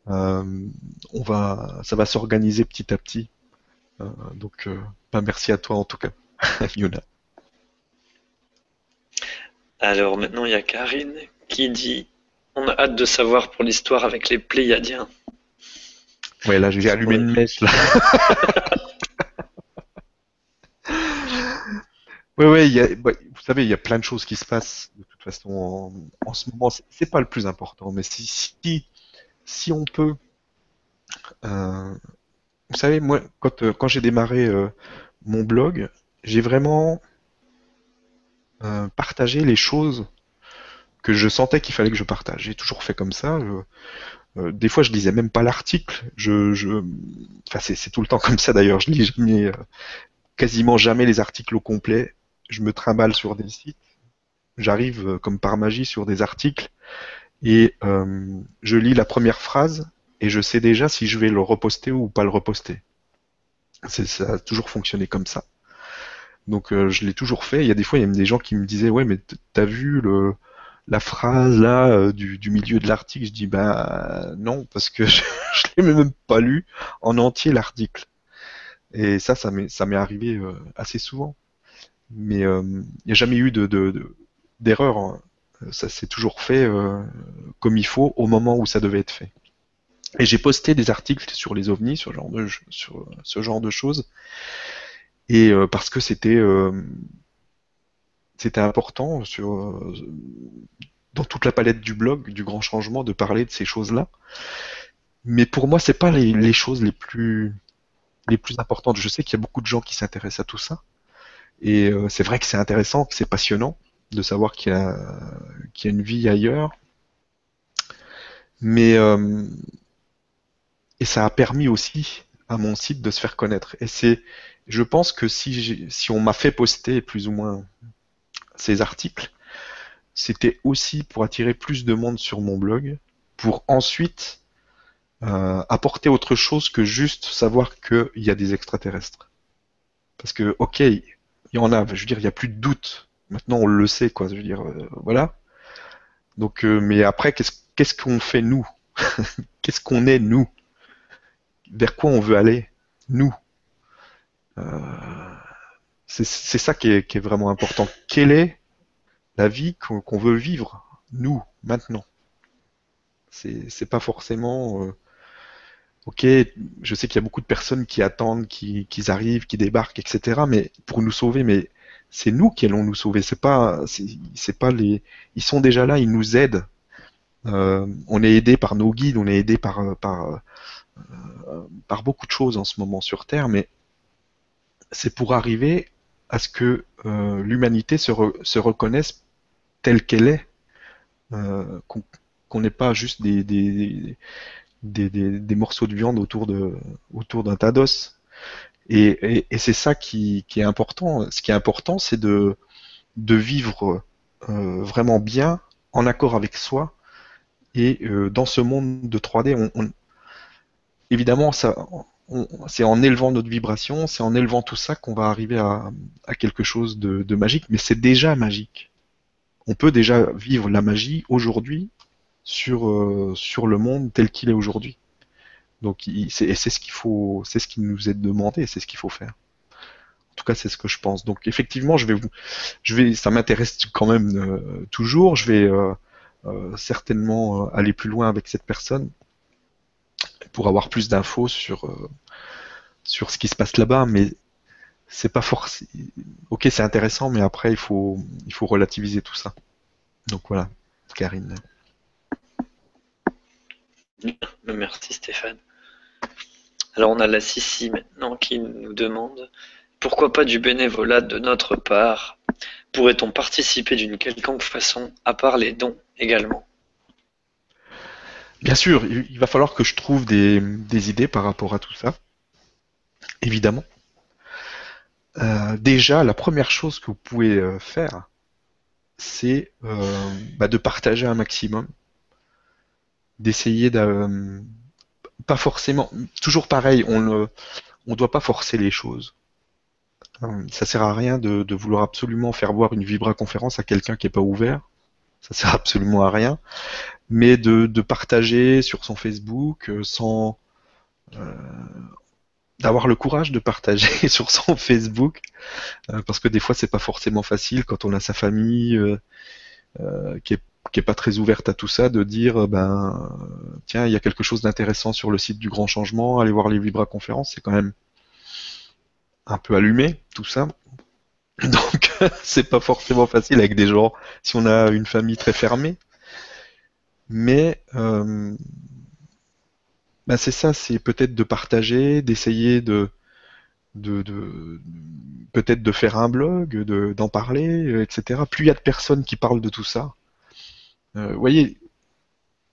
on va, ça va s'organiser petit à petit. donc, bah, merci à toi en tout cas, Yuna. Alors maintenant, il y a Karine qui dit On a hâte de savoir pour l'histoire avec les Pléiadiens. Ouais, là, j'ai allumé une mèche, là. Oui, ouais, vous savez, il y a plein de choses qui se passent de toute façon en, ce moment. C'est pas le plus important, mais si, si, si on peut. Euh, vous savez, moi, quand, euh, quand j'ai démarré euh, mon blog, j'ai vraiment partagé les choses que je sentais qu'il fallait que je partage. J'ai toujours fait comme ça. des fois, je lisais même pas l'article. Je, je, enfin, c'est tout le temps comme ça d'ailleurs. Je lis jamais, quasiment jamais les articles au complet je me trimballe sur des sites, j'arrive euh, comme par magie sur des articles et euh, je lis la première phrase et je sais déjà si je vais le reposter ou pas le reposter. Ça a toujours fonctionné comme ça. Donc euh, je l'ai toujours fait. Il y a des fois, il y a même des gens qui me disaient ouais mais t'as vu la phrase là du, milieu de l'article? Je dis ben non parce que je, je l'ai même pas lu en entier l'article. Et ça, ça m'est arrivé assez souvent mais euh, il n'y a jamais eu de, d'erreur. Hein. Ça s'est toujours fait euh, comme il faut au moment où ça devait être fait. Et j'ai posté des articles sur les ovnis, sur, ce genre de choses, et euh, parce que c'était important dans toute la palette du blog, du grand changement, de parler de ces choses-là. Mais pour moi, c'est pas les, choses les plus importantes. Je sais qu'il y a beaucoup de gens qui s'intéressent à tout ça, et euh, c'est vrai que c'est intéressant, que c'est passionnant de savoir qu'il y, a, une vie ailleurs. Mais euh, et ça a permis aussi à mon site de se faire connaître. Et c'est, je pense que si, on m'a fait poster plus ou moins ces articles, c'était aussi pour attirer plus de monde sur mon blog, pour ensuite euh, apporter autre chose que juste savoir qu'il y a des extraterrestres. Parce que, ok, il y en a. Je veux dire, il n'y a plus de doute. Maintenant, on le sait, quoi. Je veux dire, euh, voilà. Donc, euh, mais après, qu'est-ce qu'on fait nous Qu'est-ce qu'on est nous Vers quoi on veut aller nous euh, C'est ça qui est, vraiment important. Quelle est la vie qu'on veut vivre nous maintenant? C'est pas forcément ok, je sais qu'il y a beaucoup de personnes qui attendent qu'ils arrivent, qui débarquent, etc. Mais pour nous sauver, mais c'est nous qui allons nous sauver. C'est pas, c'est pas les, ils sont déjà là, ils nous aident. Euh, on est aidé par nos guides, on est aidé par, par, euh, par beaucoup de choses en ce moment sur Terre, mais c'est pour arriver à ce que euh, l'humanité se, se, reconnaisse telle qu'elle est, qu'on n'ait pas juste des, des, morceaux de viande autour d'un tas d'os. Et, c'est ça qui, est important. Ce qui est important, c'est de, de vivre euh, vraiment bien, en accord avec soi, et euh, dans ce monde de 3D, on, évidemment, ça, c'est en élevant notre vibration, c'est en élevant tout ça qu'on va arriver à, quelque chose de magique, mais c'est déjà magique. On peut déjà vivre la magie aujourd'hui sur, euh, sur le monde tel qu'il est aujourd'hui. Donc, c'est ce qu'il faut, c'est ce qui nous est demandé, c'est ce qu'il faut faire. En tout cas, c'est ce que je pense. Donc, effectivement, je vais je vais, ça m'intéresse quand même euh, toujours. Je vais euh, certainement aller plus loin avec cette personne pour avoir plus d'infos sur sur ce qui se passe là-bas, mais c'est pas forcément. Ok, c'est intéressant, mais après, il faut il faut relativiser tout ça. Donc voilà, Karine. Merci Stéphane. Alors on a la Sissi maintenant qui nous demande pourquoi pas du bénévolat de notre part? Pourrait-on participer d'une quelconque façon, à part les dons également? Bien sûr, il va falloir que je trouve des, idées par rapport à tout ça. Évidemment. Euh, déjà, la première chose que vous pouvez euh, faire, c'est euh, bah, de partager un maximum d'essayer de pas forcément toujours pareil on ne doit pas forcer les choses euh, ça sert à rien de, vouloir absolument faire voir une vibra conférence à quelqu'un qui est pas ouvert ça sert absolument à rien. Mais de, de partager sur son Facebook euh, sans euh, d'avoir le courage de partager sur son Facebook, parce que des fois c'est pas forcément facile quand on a sa famille qui est qui est pas très ouverte à tout ça, de dire ben tiens il y a quelque chose d'intéressant sur le site du Grand Changement, allez voir les Vibra conférences, c'est quand même un peu allumé tout ça. Donc c'est pas forcément facile avec des gens si on a une famille très fermée. Mais euh, ben c'est ça, c'est peut-être de partager, d'essayer de, de, de peut-être de faire un blog, d'en parler, etc. Plus il y a de personnes qui parlent de tout ça, euh, vous voyez,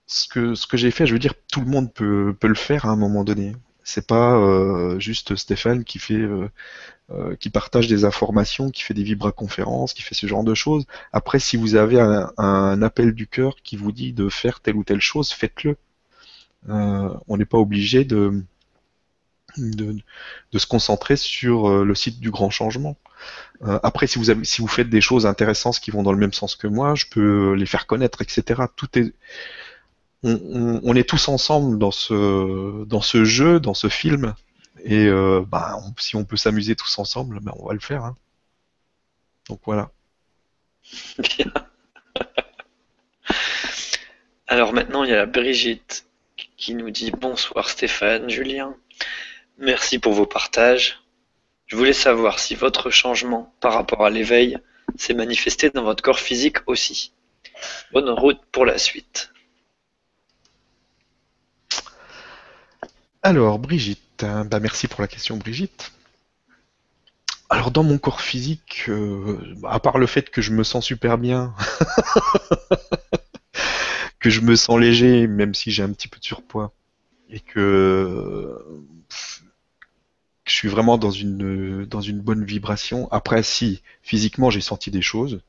ce que, ce que j'ai fait, je veux dire, tout le monde peut, peut le faire à un moment donné. C'est pas euh, juste Stéphane qui fait, euh, qui partage des informations, qui fait des vibra-conférences, qui fait ce genre de choses. Après, si vous avez un, appel du cœur qui vous dit de faire telle ou telle chose, faites-le. on n'est pas obligé de, de, se concentrer sur le site du grand changement. Euh, après, si vous, faites des choses intéressantes qui vont dans le même sens que moi, je peux les faire connaître, etc. On, est tous ensemble dans ce, jeu, dans ce film, et euh, bah, si on peut s'amuser tous ensemble, bah, on va le faire. Hein. Donc voilà. Alors maintenant, il y a Brigitte qui nous dit bonsoir Stéphane, Julien. Merci pour vos partages. Je voulais savoir si votre changement par rapport à l'éveil s'est manifesté dans votre corps physique aussi. Bonne route pour la suite. Alors, Brigitte, hein, bah, merci pour la question, Brigitte. Alors, dans mon corps physique, euh, à part le fait que je me sens super bien, que je me sens léger, même si j'ai un petit peu de surpoids, et que je suis vraiment dans une dans une bonne vibration. Après, si physiquement j'ai senti des choses,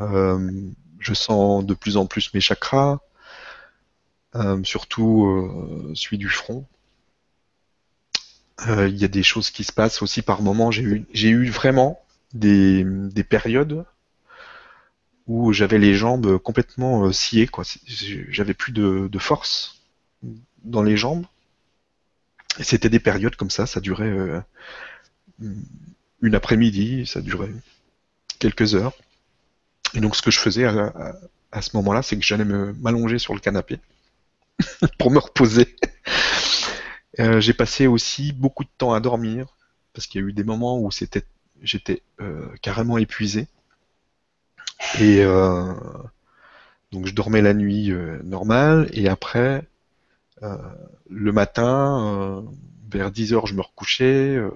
euh, je sens de plus en plus mes chakras, euh, surtout euh, celui du front. Il y a des choses qui se passent aussi par moments. J'ai eu vraiment des, des périodes où j'avais les jambes complètement sciées. J'avais plus de, de force dans les jambes c'était des périodes comme ça, ça durait euh, une après-midi, ça durait quelques heures. Et donc ce que je faisais à, ce moment-là, c'est que j'allais me m'allonger sur le canapé pour me reposer. Euh, j'ai passé aussi beaucoup de temps à dormir parce qu'il y a eu des moments où j'étais euh, carrément épuisé et donc je dormais la nuit normale et après le matin, euh, vers 10 heures, je me recouchais. Euh,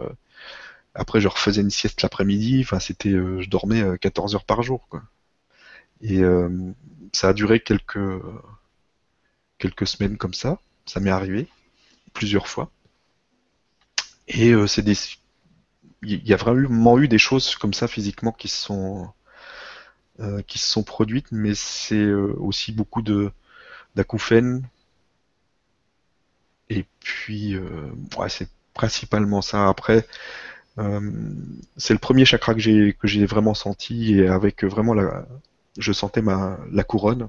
après, je refaisais une sieste l'après-midi. Enfin, c'était, je dormais 14 heures par jour. Et ça a duré quelques quelques semaines comme ça. Ça m'est arrivé plusieurs fois. Et c'est des il y a vraiment eu des choses comme ça physiquement qui se sont qui se sont produites, mais c'est aussi beaucoup de d'acouphènes, et puis, euh, c'est principalement ça. Après, euh, c'est le premier chakra que j'ai que j'ai vraiment senti et avec vraiment la, je sentais ma la couronne.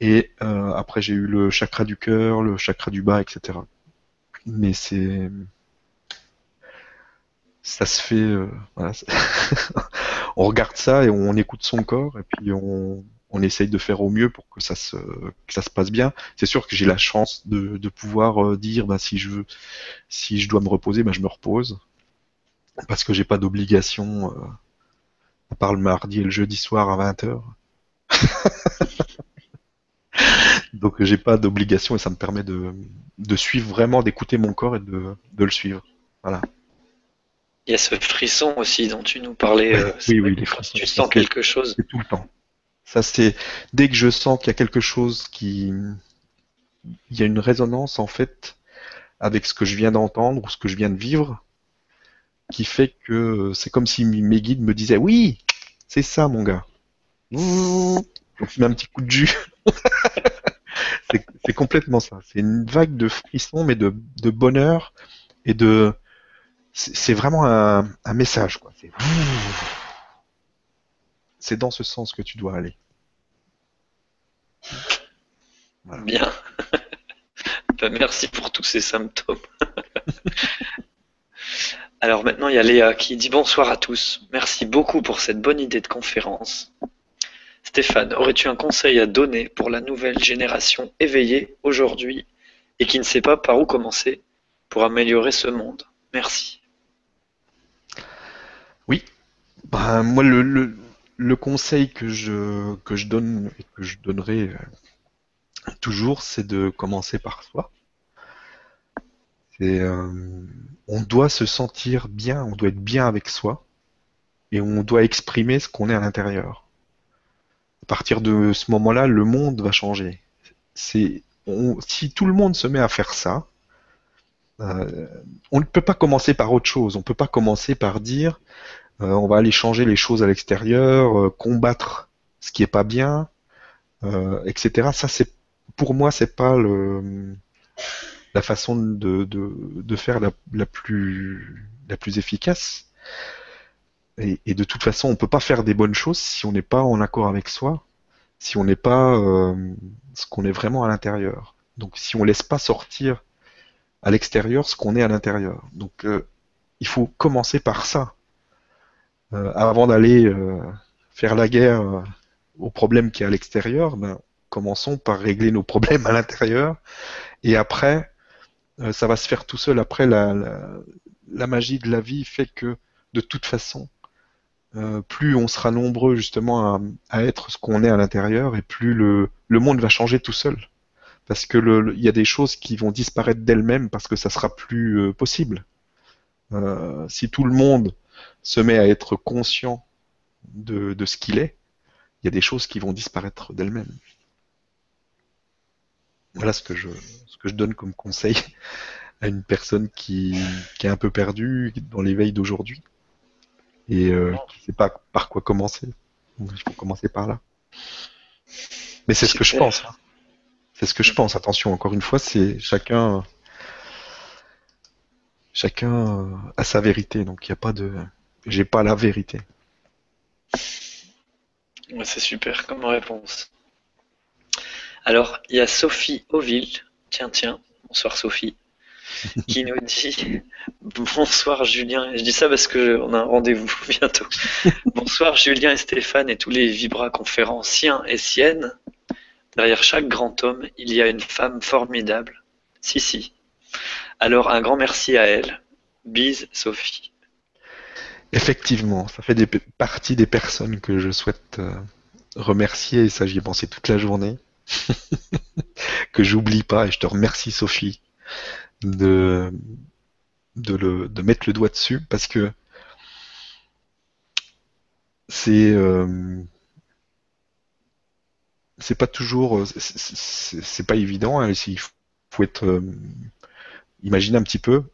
Et euh, après, j'ai eu le chakra du cœur, le chakra du bas, etc. Mais c'est ça se fait. voilà, on regarde ça et on écoute son corps et puis on, on essaye de faire au mieux pour que ça se, que ça se passe bien. C'est sûr que j'ai la chance de, de pouvoir euh, dire bah, si je veux, si je dois me reposer, bah, je me repose. Parce que j'ai pas d'obligation, euh, à part le mardi et le jeudi soir à 20h. Donc j'ai pas d'obligation et ça me permet de, de suivre vraiment, d'écouter mon corps et de, de le suivre. Voilà. Il y a ce frisson aussi dont tu nous parlais. Euh, oui, oui, les frissons. Tu sens quelque chose. C'est tout le temps. Ça, c'est dès que je sens qu'il y a quelque chose qui, il y a une résonance en fait avec ce que je viens d'entendre ou ce que je viens de vivre, qui fait que c'est comme si mes guides me disaient oui, c'est ça mon gars. Donc je mets un petit coup de jus. c'est complètement ça. C'est une vague de frissons, mais de, de bonheur et de. C'est vraiment un, un message, quoi c'est dans ce sens que tu dois aller. Bien. Ben, merci pour tous ces symptômes. Alors maintenant, il y a Léa qui dit bonsoir à tous. Merci beaucoup pour cette bonne idée de conférence. Stéphane, aurais-tu un conseil à donner pour la nouvelle génération éveillée aujourd'hui et qui ne sait pas par où commencer pour améliorer ce monde? Merci. Oui. Ben, moi, le, le, conseil que je, donne et que je donnerai euh, toujours, c'est de commencer par soi. Euh, on doit se sentir bien, on doit être bien avec soi et on doit exprimer ce qu'on est à l'intérieur. À partir de ce moment-là, le monde va changer. Si tout le monde se met à faire ça, euh, on ne peut pas commencer par autre chose. On ne peut pas commencer par dire on va aller changer les choses à l'extérieur, euh, combattre ce qui est pas bien, etc. Ça, c'est pour moi, c'est pas la façon de, faire la, plus, efficace. Et, de toute façon, on peut pas faire des bonnes choses si on n'est pas en accord avec soi, si on n'est pas ce qu'on est vraiment à l'intérieur. Donc, si on laisse pas sortir à l'extérieur ce qu'on est à l'intérieur. Donc euh, il faut commencer par ça. Euh, avant d'aller euh, faire la guerre aux problèmes qui est à l'extérieur, ben, commençons par régler nos problèmes à l'intérieur. Et après, ça va se faire tout seul. Après, la, magie de la vie fait que de toute façon, plus on sera nombreux justement à, être ce qu'on est à l'intérieur, et plus le, monde va changer tout seul parce que il y a des choses qui vont disparaître d'elles-mêmes parce que ça sera plus euh, possible. Euh, si tout le monde se met à être conscient de, de ce qu'il est, il y a des choses qui vont disparaître d'elles-mêmes. Voilà ce que je ce que je donne comme conseil à une personne qui, qui est un peu perdue dans l'éveil d'aujourd'hui et euh, qui ne sait pas par quoi commencer. Donc, il faut commencer par là. Mais c'est ce que je pense. Hein. C'est ce que je pense. Attention, encore une fois, c'est chacun, chacun a sa vérité. Donc il n'y a pas de, j'ai pas la vérité. C'est super comme réponse. Alors il y a Sophie Auville. Tiens, tiens. Bonsoir Sophie. qui nous dit bonsoir Julien. je dis ça parce qu'on a un rendez-vous bientôt. bonsoir Julien et Stéphane et tous les Vibra conférenciens et siennes. Derrière chaque grand homme, il y a une femme formidable. Si, si. Alors un grand merci à elle. Bise, Sophie. Effectivement, ça fait partie des personnes que je souhaite euh, remercier, et ça j'y ai pensé toute la journée. que j'oublie pas, et je te remercie Sophie de, mettre le doigt dessus, parce que c'est... Euh, pas toujours, euh, c'est pas évident. Hein, il faut être, imagine un petit peu.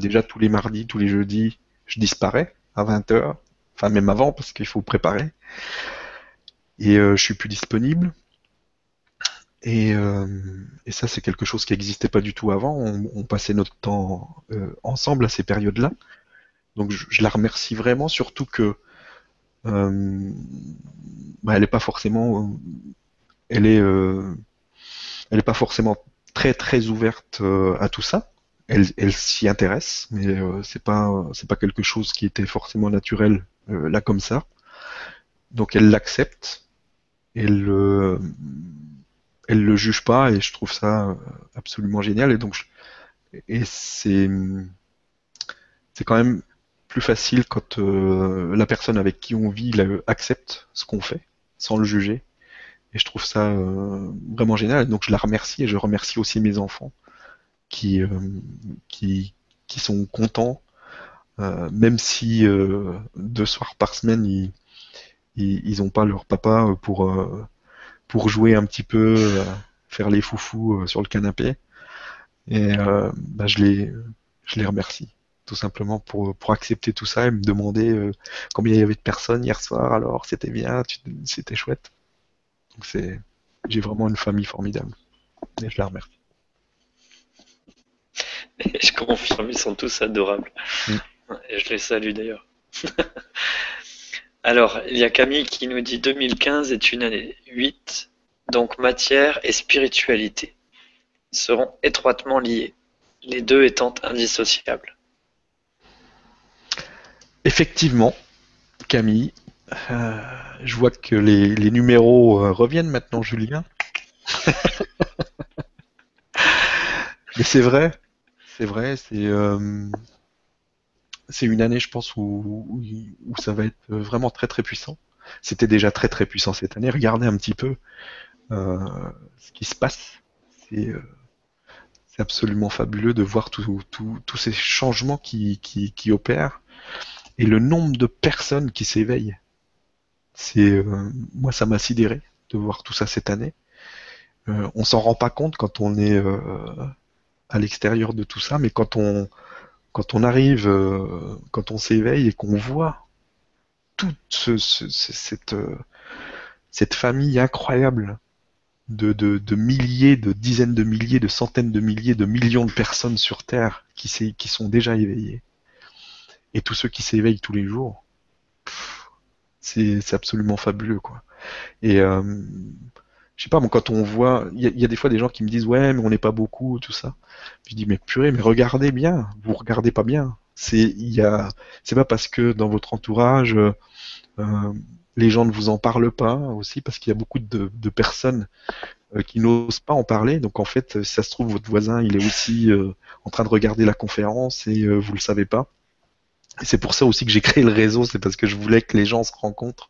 Déjà tous les mardis, tous les jeudis, je disparais à 20h, enfin même avant parce qu'il faut préparer. Et euh, je suis plus disponible. Et, et ça, c'est quelque chose qui n'existait pas du tout avant. On, passait notre temps ensemble à ces périodes-là. Donc je, la remercie vraiment, surtout que euh, bah, elle n'est pas forcément, euh, elle est, euh, elle est pas forcément très très ouverte à tout ça. Elle, s'y intéresse, mais c'est pas c'est pas quelque chose qui était forcément naturel là comme ça. Donc elle l'accepte, elle elle le juge pas et je trouve ça absolument génial et donc c'est c'est quand même plus facile quand euh, la personne avec qui on vit accepte ce qu'on fait sans le juger. Et je trouve ça euh, vraiment génial. Donc je la remercie et je remercie aussi mes enfants qui, euh, qui, qui sont contents, même si deux soirs par semaine ils ils, ont pas leur papa pour pour jouer un petit peu, faire les foufous sur le canapé. Et bah, je les je les remercie tout simplement pour, pour accepter tout ça et me demander euh, combien il y avait de personnes hier soir, alors c'était bien, c'était chouette. Donc j'ai vraiment une famille formidable et je la remercie. Et je confirme, ils sont tous adorables. Mm. Et je les salue d'ailleurs. Alors, il y a Camille qui nous dit 2015 est une année 8, donc matière et spiritualité seront étroitement liés, les deux étant indissociables. Effectivement, Camille, euh, je vois que les, numéros euh, reviennent maintenant, Julien. Mais c'est vrai, c'est vrai, c'est euh, c'est une année, je pense, où, où, ça va être vraiment très très puissant. C'était déjà très très puissant cette année. Regardez un petit peu ce qui se passe. C'est absolument fabuleux de voir tous ces changements qui, qui, opèrent et le nombre de personnes qui s'éveillent. Euh, moi ça m'a sidéré de voir tout ça cette année. Euh, on s'en rend pas compte quand on est euh, à l'extérieur de tout ça, mais quand on quand on arrive, euh, quand on s'éveille et qu'on voit toute cette cette famille incroyable de, de, milliers, de dizaines de milliers, de centaines de milliers, de millions de personnes sur Terre qui, qui sont déjà éveillées. Et tous ceux qui s'éveillent tous les jours, c'est absolument fabuleux, quoi. Et euh, je sais pas, quand on voit, il y, a des fois des gens qui me disent ouais, mais on n'est pas beaucoup, tout ça. Je dis mais purée, mais regardez bien, vous regardez pas bien. C'est il y a, c'est pas parce que dans votre entourage euh, les gens ne vous en parlent pas aussi parce qu'il y a beaucoup de, personnes euh, qui n'osent pas en parler. Donc en fait, si ça se trouve, votre voisin, il est aussi euh, en train de regarder la conférence et vous le savez pas. Et c'est pour ça aussi que j'ai créé le réseau, c'est parce que je voulais que les gens se rencontrent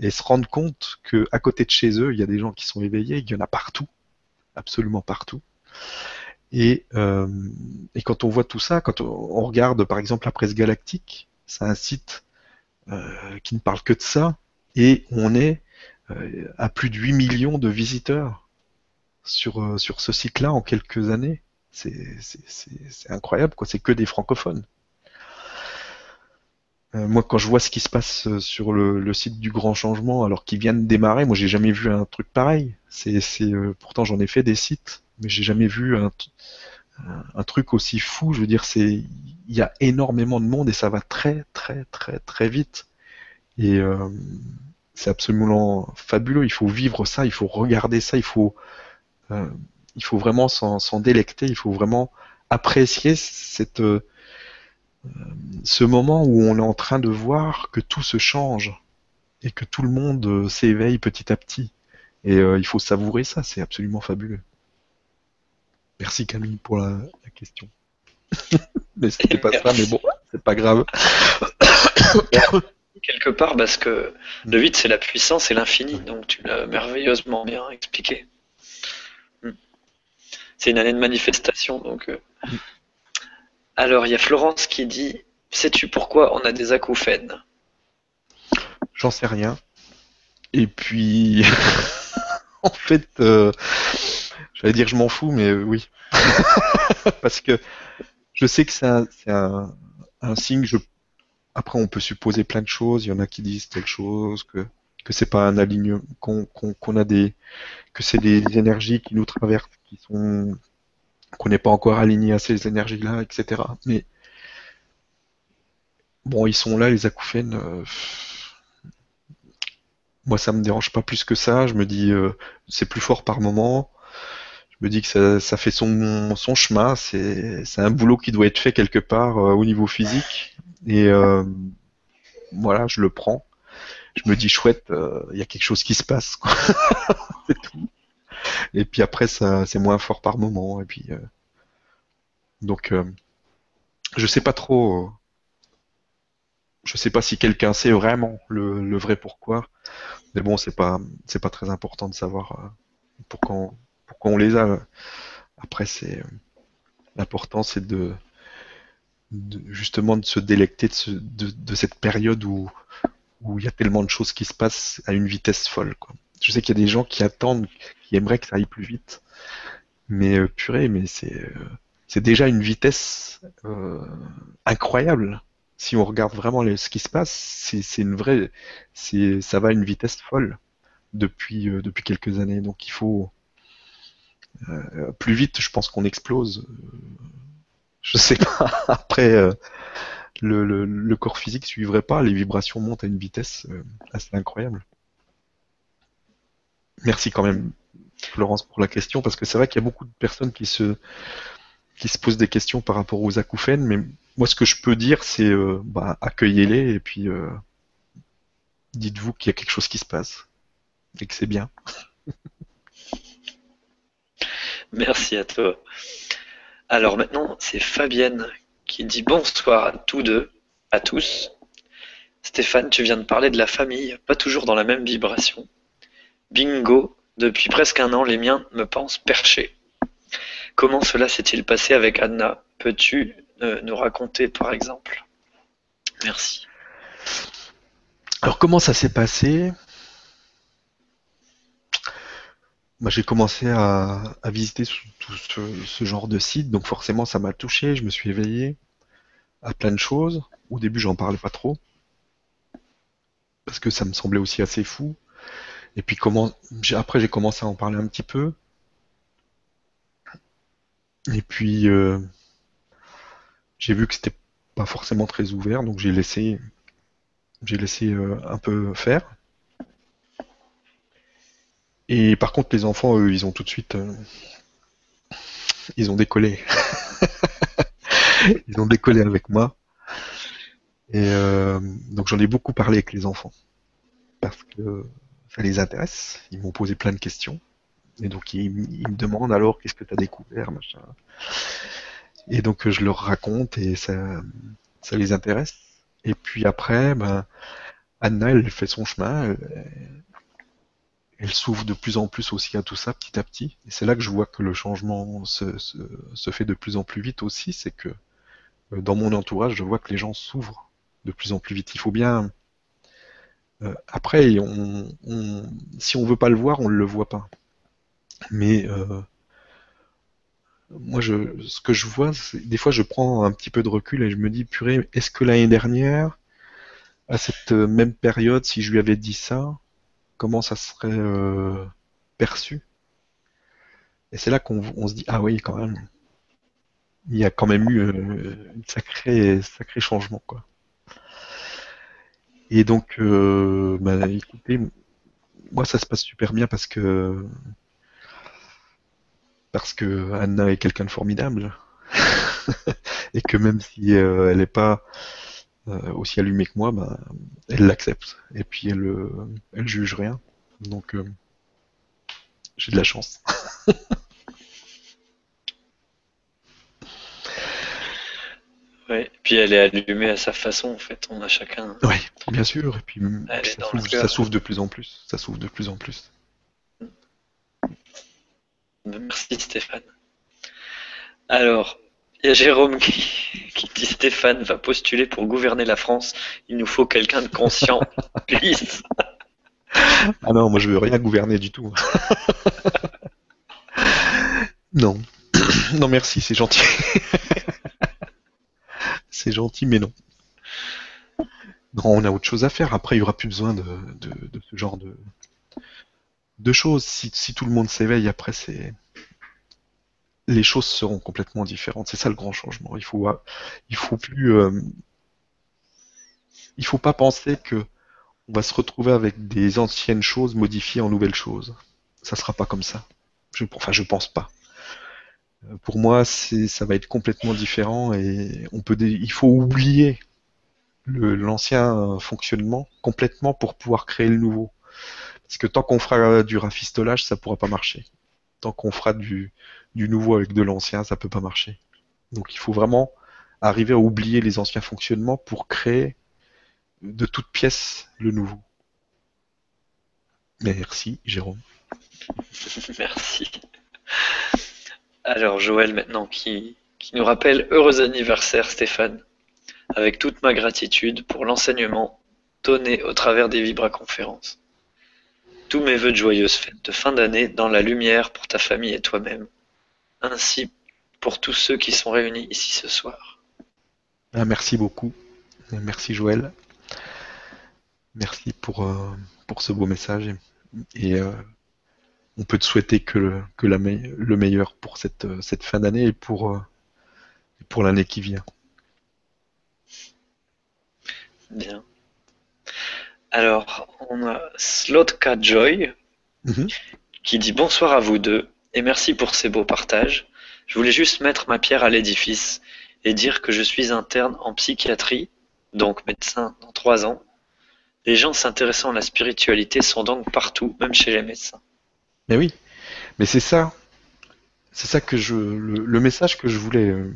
et se rendent compte que à côté de chez eux, il y a des gens qui sont éveillés, il y en a partout, absolument partout. Et, et quand on voit tout ça, quand on regarde par exemple la presse galactique, c'est un site qui ne parle que de ça, et on est euh, à plus de 8 millions de visiteurs sur, euh, sur ce site-là en quelques années. C'est incroyable, quoi. C'est que des francophones. Euh, moi, quand je vois ce qui se passe sur le, site du Grand Changement, alors qu'il vient de démarrer, moi, j'ai jamais vu un truc pareil. C'est, pourtant, j'en ai fait des sites, mais j'ai jamais vu un, un, truc aussi fou. Je veux dire, c'est, il y a énormément de monde et ça va très, très, très, très vite. Et euh, c'est absolument fabuleux. Il faut vivre ça, il faut regarder ça, il faut, euh, il faut vraiment s'en délecter, il faut vraiment apprécier cette, euh, ce moment où on est en train de voir que tout se change et que tout le monde s'éveille petit à petit. Et il faut savourer ça, c'est absolument fabuleux. Merci Camille pour la, la question. mais c'était pas ça, mais bon, c'est pas grave quelque part parce que le 8 c'est la puissance et l'infini, donc tu l'as merveilleusement bien expliqué. Hmm. C'est une année de manifestation, donc. Euh. Alors il y a Florence qui dit Sais-tu pourquoi on a des acouphènes? J'en sais rien. Et puis, en fait, euh, j'allais dire je m'en fous, mais oui. Parce que je sais que c'est un, signe, après, on peut supposer plein de choses. Il y en a qui disent telle chose, que que c'est pas un alignement, qu'on a des, que c'est des énergies qui nous traversent, qui sont, qu'on n'est pas encore aligné à ces énergies-là, etc. Mais bon, ils sont là, les acouphènes. Euh, moi, ça me dérange pas plus que ça. Je me dis, euh, c'est plus fort par moment. Je me dis que ça, fait son, son chemin. C'est un boulot qui doit être fait quelque part euh, au niveau physique. Et voilà, je le prends. Je me dis chouette, il y a quelque chose qui se passe. c'est tout. Et puis après, c'est moins fort par moment. Et puis euh, donc, je sais pas trop. je sais pas si quelqu'un sait vraiment le, vrai pourquoi. Mais bon, c'est pas, c'est pas très important de savoir pourquoi on, pourquoi on les a. Après, c'est l'important, c'est de justement de se délecter de, cette période où il y a tellement de choses qui se passent à une vitesse folle. Je sais qu'il y a des gens qui attendent, qui aimeraient que ça aille plus vite, mais euh, purée, mais c'est euh, c'est déjà une vitesse euh, incroyable. Si on regarde vraiment ce qui se passe, c'est une vraie, ça va à une vitesse folle depuis depuis quelques années. Donc il faut plus vite, je pense qu'on explose je sais pas. Après, le, le, le corps physique suivrait pas, les vibrations montent à une vitesse assez incroyable. Merci quand même, Florence, pour la question, parce que c'est vrai qu'il y a beaucoup de personnes qui se, posent des questions par rapport aux acouphènes, mais moi ce que je peux dire, c'est euh, bah, accueillez-les et puis euh, dites-vous qu'il y a quelque chose qui se passe et que c'est bien. Merci à toi. Alors maintenant, c'est Fabienne qui dit bonsoir à tous deux, à tous. Stéphane, tu viens de parler de la famille, pas toujours dans la même vibration. Bingo, depuis presque un an, les miens me pensent perché. Comment cela s'est-il passé avec Anna? Peux-tu euh, nous raconter par exemple? Merci. Alors comment ça s'est passé? Moi, j'ai commencé à, visiter ce genre de site, donc forcément ça m'a touché, je me suis éveillé à plein de choses. Au début, j'en parlais pas trop, parce que ça me semblait aussi assez fou. Et puis comment, après j'ai commencé à en parler un petit peu. Et puis euh, j'ai vu que c'était pas forcément très ouvert, donc j'ai laissé, j'ai laissé euh, un peu faire. Et par contre, les enfants, eux, ils ont tout de suite, euh, ils ont décollé. Ils ont décollé avec moi. Et donc j'en ai beaucoup parlé avec les enfants parce que ça les intéresse. Ils m'ont posé plein de questions. Et donc ils, me demandent alors qu'est-ce que tu as découvert, machin. Et donc je leur raconte et ça, ça les intéresse. Et puis après, ben, Anna, elle fait son chemin. Elle, elle s'ouvre de plus en plus aussi à tout ça petit à petit. Et c'est là que je vois que le changement se, se, se fait de plus en plus vite aussi. C'est que euh, dans mon entourage, je vois que les gens s'ouvrent de plus en plus vite. Il faut bien. Euh, après, on, on- si on veut pas le voir, on ne le voit pas. Mais euh, moi, je, ce que je vois, des fois, je prends un petit peu de recul et je me dis, purée, est-ce que l'année dernière, à cette euh, même période, si je lui avais dit ça, comment ça serait perçu? Et c'est là qu'on on se dit, ah oui, quand même, il y a quand même eu un sacré, sacré changement, quoi. Et donc, euh, bah, écoutez, moi, ça se passe super bien parce que parce que Anna est quelqu'un de formidable et que même si euh, elle n'est pas euh, aussi allumée que moi, bah, elle l'accepte et puis elle elle juge rien. Donc, j'ai de la chance. Ouais. Puis elle est allumée à sa façon en fait. On a chacun. Oui, bien sûr. Et puis, ça s'ouvre, ça s'ouvre de plus en plus. Ça s'ouvre de plus en plus. Merci Stéphane. Alors, il y a Jérôme qui, qui dit Stéphane va postuler pour gouverner la France. Il nous faut quelqu'un de conscient. Please. Ah non, moi je veux rien gouverner du tout. Non. Non, merci, c'est gentil. C'est gentil, mais non. Non, on a autre chose à faire. Après, il y aura plus besoin de, ce genre de, choses. Si, tout le monde s'éveille, après, les choses seront complètement différentes. C'est ça le grand changement. Il faut, il faut plus, euh, il faut pas penser que on va se retrouver avec des anciennes choses modifiées en nouvelles choses. Ça sera pas comme ça. Enfin, je pense pas. Pour moi, ça va être complètement différent et il faut oublier l'ancien fonctionnement complètement pour pouvoir créer le nouveau. Parce que tant qu'on fera du rafistolage, ça pourra pas marcher. Tant qu'on fera du, nouveau avec de l'ancien, ça peut pas marcher. Donc il faut vraiment arriver à oublier les anciens fonctionnements pour créer de toutes pièces le nouveau. Merci, Jérôme. Merci. Alors Joël maintenant qui, nous rappelle heureux anniversaire Stéphane. Avec toute ma gratitude pour l'enseignement donné au travers des Vibra-conférences. Tous mes voeux de joyeuses fêtes de fin d'année dans la lumière pour ta famille et toi-même. Ainsi pour tous ceux qui sont réunis ici ce soir. Ah, merci beaucoup. Merci, Joël. Merci pour, euh, ce beau message. Et, et, euh, on peut te souhaiter que, le, que la me- le meilleur pour cette, euh, cette fin d'année et pour, euh, et pour l'année qui vient. Bien. Alors, on a Slotka Joy Mhm. qui dit bonsoir à vous deux et merci pour ces beaux partages. Je voulais juste mettre ma pierre à l'édifice et dire que je suis interne en psychiatrie, donc médecin dans trois ans. Les gens s'intéressant à la spiritualité sont donc partout, même chez les médecins. Mais oui, mais c'est ça, c'est ça que je, le, message que je voulais euh,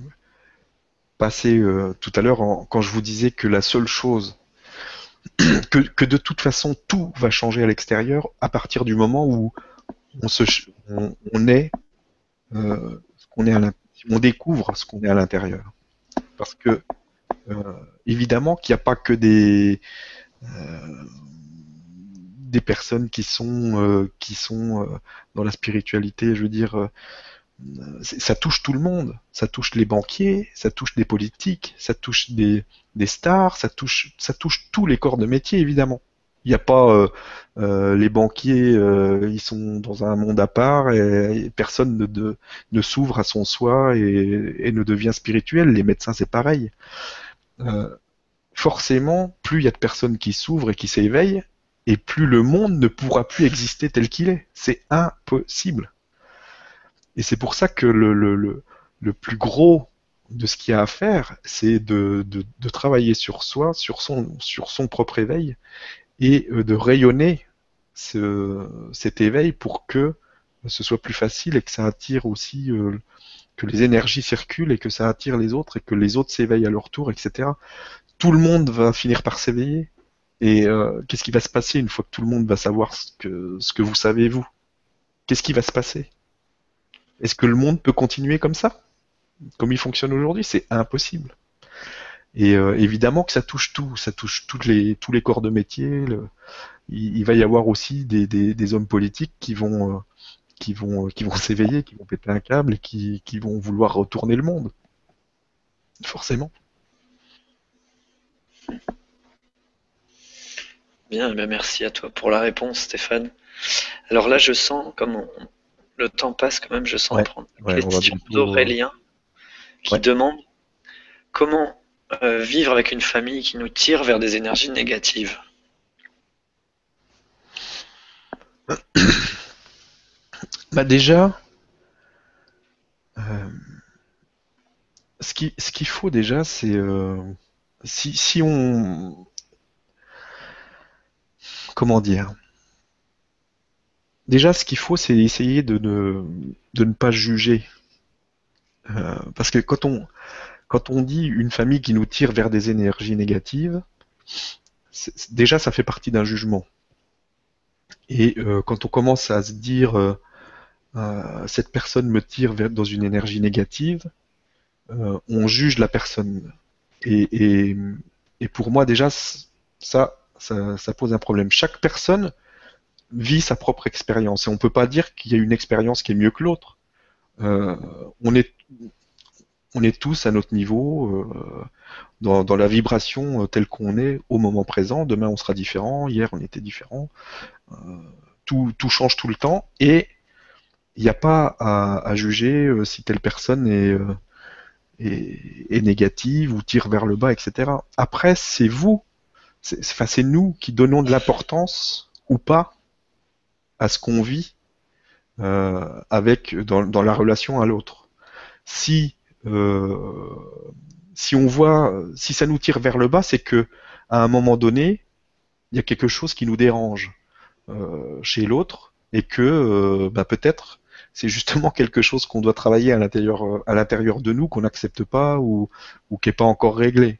passer euh, tout à l'heure quand je vous disais que la seule chose, que, que de toute façon tout va changer à l'extérieur à partir du moment où on se, on, on est, euh, qu'on est à on découvre ce qu'on est à l'intérieur. Parce que euh, évidemment qu'il n'y a pas que des des personnes qui sont euh, qui sont euh, dans la spiritualité, je veux dire, euh, ça touche tout le monde. Ça touche les banquiers, ça touche des politiques, ça touche des, des stars, ça touche ça touche tous les corps de métier évidemment. Il n'y a pas les banquiers, ils sont dans un monde à part et, personne ne, ne s'ouvre à son soi et, ne devient spirituel. Les médecins, c'est pareil. Forcément, plus il y a de personnes qui s'ouvrent et qui s'éveillent, et plus le monde ne pourra plus exister tel qu'il est. C'est impossible. Et c'est pour ça que le, plus gros de ce qu'il y a à faire, c'est de, travailler sur soi, sur son, propre éveil, et euh, de rayonner ce, cet éveil pour que ce soit plus facile et que ça attire aussi, euh, que les énergies circulent et que ça attire les autres et que les autres s'éveillent à leur tour, etc. Tout le monde va finir par s'éveiller. Et euh, qu'est-ce qui va se passer une fois que tout le monde va savoir ce que, vous savez, vous? Qu'est-ce qui va se passer? Est-ce que le monde peut continuer comme ça? Comme il fonctionne aujourd'hui C'est impossible. Et euh, évidemment que ça touche tout, ça touche tous les corps de métier. il, va y avoir aussi des, hommes politiques qui vont, euh, qui vont, s'éveiller, qui vont péter un câble et qui vont vouloir retourner le monde. Forcément. Bien, bien, merci à toi pour la réponse, Stéphane. Alors là, je sens, comme on- le temps passe quand même, je sens Ouais, prendre ouais, va question bientôt- d'Aurélien qui Ouais. demande comment euh, vivre avec une famille qui nous tire vers des énergies négatives. Bah déjà, euh, ce qui, ce qu'il faut déjà, c'est euh, si, si on, comment dire, déjà ce qu'il faut, c'est essayer de ne, pas juger, Euh, parce que quand on, dit une famille qui nous tire vers des énergies négatives, déjà ça fait partie d'un jugement. Et euh, quand on commence à se dire euh, cette personne me tire dans une énergie négative, on juge la personne. Et, pour moi, déjà, ça, ça, pose un problème. Chaque personne vit sa propre expérience et on peut pas dire qu'il y a une expérience qui est mieux que l'autre. Euh, on est, tous à notre niveau, euh, dans, la vibration euh, telle qu'on est au moment présent. Demain, on sera différent. Hier, on était différent. Tout, change tout le temps et il n'y a pas à, juger si telle personne est négative ou tire vers le bas, etc. Après, c'est vous, c'est nous qui donnons de l'importance ou pas à ce qu'on vit euh, avec dans, la relation à l'autre. Si euh, si on voit, si ça nous tire vers le bas, c'est que à un moment donné, il y a quelque chose qui nous dérange euh, chez l'autre et que bah, peut-être c'est justement quelque chose qu'on doit travailler à l'intérieur de nous qu'on n'accepte pas ou, ou qui n'est pas encore réglé.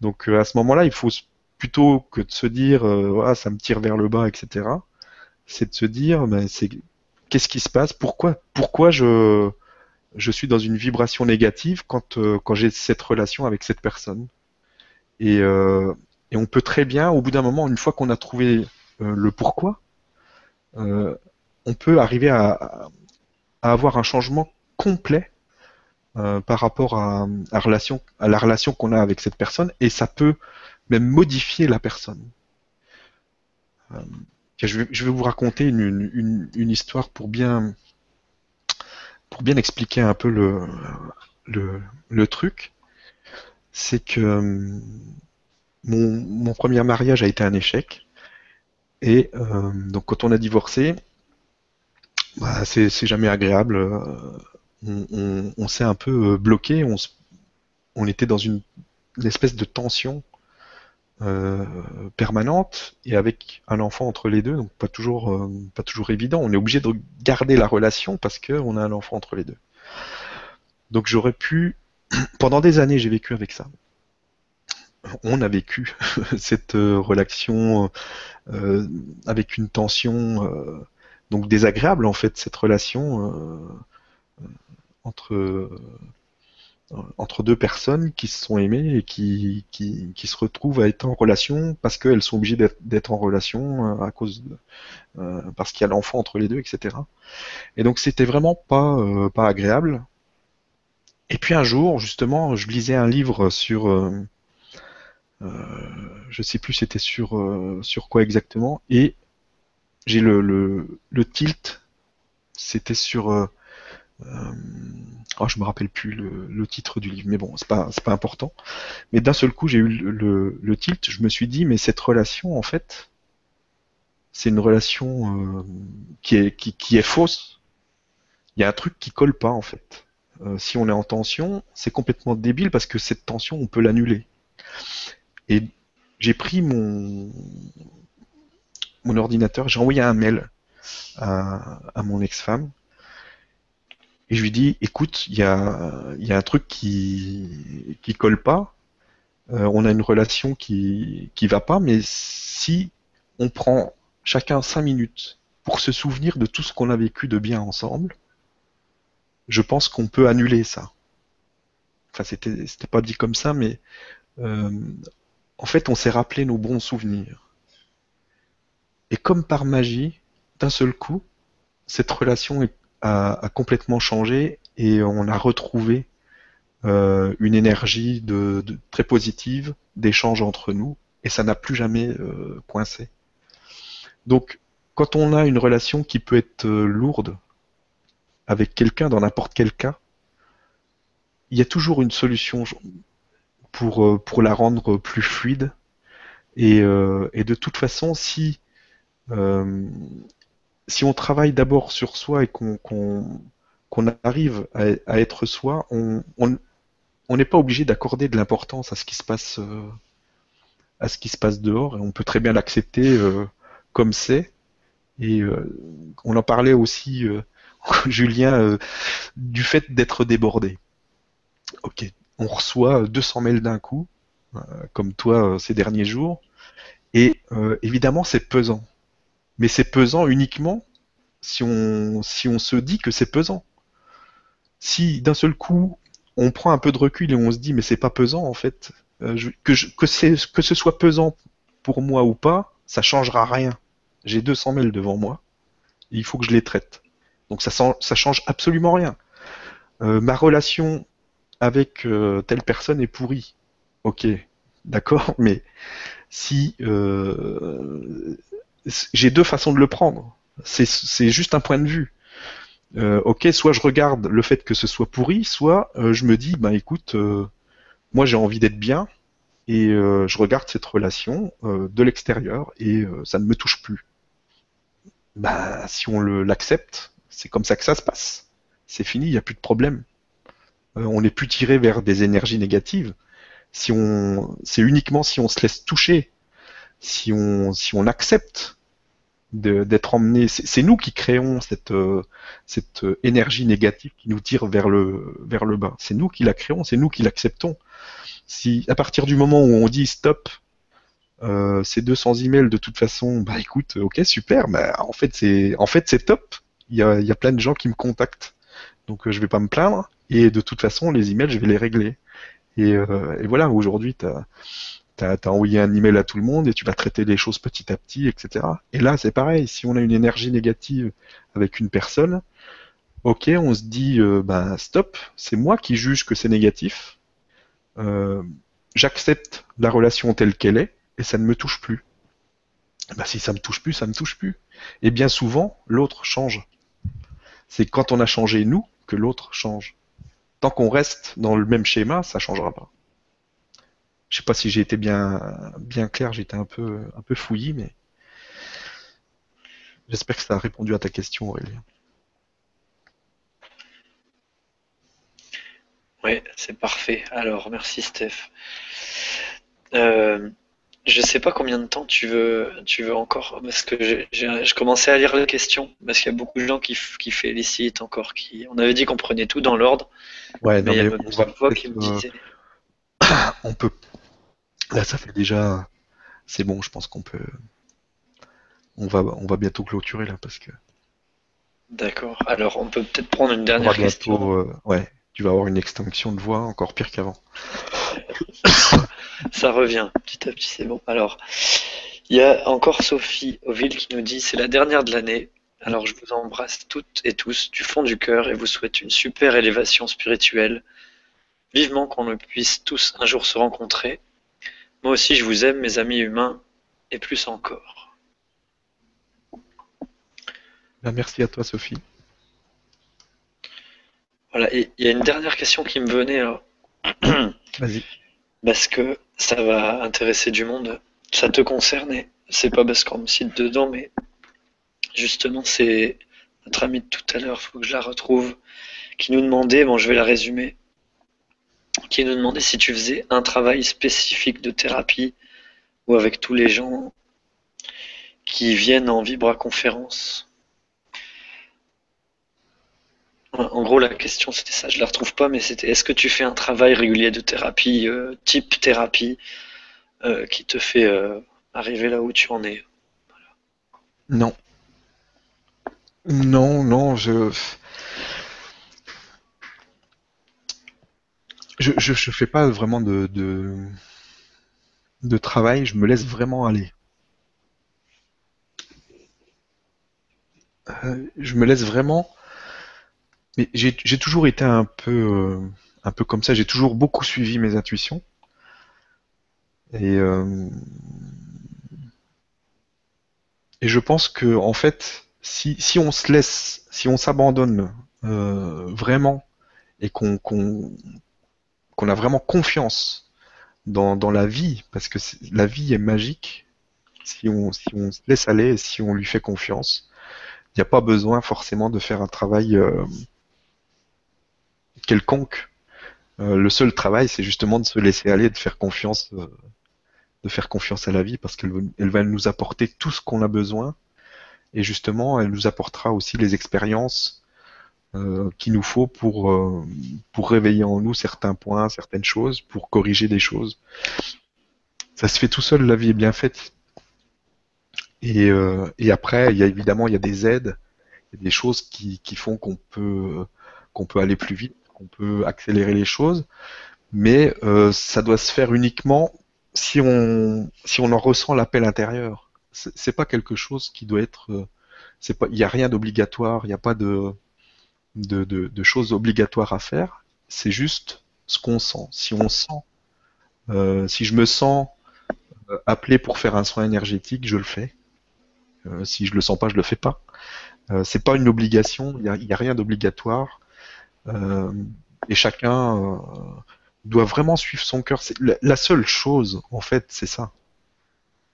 Donc à ce moment-là, il faut s- plutôt que de se dire euh, ah, ça me tire vers le bas, etc. C'est de se dire ben, c'est qu'est-ce qui se passe, pourquoi pourquoi je je suis dans une vibration négative quand euh, quand j'ai cette relation avec cette personne? Et, euh, et on peut très bien, au bout d'un moment, une fois qu'on a trouvé le pourquoi, on peut arriver à, à avoir un changement complet par rapport à, à relation, à la relation qu'on a avec cette personne, et ça peut même modifier la personne. Euh, je, vais, vous raconter une, histoire pour bien, pour bien expliquer un peu le, le, truc. C'est que mon, premier mariage a été un échec. Et euh, donc quand on a divorcé, bah, c'est jamais agréable. On, s'est un peu bloqué, on était dans une, espèce de tension permanente et avec un enfant entre les deux, donc pas toujours, pas toujours évident. On est obligé de garder la relation parce qu'on a un enfant entre les deux. Donc j'aurais pu, pendant des années, j'ai vécu avec ça. On a vécu cette euh, relation euh, avec une tension euh, donc désagréable en fait, cette relation entre entre deux personnes qui se sont aimées et qui, qui, qui, se retrouvent à être en relation parce qu'elles sont obligées d'être en relation à cause de, parce qu'il y a l'enfant entre les deux, etc. Et donc c'était vraiment pas, pas agréable. Et puis un jour, justement, je lisais un livre sur, euh, euh, je sais plus c'était sur euh, sur quoi exactement, et j'ai le, le, le, tilt, c'était sur, euh, oh, je me rappelle plus le, titre du livre, mais bon, c'est pas pas important. Mais d'un seul coup, j'ai eu le, tilt, je me suis dit, mais cette relation, en fait, c'est une relation qui est qui, est fausse. Il y a un truc qui colle pas en fait. Euh, si on est en tension, c'est complètement débile parce que cette tension, on peut l'annuler. Et j'ai pris mon ordinateur, j'ai envoyé un mail à, mon ex-femme et je lui dis écoute, il y a, un truc qui, qui colle pas, euh, on a une relation qui, qui va pas, mais si on prend chacun cinq minutes pour se souvenir de tout ce qu'on a vécu de bien ensemble, je pense qu'on peut annuler ça. Enfin, c'était, c'était pas dit comme ça, mais euh, en fait, on s'est rappelé nos bons souvenirs. Et comme par magie, d'un seul coup, cette relation a, complètement changé et on a retrouvé euh, une énergie de, très positive d'échange entre nous et ça n'a plus jamais euh, coincé. Donc, quand on a une relation qui peut être lourde, avec quelqu'un dans n'importe quel cas, il y a toujours une solution pour, euh, pour la rendre plus fluide. Et, euh, de toute façon, si, euh, si on travaille d'abord sur soi et qu'on arrive à, être soi, on n'est pas obligé d'accorder de l'importance à ce qui se passe à ce qui se passe dehors et on peut très bien l'accepter comme c'est. Et on en parlait aussi Julien, euh, du fait d'être débordé. Ok, on reçoit 200 mails d'un coup, euh, comme toi euh, ces derniers jours, et évidemment c'est pesant. Mais c'est pesant uniquement si on, si on se dit que c'est pesant. Si d'un seul coup on prend un peu de recul et on se dit mais c'est pas pesant en fait, que, que, que ce soit pesant pour moi ou pas, ça changera rien. J'ai 200 mails devant moi, et il faut que je les traite. Donc ça, ça change absolument rien. Euh, ma relation avec euh, telle personne est pourrie. Ok, d'accord, mais si euh, j'ai deux façons de le prendre, c'est juste un point de vue. ok, soit je regarde le fait que ce soit pourri, soit je me dis, bah écoute, moi j'ai envie d'être bien et je regarde cette relation de l'extérieur et ça ne me touche plus. Bah si on l'accepte, c'est comme ça que ça se passe. C'est fini, il n'y a plus de problème. Euh, on n'est plus tiré vers des énergies négatives. Si on, c'est uniquement si on se laisse toucher, si on, si on accepte d'être emmené, c'est nous qui créons cette, euh, cette énergie négative qui nous tire vers le, vers le bas. C'est nous qui la créons, c'est nous qui l'acceptons. Si à partir du moment où on dit stop, euh, ces 200 emails de toute façon, bah écoute, ok super, mais en fait c'est, en fait c'est top il y a, plein de gens qui me contactent. Donc euh, je vais pas me plaindre. Et de toute façon, les emails, je vais les régler. Et, euh, voilà, aujourd'hui, tu as, envoyé un email à tout le monde et tu vas traiter les choses petit à petit, etc. Et là, c'est pareil. Si on a une énergie négative avec une personne, ok, on se dit, euh, ben stop, c'est moi qui juge que c'est négatif. J'accepte la relation telle qu'elle est et ça ne me touche plus. Ben, si ça me touche plus, ça me touche plus. Et bien souvent, l'autre change. C'est quand on a changé nous que l'autre change. Tant qu'on reste dans le même schéma, ça changera pas. Je sais pas si j'ai été bien, bien clair, j'étais un peu, un peu fouillis, mais j'espère que ça a répondu à ta question, Aurélien. Oui, c'est parfait. Alors, merci Steph. Euh, je sais pas combien de temps tu veux, tu veux encore, parce que je commençais à lire les questions, parce qu'il y a beaucoup de gens qui, qui félicitent encore, qui, on avait dit qu'on prenait tout dans l'ordre. Ouais, mais, il y a on va voix qui me disait. on peut. Là, ça fait déjà. C'est bon, je pense qu'on peut. On va, on va bientôt clôturer là, parce que. D'accord. Alors, on peut peut-être prendre une dernière question. Euh, ouais, tu vas avoir une extinction de voix encore pire qu'avant. Ça revient petit à petit, c'est bon. Alors, il y a encore Sophie Oville qui nous dit c'est la dernière de l'année. Alors, je vous embrasse toutes et tous du fond du cœur et vous souhaite une super élévation spirituelle. Vivement qu'on ne puisse tous un jour se rencontrer. Moi aussi, je vous aime, mes amis humains, et plus encore. Merci à toi, Sophie. Voilà, il y a une dernière question qui me venait. Vas-y parce que ça va intéresser du monde. Ça te concerne et c'est pas parce qu'on me cite dedans, mais justement, c'est notre ami de tout à l'heure, il faut que je la retrouve, qui nous demandait, bon, je vais la résumer, qui nous demandait si tu faisais un travail spécifique de thérapie ou avec tous les gens qui viennent en vibra conférence En gros, la question c'était ça, je la retrouve pas, mais c'était est-ce que tu fais un travail régulier de thérapie, euh, type thérapie, euh, qui te fait euh, arriver là où tu en es? Non. Non, non, je. Je, je, fais pas vraiment de, travail, je me laisse vraiment aller. je me laisse vraiment mais j'ai toujours été un peu, euh, un peu comme ça. J'ai toujours beaucoup suivi mes intuitions. Et, euh, et je pense que en fait, si, on se laisse, si on s'abandonne euh, vraiment et qu'on qu'on a vraiment confiance dans, la vie, parce que la vie est magique, si on, se laisse aller si on lui fait confiance, il n'y a pas besoin forcément de faire un travail euh, quelconque. Euh, le seul travail, c'est justement de se laisser aller, de faire confiance, euh, de faire confiance à la vie, parce qu'elle elle va nous apporter tout ce qu'on a besoin, et justement, elle nous apportera aussi les expériences euh, qu'il nous faut pour pour réveiller en nous certains points, certaines choses, pour corriger des choses. Ça se fait tout seul, la vie est bien faite. Et, et après, il y a évidemment, il y a des aides, des choses qui, font qu'on peut qu'on peut aller plus vite qu'on peut accélérer les choses, mais euh, ça doit se faire uniquement si on, en ressent l'appel intérieur. C'est pas quelque chose qui doit être. Euh, il n'y a rien d'obligatoire, il n'y a pas de, de, choses obligatoires à faire. C'est juste ce qu'on sent. Si on sent, euh, si je me sens appelé pour faire un soin énergétique, je le fais. si je le sens pas, je le fais pas. c'est pas une obligation, il n'y a, rien d'obligatoire. Euh, et chacun euh, doit vraiment suivre son cœur. La seule chose, en fait, c'est ça.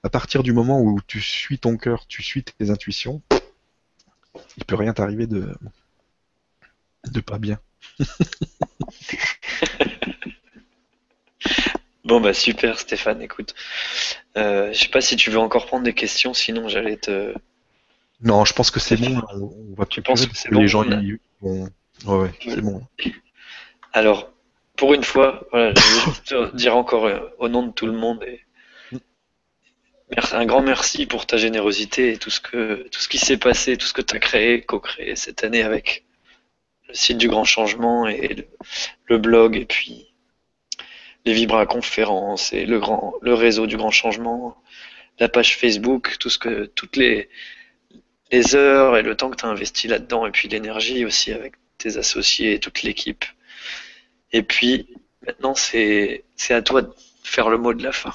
À partir du moment où tu suis ton cœur, tu suis tes intuitions, il peut rien t'arriver de de pas bien. bon bah super Stéphane, écoute. Euh, je sais pas si tu veux encore prendre des questions, sinon j'allais te. Non, je pense que c'est bon. On va tu penses que c'est bon Les gens vont, Ouais, c'est bon. Alors, pour une fois, voilà, je vais juste dire encore euh, au nom de tout le monde et un grand merci pour ta générosité et tout ce que tout ce qui s'est passé, tout ce que tu as créé, co-créé cette année avec le site du Grand Changement et le, blog et puis les Vibra conférences et le grand le réseau du Grand Changement, la page Facebook, tout ce que toutes les les heures et le temps que tu as investi là-dedans et puis l'énergie aussi avec tes associés et toute l'équipe. Et puis, maintenant, c'est à toi de faire le mot de la fin.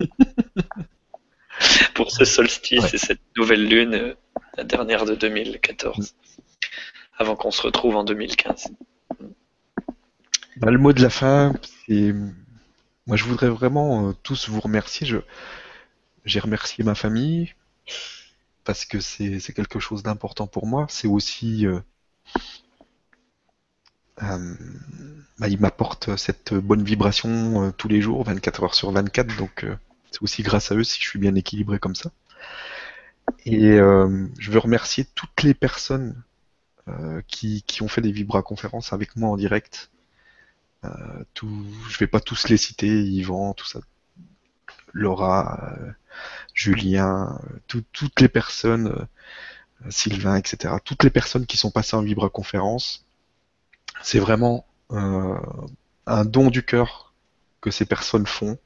Pour ce solstice et cette nouvelle lune, la dernière de 2014, avant qu'on se retrouve en 2015. Bah, le mot de la fin, c'est moi, je voudrais vraiment tous vous remercier. J'ai remercié ma famille parce que c'est, quelque chose d'important pour moi. C'est aussi euh, bah, il m'apporte cette bonne vibration euh, tous les jours, 24 heures sur 24, donc euh, c'est aussi grâce à eux si je suis bien équilibré comme ça. Et je veux remercier toutes les personnes qui, qui, ont fait des Vibra conférences avec moi en direct. tout, je vais pas tous les citer, Yvan, tout ça, Laura, Julien, toutes les personnes, Sylvain, etc. Toutes les personnes qui sont passées en Vibra conférence c'est vraiment euh, un don du cœur que ces personnes font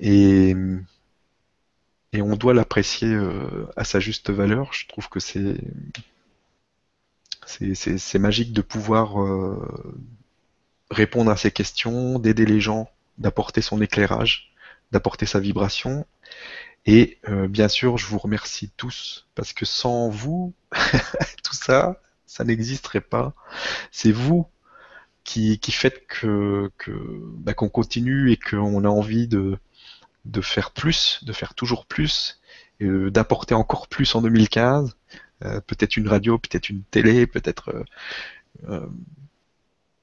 et, et on doit l'apprécier euh, à sa juste valeur. Je trouve que c'est c'est magique de pouvoir euh, répondre à ces questions, d'aider les gens, d'apporter son éclairage, d'apporter sa vibration. Et bien sûr, je vous remercie tous parce que sans vous, tout ça, ça n'existerait pas. C'est vous qui, faites bah, qu'on continue et qu'on a envie de, de faire plus, de faire toujours plus, euh, d'apporter encore plus en 2015. Euh, peut-être une radio, peut-être une télé, peut-être. Euh,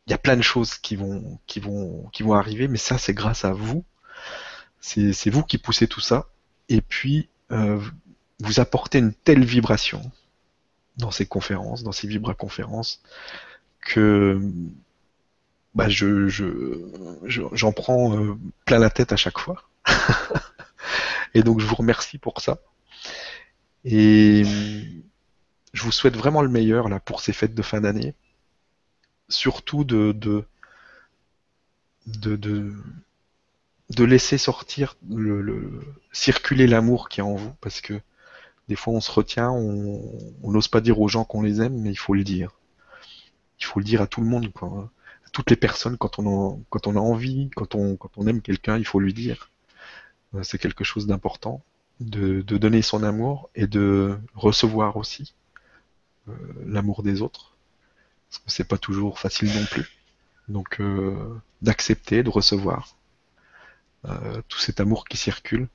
il y a plein de choses qui vont, qui vont, qui vont arriver, mais ça, c'est grâce à vous. C'est vous qui poussez tout ça. Et puis, vous apportez une telle vibration dans ces conférences, dans ces vibra-conférences, que bah, je, j'en prends euh, plein la tête à chaque fois. et donc je vous remercie pour ça. Et je vous souhaite vraiment le meilleur là pour ces fêtes de fin d'année. Surtout de de, de, de, laisser sortir le circuler l'amour qui est en vous parce que des fois, on se retient, on n'ose pas dire aux gens qu'on les aime, mais il faut le dire. Il faut le dire à tout le monde, quoi. À toutes les personnes, quand on a, quand on a envie, quand on, quand on aime quelqu'un, il faut lui dire. Euh, c'est quelque chose d'important, de, donner son amour et de recevoir aussi l'amour des autres. Parce que c'est pas toujours facile non plus. Donc, euh, d'accepter, de recevoir tout cet amour qui circule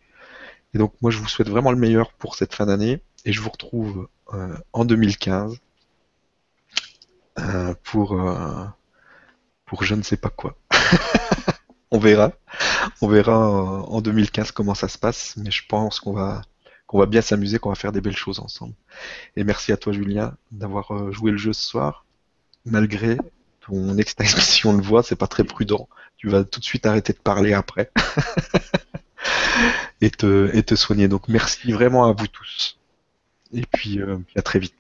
et donc moi je vous souhaite vraiment le meilleur pour cette fin d'année et je vous retrouve euh, en 2015 euh, pour euh, pour je ne sais pas quoi. on verra, on verra en 2015 comment ça se passe, mais je pense qu'on va qu'on va bien s'amuser, qu'on va faire des belles choses ensemble. Et merci à toi Julien d'avoir joué le jeu ce soir, malgré ton extinction de voix, c'est pas très prudent. Tu vas tout de suite arrêter de parler après. et te, et te soigner. Donc merci vraiment à vous tous. Et puis euh, à très vite.